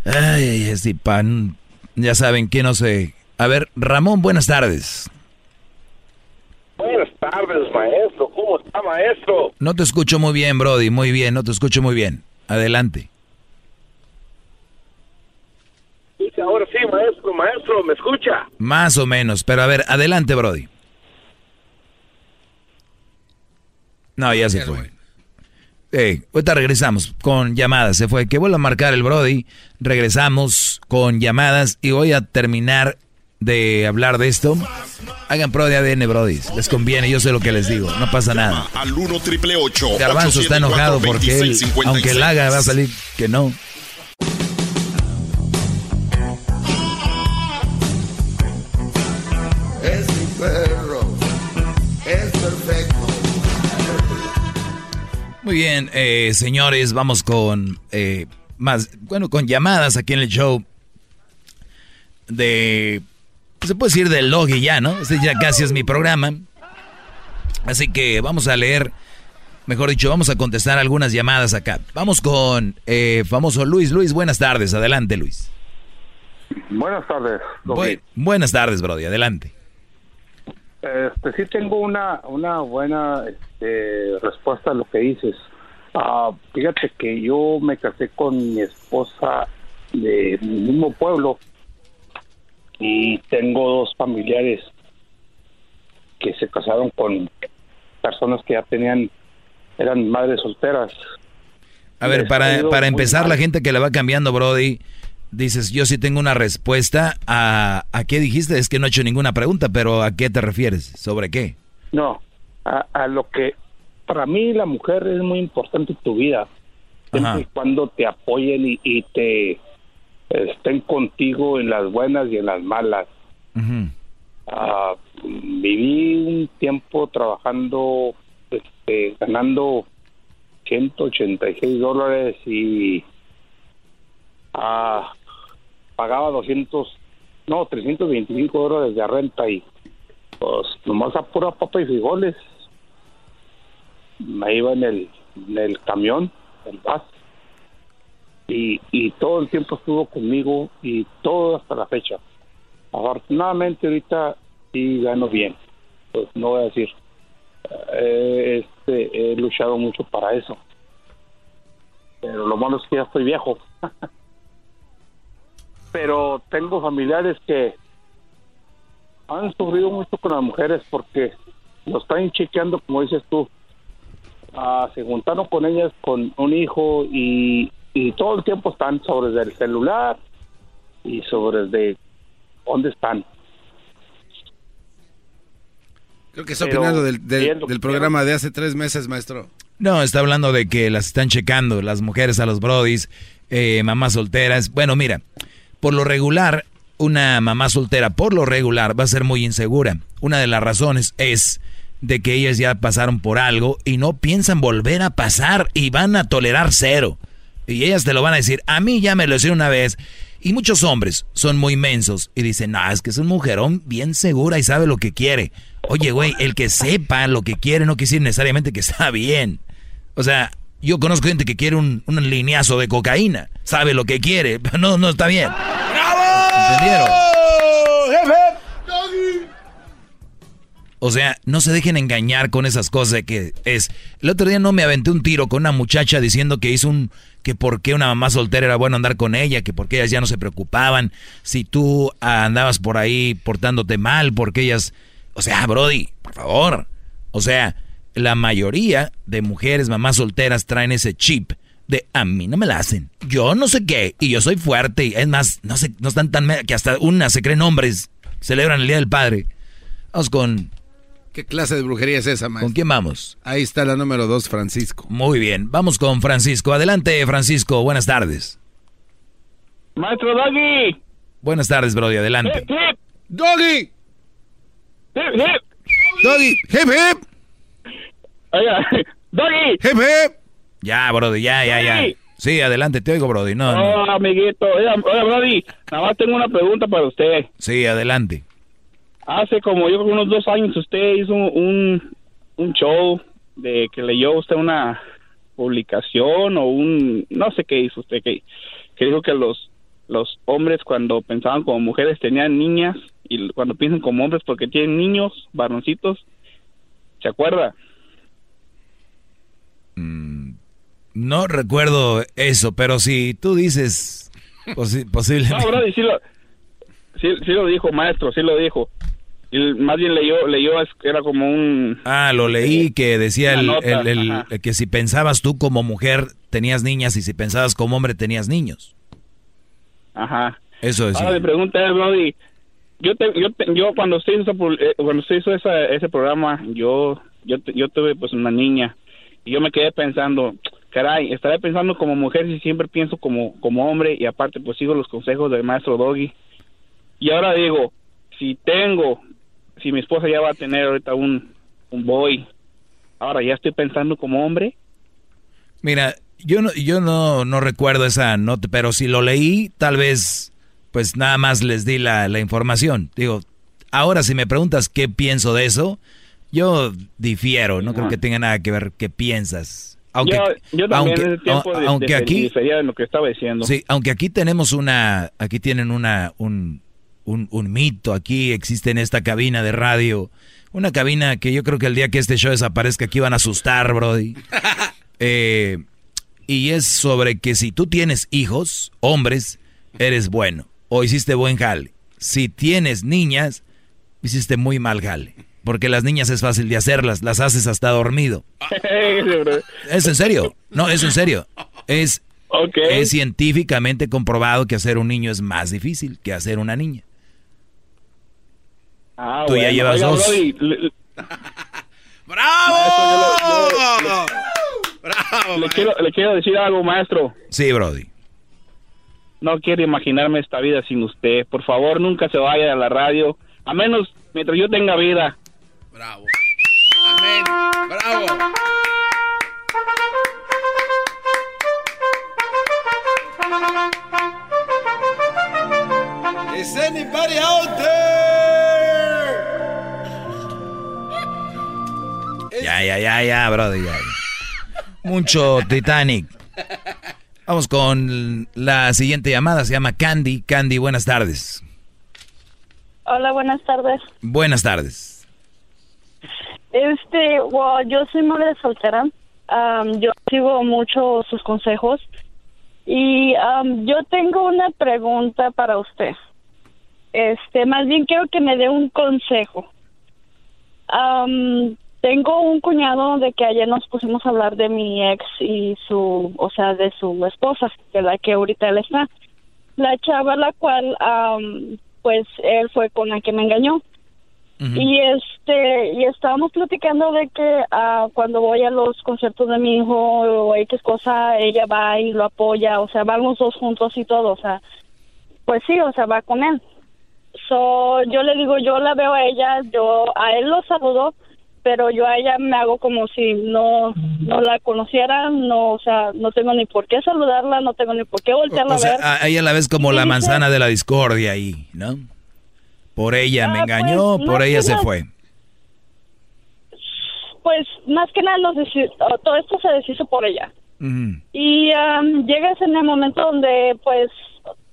Ay, ay, este pan. Ya saben que no sé. A ver, Ramón, buenas tardes. Buenas tardes, maestro. ¿Cómo está, maestro? No te escucho muy bien, Brody. Muy bien, no te escucho muy bien. Adelante. Dice ahora sí, maestro, maestro, ¿me escucha? Más o menos. Pero a ver, adelante, Brody. No, ya se fue. Eh, ahorita regresamos con llamadas. Se fue. Que vuelva a marcar el Brody. Regresamos con llamadas y voy a terminar de hablar de esto. Hagan pro de ADN, Brody. Les conviene, yo sé lo que les digo. No pasa nada. Al 1 triple 8. Garbanzo está enojado porque él, aunque él haga, va a salir que no. Muy bien, eh, señores, vamos con eh, más, bueno, con llamadas aquí en el show de, pues, se puede decir del Logi ya, ¿no? Este ya casi es mi programa. Así que vamos a leer, mejor dicho, vamos a contestar algunas llamadas acá. Vamos con eh, famoso Luis. Luis, buenas tardes. Adelante, Luis. Buenas tardes. Bu- buenas tardes, Brody. Adelante. Este, sí tengo una, una buena este, respuesta a lo que dices. Ah, fíjate que yo me casé con mi esposa de mi mismo pueblo y tengo dos familiares que se casaron con personas que ya tenían, eran madres solteras. A ver, para, para empezar, la gente que le va cambiando, Brody, dices, yo sí tengo una respuesta a... ¿A qué dijiste? Es que no he hecho ninguna pregunta, pero ¿a qué te refieres? ¿Sobre qué? No, a, a lo que para mí la mujer es muy importante en tu vida. Siempre Ajá. y cuando te apoyen y, y te estén contigo en las buenas y en las malas. Ah, viví un tiempo trabajando, este, ganando 186 dólares y ah, pagaba 200, no, 325 dólares de renta y pues nomás a pura papa y frijoles. Me iba en el, en el camión, el bus, y, y todo el tiempo estuvo conmigo y todo hasta la fecha. Afortunadamente ahorita sí gano bien, pues no voy a decir. Eh, este, he luchado mucho para eso. Pero lo malo es que ya estoy viejo. Pero tengo familiares que han sufrido mucho con las mujeres porque lo están chequeando, como dices tú. Ah, se juntaron con ellas con un hijo y, y todo el tiempo están sobre el celular y sobre de dónde están. Creo que está Pero, opinando del, del- del programa de hace tres meses, maestro. No, está hablando de que las están checando las mujeres a los brodis, eh, mamás solteras. Bueno, mira, por lo regular, una mamá soltera, por lo regular, va a ser muy insegura. Una de las razones es de que ellas ya pasaron por algo y no piensan volver a pasar y van a tolerar cero. Y ellas te lo van a decir, a mí ya me lo hicieron una vez. Y muchos hombres son muy mensos y dicen, no, es que es un mujerón bien segura y sabe lo que quiere. Oye, güey, el que sepa lo que quiere no quiere decir necesariamente que está bien. O sea, yo conozco gente que quiere un, un lineazo de cocaína, sabe lo que quiere, pero no, no está bien. ¡Bravo! ¿Entendieron? O sea, no se dejen engañar con esas cosas que es. El otro día no me aventé un tiro con una muchacha diciendo que hizo un. que por qué una mamá soltera era bueno andar con ella, que porque ellas ya no se preocupaban. Si tú andabas por ahí portándote mal, porque ellas. O sea, Brody, por favor. O sea, la mayoría de mujeres, mamás solteras, traen ese chip de a mí no me la hacen. Yo no sé qué, y yo soy fuerte, y es más, no sé, no están tan que hasta una se creen hombres, celebran el Día del Padre. Vamos con ¿Qué clase de brujería es esa, maestro? ¿Con quién vamos? Ahí está la número dos, Francisco. Muy bien, vamos con Francisco. Adelante, Francisco, buenas tardes. Maestro Doggy. Buenas tardes, Brody, adelante. Hip, hip. Doggy. Hip, hip. Doggy, hip, hip. Oiga, Doggy. Hip, hip. Ya, Brody, ya, ya, ya. Sí, adelante, te oigo, Brody. No, Oh, no. amiguito. Oiga, oiga, Brody, nada más tengo una pregunta para usted. Sí, adelante. Hace como yo creo unos dos años usted hizo un, un show de que leyó usted una publicación o un no sé qué hizo usted que, que dijo que los los hombres cuando pensaban como mujeres tenían niñas y cuando piensan como hombres porque tienen niños varoncitos ¿se acuerda? No recuerdo eso, pero si tú dices posi- posiblemente. No, Brody, sí lo, sí, sí lo dijo, maestro, sí lo dijo. Y más bien leyó, leyó, era como un... Ah, lo leí que decía el, Una nota, el- el- ajá. que si pensabas tú como mujer tenías niñas y si pensabas como hombre tenías niños. Ajá. Eso es. Ahora mi pregunta es, Brody, yo, te, yo, te- yo cuando usted hizo, eh, cuando usted hizo esa- ese programa, yo, yo, yo tuve pues una niña y yo me quedé pensando, caray, estaré pensando como mujer si siempre pienso como, como hombre y aparte pues sigo los consejos del maestro Doggy. Y ahora digo, si tengo, si mi esposa ya va a tener ahorita un, un boy, ahora ya estoy pensando como hombre. Mira, yo no, yo no, no recuerdo esa nota, pero si lo leí, tal vez, pues nada más les di la, la información. Digo, ahora si me preguntas qué pienso de eso, yo difiero, no creo que tenga nada que ver qué piensas. Aunque, yo, yo también aunque, en ese tiempo de- aunque de- aquí, de lo que estaba diciendo. sí, aunque aquí tenemos una, aquí tienen una, un, un, un mito, aquí existe en esta cabina de radio, una cabina que yo creo que el día que este show desaparezca aquí van a asustar, Brody. Eh, y es sobre que si tú tienes hijos, hombres, eres bueno o hiciste buen jale. Si tienes niñas, hiciste muy mal jale. Porque las niñas es fácil de hacerlas, las haces hasta dormido. ¿Es en serio? No, es en serio. Es, es científicamente comprobado que hacer un niño es más difícil que hacer una niña. Ah, Tú ya llevas Oiga, dos. Brody, le- le- ¡Bravo! Le, quiero, le quiero decir algo, maestro. Sí, Brody. No quiero imaginarme esta vida sin usted. Por favor, nunca se vaya a la radio. A menos mientras yo tenga vida. Bravo. Amén. Bravo. Is anybody out there? Ya, ya, ya, ya, ya. Mucho Titanic. Vamos con la siguiente llamada. Se llama Candy. Candy, buenas tardes. Hola, buenas tardes. Buenas tardes. Este, wow, yo soy madre soltera. Am, yo sigo mucho sus consejos. Y am, yo tengo una pregunta para usted. Este, más bien quiero que me dé un consejo. Am, tengo un cuñado de que ayer nos pusimos a hablar de mi ex y su, o sea, de su esposa, de la que ahorita él está. La chava la cual, pues, él fue con la que me engañó. Y este, y estábamos platicando de que ah, cuando voy a los conciertos de mi hijo o X cosa, ella va y lo apoya, o sea, van los dos juntos y todo, o sea, pues sí, o sea, va con él. So, yo le digo, yo la veo a ella, yo a él lo saludo pero yo a ella me hago como si no no la conociera, no, o sea, no tengo ni por qué saludarla, no tengo ni por qué voltearla O a ver. a ella la ves como la dice- manzana de la discordia ahí, ¿no? Por ella me Ah, engañó, pues, por más ella se nada- fue. Pues más que nada nos todo esto se deshizo por ella. Y am, llegas en el momento donde pues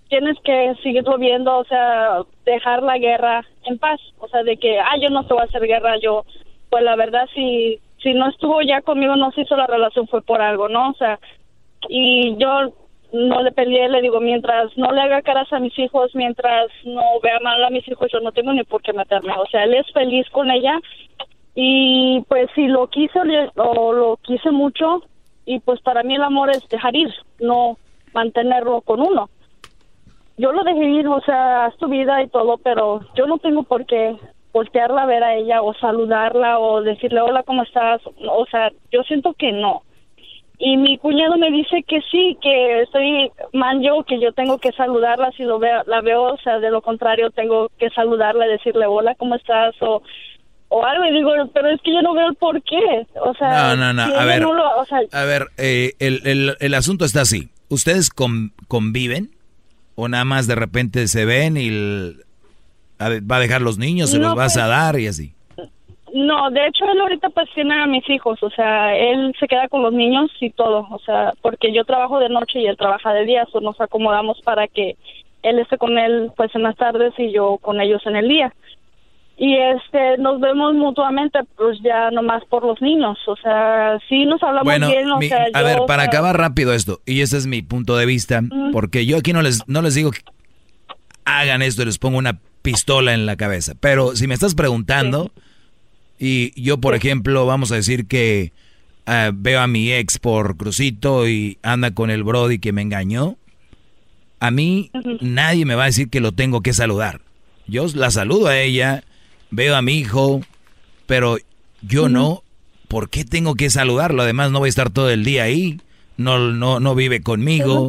tienes que seguirlo viendo, o sea, dejar la guerra en paz, o sea, de que, ah, yo no te voy a hacer guerra, yo, pues la verdad, si, si no estuvo ya conmigo, no se hizo la relación, fue por algo, ¿no? O sea, y yo no le peleé, le digo, mientras no le haga caras a mis hijos, mientras no vea mal a mis hijos, yo no tengo ni por qué meterme, o sea, él es feliz con ella y pues si lo quise o lo quise mucho y pues para mí el amor es dejar ir, no mantenerlo con uno. Yo lo dejé ir, o sea, es tu vida y todo, pero yo no tengo por qué voltearla a ver a ella o saludarla o decirle hola, ¿cómo estás? O sea, yo siento que no. Y mi cuñado me dice que sí, que estoy mal yo, que yo tengo que saludarla si lo veo, la veo, o sea, de lo contrario tengo que saludarla, decirle hola, ¿cómo estás? O, o algo, y digo, pero es que yo no veo el por qué. O sea, No, no, a ver. no lo- o sea, A ver, eh, el, el- el asunto está así. ¿Ustedes con- conviven? ¿O nada más de repente se ven y el- a ver, va a dejar los niños, se No, los vas pues- a dar y así? No, de hecho él ahorita pues tiene a mis hijos, o sea, él se queda con los niños y todo, o sea, porque yo trabajo de noche y él trabaja de día, o nos acomodamos para que él esté con él pues en las tardes y yo con ellos en el día. Y este, nos vemos mutuamente pues ya nomás por los niños, o sea, sí nos hablamos Bueno, bien, o mi- sea, a yo, ver, o para sea, acabar rápido esto, y ese es mi punto de vista, porque yo aquí no les, no les digo que hagan esto y les pongo una pistola en la cabeza, pero si me estás preguntando, y yo, por ejemplo, vamos a decir que ah, veo a mi ex por crucito y anda con el Brody que me engañó, a mí nadie me va a decir que lo tengo que saludar. Yo la saludo a ella, veo a mi hijo, pero yo no. ¿Por qué tengo que saludarlo? Además, no voy a estar todo el día ahí. No, no, no vive conmigo.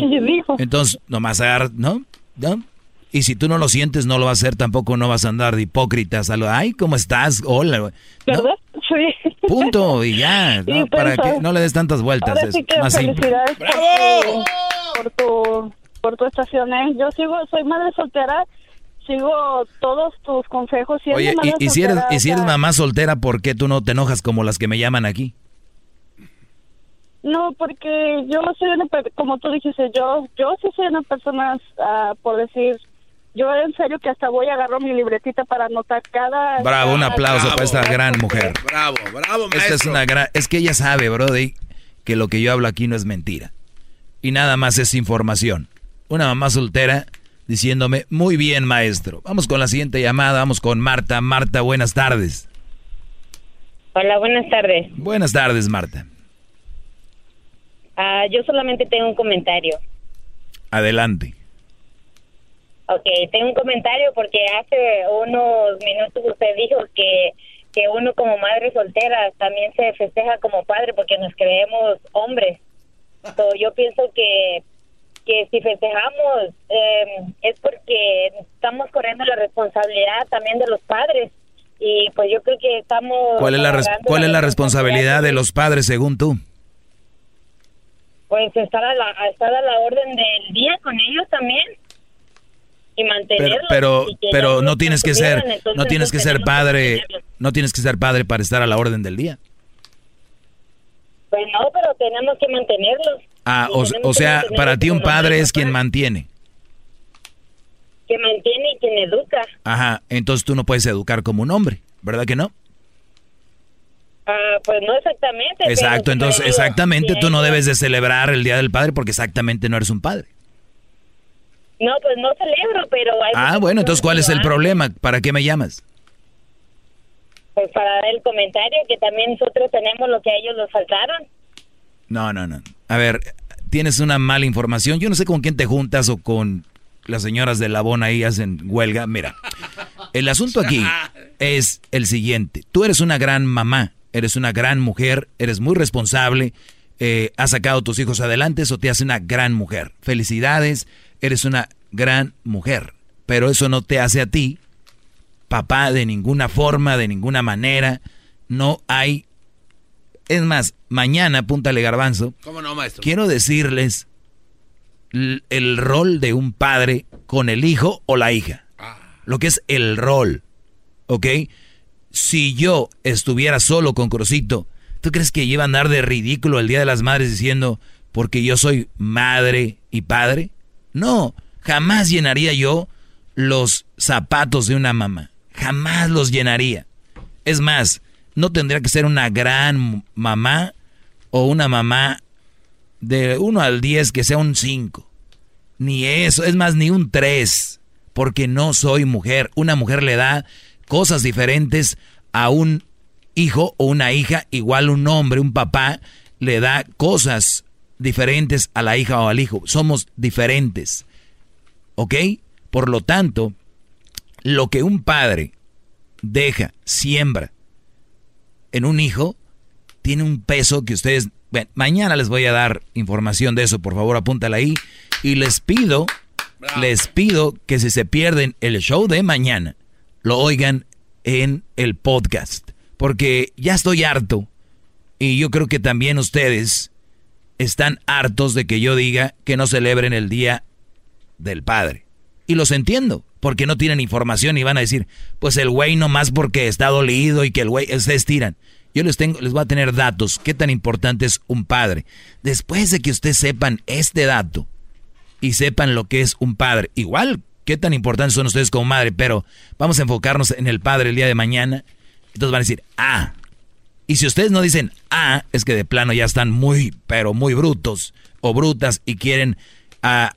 Entonces, nomás agarra, ¿no? ¿no? Y si tú no lo sientes, no lo vas a hacer tampoco, no vas a andar de hipócrita. Saludar, ay, ¿cómo estás? Hola. ¿no? ¿verdad? Sí. Punto, y ya. ¿no? Sí, Para que no le des tantas vueltas. Ahora es sí que más simple. felicidades por tu, por tu por tu estación, ¿eh? Yo sigo, soy madre soltera, sigo todos tus consejos. siendo Oye, y, y si eres, y si eres mamá soltera, ¿por qué tú no te enojas como las que me llaman aquí? No, porque yo soy una, como tú dijiste, yo yo sí soy una persona, ah, por decir, yo en serio que hasta voy a agarrar mi libretita para anotar cada... Bravo, un aplauso para esta gran mujer. Bravo, bravo, maestro. Esta es una gran, es que ella sabe, Brody, que lo que yo hablo aquí no es mentira. Y nada más es información. Una mamá soltera diciéndome, muy bien, maestro. Vamos con la siguiente llamada, vamos con Marta. Marta, buenas tardes. Hola, buenas tardes. Buenas tardes, Marta. Ah, yo solamente tengo un comentario. Adelante. Ok, tengo un comentario porque hace unos minutos usted dijo que, que uno como madre soltera también se festeja como padre porque nos creemos hombres. So, yo pienso que, que si festejamos eh, es porque estamos corriendo la responsabilidad también de los padres. Y pues yo creo que estamos... ¿Cuál es la, res- cuál es la responsabilidad de los padres según tú? Pues estar a, la, estar a la orden del día con ellos también. Y Pero, mantenerlos. pero, no tienes que ser, no tienes que ser padre, no tienes que ser padre para estar a la orden del día. Pues no, pero tenemos que mantenerlos. Ah, o, o sea, para ti un padre es quien mantiene. Que mantiene y quien educa. Ajá, entonces tú no puedes educar como un hombre, ¿verdad que no? Ah, pues no exactamente. Exacto, entonces exactamente tú no debes de celebrar el Día del Padre porque exactamente no eres un padre. No, pues no celebro, pero hay Ah, bueno, entonces ¿cuál es el problema? ¿Para qué me llamas? Pues para dar el comentario que también nosotros tenemos lo que a ellos nos faltaron. No, no, no. A ver, tienes una mala información. Yo no sé con quién te juntas o con las señoras de Labón ahí hacen huelga. Mira, el asunto aquí es el siguiente. Tú eres una gran mamá, eres una gran mujer, eres muy responsable, eh, has sacado a tus hijos adelante, eso te hace una gran mujer. Felicidades, eres una gran mujer. Pero eso no te hace a ti papá de ninguna forma, de ninguna manera. no hay... Es más, mañana, apúntale garbanzo. ¿Cómo no, maestro? Quiero decirles el rol de un padre con el hijo o la hija. Lo que es el rol. ¿Ok? Si yo estuviera solo con Crucito, ¿tú crees que iba a andar de ridículo el Día de las Madres diciendo, porque yo soy madre y padre? No, jamás llenaría yo los zapatos de una mamá. Jamás los llenaría. Es más, no tendría que ser una gran mamá o una mamá de 1 al 10 que sea un 5. Ni eso, es más, ni un 3. Porque no soy mujer. Una mujer le da cosas diferentes a un hijo o una hija, igual un hombre, un papá, le da cosas diferentes a la hija o al hijo. Somos diferentes. ¿Ok? Por lo tanto, lo que un padre deja, siembra en un hijo, tiene un peso que ustedes... Bueno, mañana les voy a dar información de eso, por favor apúntala ahí. Y les pido, les pido que si se pierden el show de mañana, lo oigan en el podcast. Porque ya estoy harto. Y yo creo que también ustedes están hartos de que yo diga que no celebren el Día del Padre. Y los entiendo, porque no tienen información y van a decir, pues el güey nomás porque está dolido y que el güey, se estiran. Yo les, tengo, les voy a tener datos, qué tan importante es un padre. Después de que ustedes sepan este dato y sepan lo que es un padre, igual qué tan importantes son ustedes como madre, pero vamos a enfocarnos en el padre el día de mañana. Entonces van a decir, ah, y si ustedes no dicen, ah, es que de plano ya están muy, pero muy brutos o brutas y quieren ah,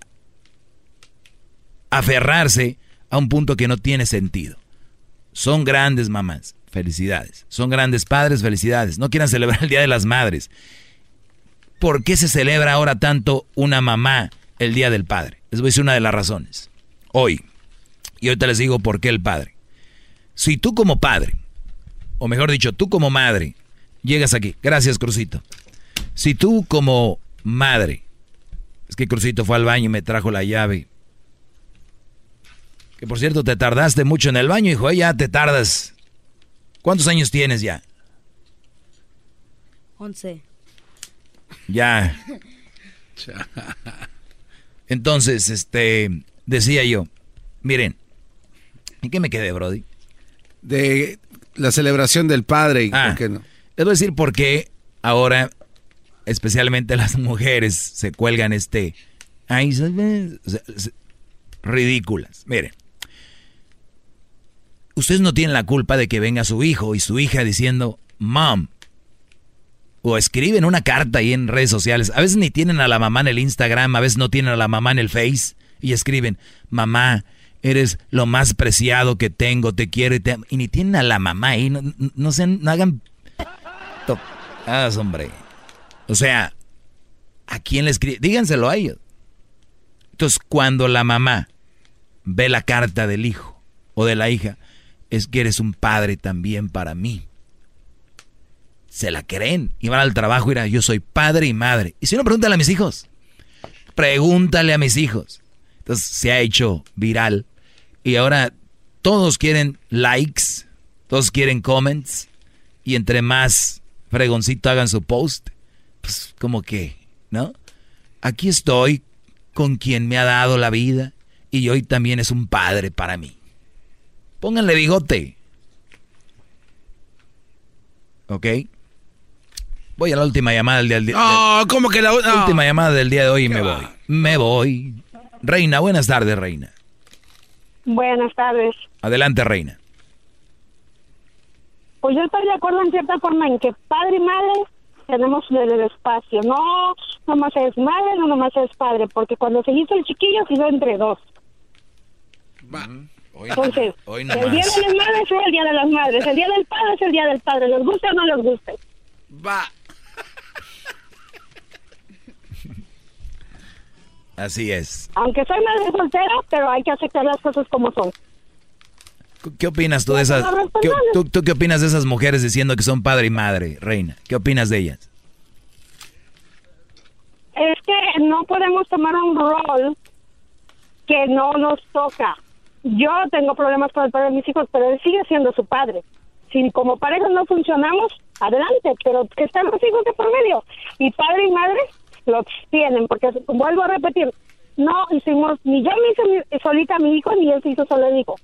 aferrarse a un punto que no tiene sentido. Son grandes mamás, felicidades. Son grandes padres, felicidades. No quieran celebrar el Día de las Madres. ¿Por qué se celebra ahora tanto una mamá el Día del Padre? Les voy a decir una de las razones. Hoy. Y ahorita les digo por qué el padre. Si tú como padre, o mejor dicho, tú como madre, llegas aquí. Gracias, Crucito. Si tú como madre, es que Crucito fue al baño y me trajo la llave. Que por cierto, te tardaste mucho en el baño, hijo. ¿eh? Ya te tardas. ¿Cuántos años tienes ya? Once. Ya. Entonces, este, decía yo, miren, ¿en qué me quedé, Brody? De la celebración del padre. y Ah, ¿por qué no? Les voy a decir por qué ahora, especialmente las mujeres, se cuelgan este... Ay, ridículas. Miren, ustedes no tienen la culpa de que venga su hijo y su hija diciendo, mom, o escriben una carta ahí en redes sociales. A veces ni tienen a la mamá en el Instagram, a veces no tienen a la mamá en el Face y escriben, mamá, eres lo más preciado que tengo, te quiero y te amo". Y ni tienen a la mamá ahí, no, no sean- no hagan... Ah, hombre. O sea, ¿a quién le escribe? Díganselo a ellos. Entonces, cuando la mamá ve la carta del hijo o de la hija, es que eres un padre también para mí se la creen y van al trabajo y dirán, yo soy padre y madre. Y si no, pregúntale a mis hijos. Pregúntale a mis hijos. Entonces se ha hecho viral y ahora todos quieren likes, todos quieren comments y entre más fregoncito hagan su post, pues como que, ¿no? Aquí estoy con quien me ha dado la vida y hoy también es un padre para mí. Pónganle bigote. ¿Ok? Voy a la última llamada del día del día. No, ¿cómo que la última llamada del día de hoy y me voy. Me voy. Reina, buenas tardes, Reina. Buenas tardes. Adelante, Reina. Pues yo estoy de acuerdo en cierta forma en que padre y madre tenemos el, el espacio. No nomás es madre, no nomás es padre, porque cuando se hizo el chiquillo se hizo entre dos. Entonces, hoy el día de las madres es el día de las madres, el día del padre es el día del padre, les guste o no les guste. Va. Así es. Aunque soy madre soltera, pero hay que aceptar las cosas como son. ¿Qué opinas tú de esas? ¿qué, tú, tú qué opinas de esas mujeres diciendo que son padre y madre, Reina? ¿Qué opinas de ellas? Es que no podemos tomar un rol que no nos toca. Yo tengo problemas con el padre de mis hijos, pero él sigue siendo su padre. si como pareja no funcionamos, adelante, pero que están los hijos de por medio. Y padre y madre los tienen, porque vuelvo a repetir, no hicimos, ni yo me hice solita a mi hijo, ni él se hizo solo el hijo.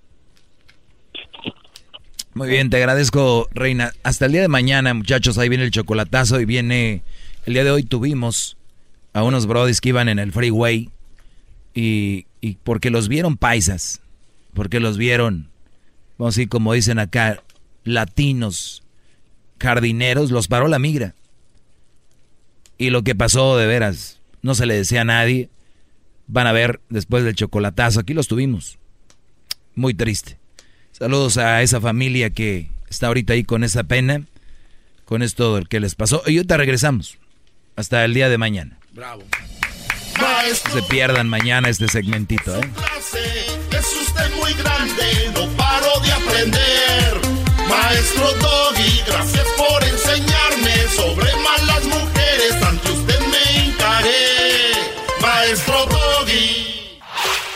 Muy bien, te agradezco, Reina. Hasta el día de mañana, muchachos, ahí viene el chocolatazo y viene... El día de hoy tuvimos a unos brodis que iban en el freeway y, y porque los vieron paisas, porque los vieron, vamos a decir, como dicen acá, latinos, jardineros, los paró la migra. Y lo que pasó de veras, no se le decía a nadie. Van a ver después del chocolatazo, aquí los tuvimos. Muy triste. Saludos a esa familia que está ahorita ahí con esa pena, con esto que les pasó. Y ahorita regresamos. Hasta el día de mañana. Bravo. No Maestro, se pierdan mañana este segmentito, ¿eh? es usted muy grande, no paro de aprender. Maestro Doggy, gracias por enseñarme sobre malas mujeres. Ante usted me hincaré. Maestro Doggy.